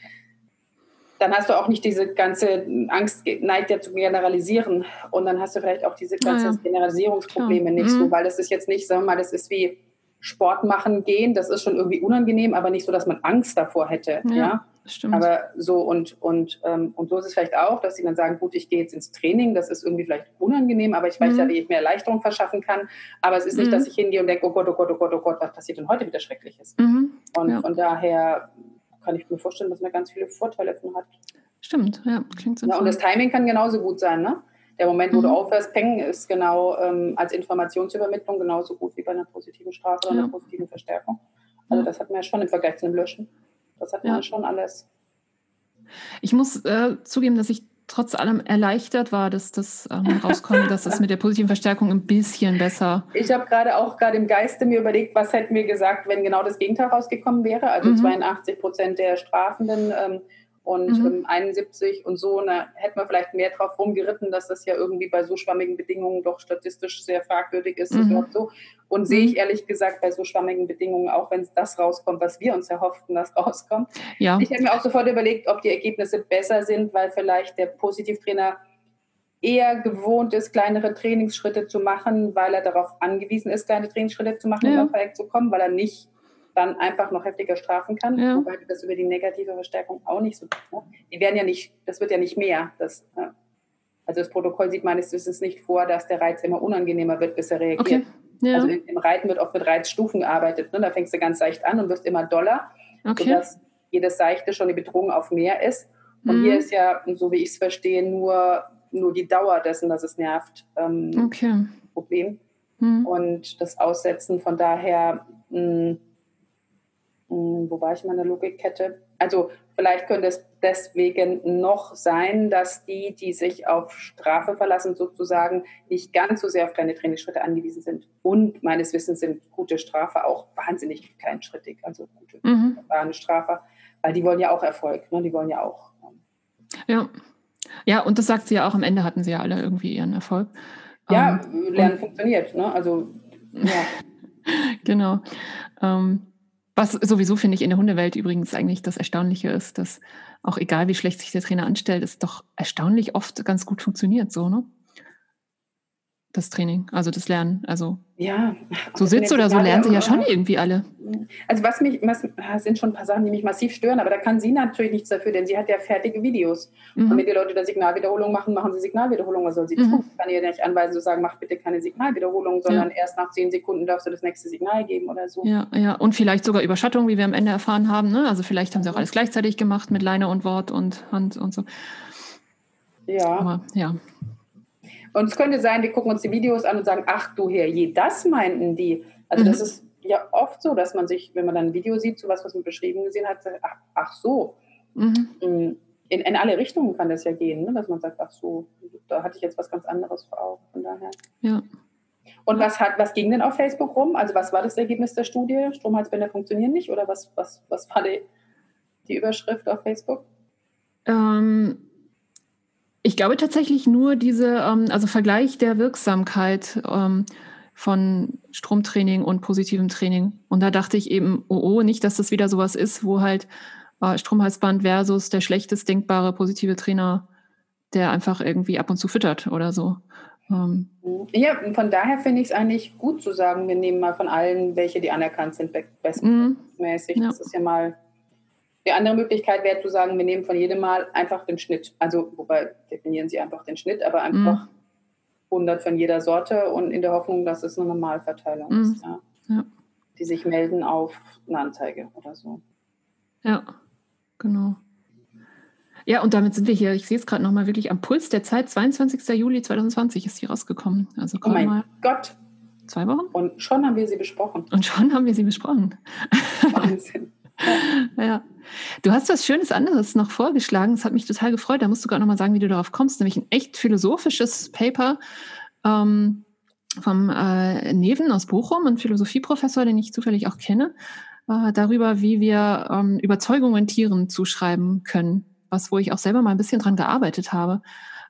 [SPEAKER 1] dann hast du auch nicht diese ganze Angst, neigt ja zu generalisieren. Und dann hast du vielleicht auch diese ganzen ah, ja. Generalisierungsprobleme ja. nicht mhm. so, weil das ist jetzt nicht, sagen wir mal, das ist wie Sport machen gehen, das ist schon irgendwie unangenehm, aber nicht so, dass man Angst davor hätte. Ja. Ja? Stimmt. Aber so und, und, ähm, und so ist es vielleicht auch, dass sie dann sagen, gut, ich gehe jetzt ins Training, das ist irgendwie vielleicht unangenehm, aber ich weiß mhm. ja, wie ich mir Erleichterung verschaffen kann. Aber es ist nicht, mhm. dass ich hingehe und denke, oh Gott, oh Gott, oh Gott, oh Gott, was passiert denn heute wieder Schreckliches? Mhm. Und ja. von daher kann ich mir vorstellen, dass man ganz viele Vorteile davon hat.
[SPEAKER 2] Stimmt, ja, klingt so.
[SPEAKER 1] Ja, und das Timing kann genauso gut sein, ne? Der Moment, wo du mhm. aufhörst, Peng, ist genau ähm, als Informationsübermittlung genauso gut wie bei einer positiven Strafe oder ja. einer positiven Verstärkung. Also das hat man ja schon im Vergleich zu einem Löschen. Das hat man ja. schon alles.
[SPEAKER 2] Ich muss äh, zugeben, dass ich trotz allem erleichtert war, dass das ähm, rauskommt, dass das mit der positiven Verstärkung ein bisschen besser.
[SPEAKER 1] Ich habe gerade auch gerade im Geiste mir überlegt, was hätten wir gesagt, wenn genau das Gegenteil rausgekommen wäre. Also mhm. 82 Prozent der Strafenden ähm, und mhm. 71 und so, na, hätten wir vielleicht mehr drauf rumgeritten, dass das ja irgendwie bei so schwammigen Bedingungen doch statistisch sehr fragwürdig ist. Mhm. so. Und sehe ich mhm. ehrlich gesagt bei so schwammigen Bedingungen, auch wenn das rauskommt, was wir uns erhofften, dass rauskommt. Ja. Ich habe mir auch sofort überlegt, ob die Ergebnisse besser sind, weil vielleicht der Positivtrainer eher gewohnt ist, kleinere Trainingsschritte zu machen, weil er darauf angewiesen ist, kleine Trainingsschritte zu machen, ja. um auf Projekt zu kommen, weil er nicht dann einfach noch heftiger strafen kann, ja. wobei das über die negative Verstärkung auch nicht so ne? Die werden ja nicht, das wird ja nicht mehr. Das, also das Protokoll sieht meines Wissens nicht vor, dass der Reiz immer unangenehmer wird, bis er reagiert. Okay. Ja. Also im Reiten wird oft mit Reizstufen gearbeitet. Ne? Da fängst du ganz leicht an und wirst immer doller, okay. sodass jedes Seichte schon die Bedrohung auf mehr ist. Und mhm. hier ist ja, so wie ich es verstehe, nur, nur die Dauer dessen, dass es nervt, ähm, okay. Problem. Mhm. Und das Aussetzen von daher mh, hm, wo war ich in meiner Logikkette? Also vielleicht könnte es deswegen noch sein, dass die, die sich auf Strafe verlassen, sozusagen nicht ganz so sehr auf kleine Trainingsschritte angewiesen sind. Und meines Wissens sind gute Strafe auch wahnsinnig kleinschrittig, also gute mhm. Strafe, weil die wollen ja auch Erfolg, ne? die wollen ja auch.
[SPEAKER 2] Ähm, ja. Ja, und das sagt sie ja auch, am Ende hatten sie ja alle irgendwie ihren Erfolg.
[SPEAKER 1] Ja, ähm, Lernen funktioniert, ne? Also ja. <laughs>
[SPEAKER 2] genau. Ähm, was sowieso finde ich in der Hundewelt übrigens eigentlich das Erstaunliche ist, dass auch egal wie schlecht sich der Trainer anstellt, es doch erstaunlich oft ganz gut funktioniert, so, ne? Das Training, also das Lernen. Also
[SPEAKER 1] ja,
[SPEAKER 2] so sitzt oder so lernen sie ja schon irgendwie alle.
[SPEAKER 1] Also was mich, was, sind schon ein paar Sachen, die mich massiv stören, aber da kann sie natürlich nichts dafür, denn sie hat ja fertige Videos. Mhm. Und wenn die Leute da Signalwiederholung machen, machen sie Signalwiederholung. Was soll sie mhm. tun? Ich kann ihr nicht anweisen zu sagen, mach bitte keine Signalwiederholung, sondern ja. erst nach zehn Sekunden darfst du das nächste Signal geben oder so.
[SPEAKER 2] Ja, ja. Und vielleicht sogar Überschattung, wie wir am Ende erfahren haben. Ne? Also vielleicht haben sie auch alles gleichzeitig gemacht mit Leine und Wort und Hand und so.
[SPEAKER 1] Ja. Aber, ja. Und es könnte sein, wir gucken uns die Videos an und sagen, ach du Herrje, das meinten die. Also mhm. das ist ja oft so, dass man sich, wenn man dann ein Video sieht, so was, was man beschrieben gesehen hat, sagt, ach, ach so. Mhm. Mm, in, in alle Richtungen kann das ja gehen, ne? dass man sagt, ach so, da hatte ich jetzt was ganz anderes vor Augen. Von daher.
[SPEAKER 2] Ja.
[SPEAKER 1] Und was, hat, was ging denn auf Facebook rum? Also was war das Ergebnis der Studie? Stromhalsbänder funktionieren nicht? Oder was, was, was war die, die Überschrift auf Facebook?
[SPEAKER 2] Ähm, ich glaube tatsächlich nur diese, ähm, also Vergleich der Wirksamkeit ähm, von Stromtraining und positivem Training. Und da dachte ich eben, oh, oh, nicht, dass das wieder sowas ist, wo halt äh, Stromhalsband versus der schlechtest denkbare positive Trainer, der einfach irgendwie ab und zu füttert oder so.
[SPEAKER 1] Ähm, ja, von daher finde ich es eigentlich gut zu sagen, wir nehmen mal von allen, welche die anerkannt sind, bestmäßig. Mhm. Ja. Das ist ja mal die andere Möglichkeit wäre zu sagen, wir nehmen von jedem Mal einfach den Schnitt. Also, wobei definieren Sie einfach den Schnitt, aber einfach mm. 100 von jeder Sorte und in der Hoffnung, dass es eine Normalverteilung mm. ist. Ja. Ja. Die sich melden auf eine Anzeige oder so.
[SPEAKER 2] Ja, genau. Ja, und damit sind wir hier, ich sehe es gerade nochmal wirklich am Puls der Zeit, 22. Juli 2020 ist sie rausgekommen. Also
[SPEAKER 1] oh mein mal. Gott.
[SPEAKER 2] Zwei Wochen?
[SPEAKER 1] Und schon haben wir sie besprochen.
[SPEAKER 2] Und schon haben wir sie besprochen. <laughs>
[SPEAKER 1] Wahnsinn. <laughs>
[SPEAKER 2] ja. Du hast was Schönes anderes noch vorgeschlagen. Das hat mich total gefreut. Da musst du gerade noch mal sagen, wie du darauf kommst. Nämlich ein echt philosophisches Paper ähm, vom äh, Neven aus Bochum, ein Philosophieprofessor, den ich zufällig auch kenne, äh, darüber, wie wir ähm, Überzeugungen Tieren zuschreiben können. Was, wo ich auch selber mal ein bisschen dran gearbeitet habe.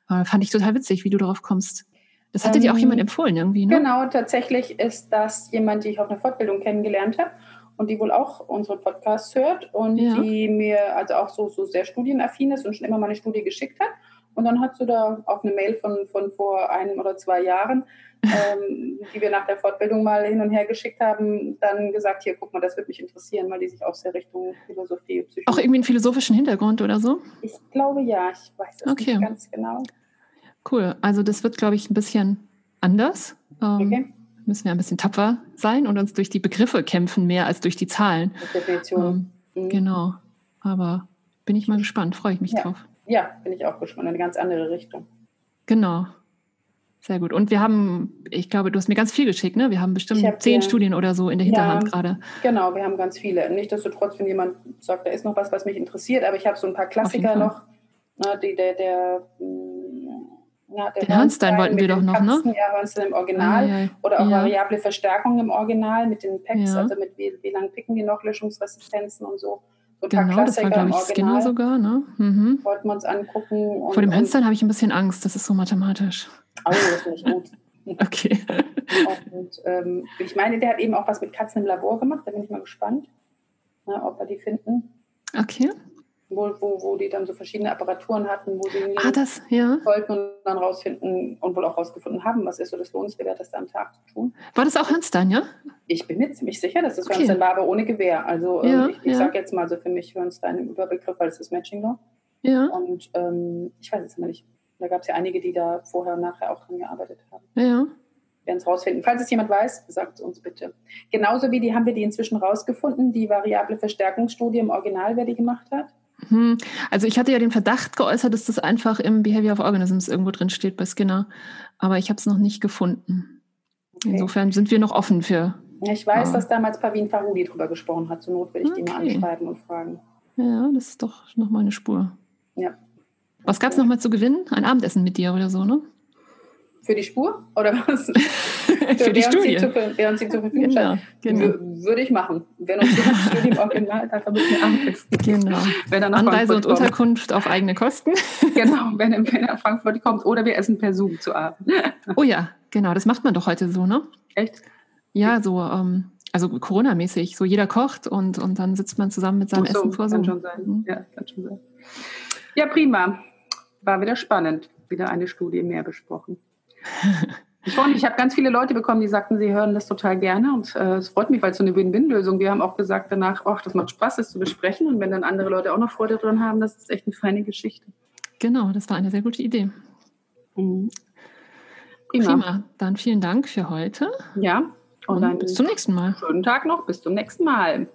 [SPEAKER 2] Äh, fand ich total witzig, wie du darauf kommst. Das hatte ähm, dir auch jemand empfohlen irgendwie,
[SPEAKER 1] ne? Genau, tatsächlich ist das jemand, die ich auf einer Fortbildung kennengelernt habe und die wohl auch unsere Podcasts hört und ja. die mir also auch so, so sehr studienaffin ist und schon immer mal eine Studie geschickt hat. Und dann hat sie da auch eine Mail von, von vor einem oder zwei Jahren, <laughs> ähm, die wir nach der Fortbildung mal hin und her geschickt haben, dann gesagt, hier, guck mal, das würde mich interessieren, weil die sich auch sehr Richtung Philosophie,
[SPEAKER 2] Psychologie... Auch irgendwie einen philosophischen Hintergrund oder so?
[SPEAKER 1] Ich glaube ja, ich weiß es okay. nicht ganz genau.
[SPEAKER 2] Cool, also das wird, glaube ich, ein bisschen anders. Ähm, okay müssen wir ein bisschen tapfer sein und uns durch die Begriffe kämpfen, mehr als durch die Zahlen.
[SPEAKER 1] Definition.
[SPEAKER 2] Ähm, mhm. Genau. Aber bin ich mal gespannt, freue ich mich
[SPEAKER 1] ja.
[SPEAKER 2] drauf.
[SPEAKER 1] Ja, bin ich auch gespannt, eine ganz andere Richtung.
[SPEAKER 2] Genau. Sehr gut. Und wir haben, ich glaube, du hast mir ganz viel geschickt, ne? Wir haben bestimmt hab zehn dir, Studien oder so in der Hinterhand ja, gerade.
[SPEAKER 1] Genau, wir haben ganz viele. Nichtsdestotrotz, wenn jemand sagt, da ist noch was, was mich interessiert, aber ich habe so ein paar Klassiker noch, Na, die, der, der,
[SPEAKER 2] der Den Hörnstein wollten wir doch noch, ne?
[SPEAKER 1] Katzen, ne? Ja, Hörnstein im Original. Ah, ja. Oder auch ja. variable Verstärkung im Original mit den Packs, ja. also mit wie, wie lang picken die noch, Löschungsresistenzen und so.
[SPEAKER 2] So genau, das war, glaube ich, Skinner sogar, ne?
[SPEAKER 1] Mhm. Wollten wir uns angucken.
[SPEAKER 2] Und, Vor dem Hörnstein habe ich ein bisschen Angst, das ist so mathematisch.
[SPEAKER 1] Oh, das ist nicht gut. <laughs>
[SPEAKER 2] okay.
[SPEAKER 1] Und ähm, ich meine, der hat eben auch was mit Katzen im Labor gemacht, da bin ich mal gespannt, ne, ob wir die finden.
[SPEAKER 2] Okay
[SPEAKER 1] wo, wo, wo die dann so verschiedene Apparaturen hatten, wo sie
[SPEAKER 2] ah, das, ja.
[SPEAKER 1] wollten und dann rausfinden und wohl auch rausgefunden haben, was ist so das Lohnenswerteste am Tag zu tun.
[SPEAKER 2] War das auch Hörnstein, ja?
[SPEAKER 1] Ich bin mir ziemlich sicher, dass das okay. Hörnstein war, aber ohne Gewehr. Also ähm, ja, ich, ich ja. sage jetzt mal so für mich Hörnstein im Überbegriff, weil es ist Matching Law.
[SPEAKER 2] Ja.
[SPEAKER 1] Und ähm, ich weiß es immer nicht. Da gab es ja einige, die da vorher und nachher auch dran gearbeitet haben.
[SPEAKER 2] Ja
[SPEAKER 1] werden es rausfinden. Falls es jemand weiß, sagt es uns bitte. Genauso wie die haben wir die inzwischen rausgefunden, die variable Verstärkungsstudie im Original, wer die gemacht hat.
[SPEAKER 2] Hm. Also ich hatte ja den Verdacht geäußert, dass das einfach im Behavior of Organisms irgendwo drin steht bei Skinner, aber ich habe es noch nicht gefunden. Okay. Insofern sind wir noch offen für.
[SPEAKER 1] Ich weiß, äh, dass damals Pavin Faroudi drüber gesprochen hat. Zur Not will ich okay. die mal anschreiben und fragen.
[SPEAKER 2] Ja, das ist doch nochmal eine Spur.
[SPEAKER 1] Ja.
[SPEAKER 2] Was gab es nochmal zu gewinnen? Ein Abendessen mit dir oder so, ne?
[SPEAKER 1] Für die Spur oder was? <laughs>
[SPEAKER 2] für die Studie.
[SPEAKER 1] Zu, während sie zur Verfügung <laughs> genau, genau. Würde ich machen. Wenn uns die Studie im Original, versuchen wir Abendessen.
[SPEAKER 2] Genau. Wenn er nach Anreise und kommt. Unterkunft auf eigene Kosten. <laughs>
[SPEAKER 1] genau, wenn, wenn er nach Frankfurt kommt. Oder wir essen per Zoom zu Abend.
[SPEAKER 2] oh ja, genau. Das macht man doch heute so, ne?
[SPEAKER 1] Echt?
[SPEAKER 2] Ja, so, ähm, also Corona-mäßig. So jeder kocht und, und dann sitzt man zusammen mit seinem so, Essen vor
[SPEAKER 1] Zoom. Kann schon sein. Mhm. Ja, kann schon sein. Ja, prima. War wieder spannend. Wieder eine Studie mehr besprochen. Schon, ich habe ganz viele Leute bekommen, die sagten, sie hören das total gerne und äh, es freut mich, weil es so eine Win-Win-Lösung. Wir haben auch gesagt danach, ach, das macht Spaß, das zu besprechen und wenn dann andere Leute auch noch Freude dran haben, das ist echt eine feine Geschichte.
[SPEAKER 2] Genau, das war eine sehr gute Idee. Mhm. Prima. Prima. Dann vielen Dank für heute.
[SPEAKER 1] Ja.
[SPEAKER 2] Und, und dann bis zum nächsten Mal.
[SPEAKER 1] Schönen Tag noch, bis zum nächsten Mal.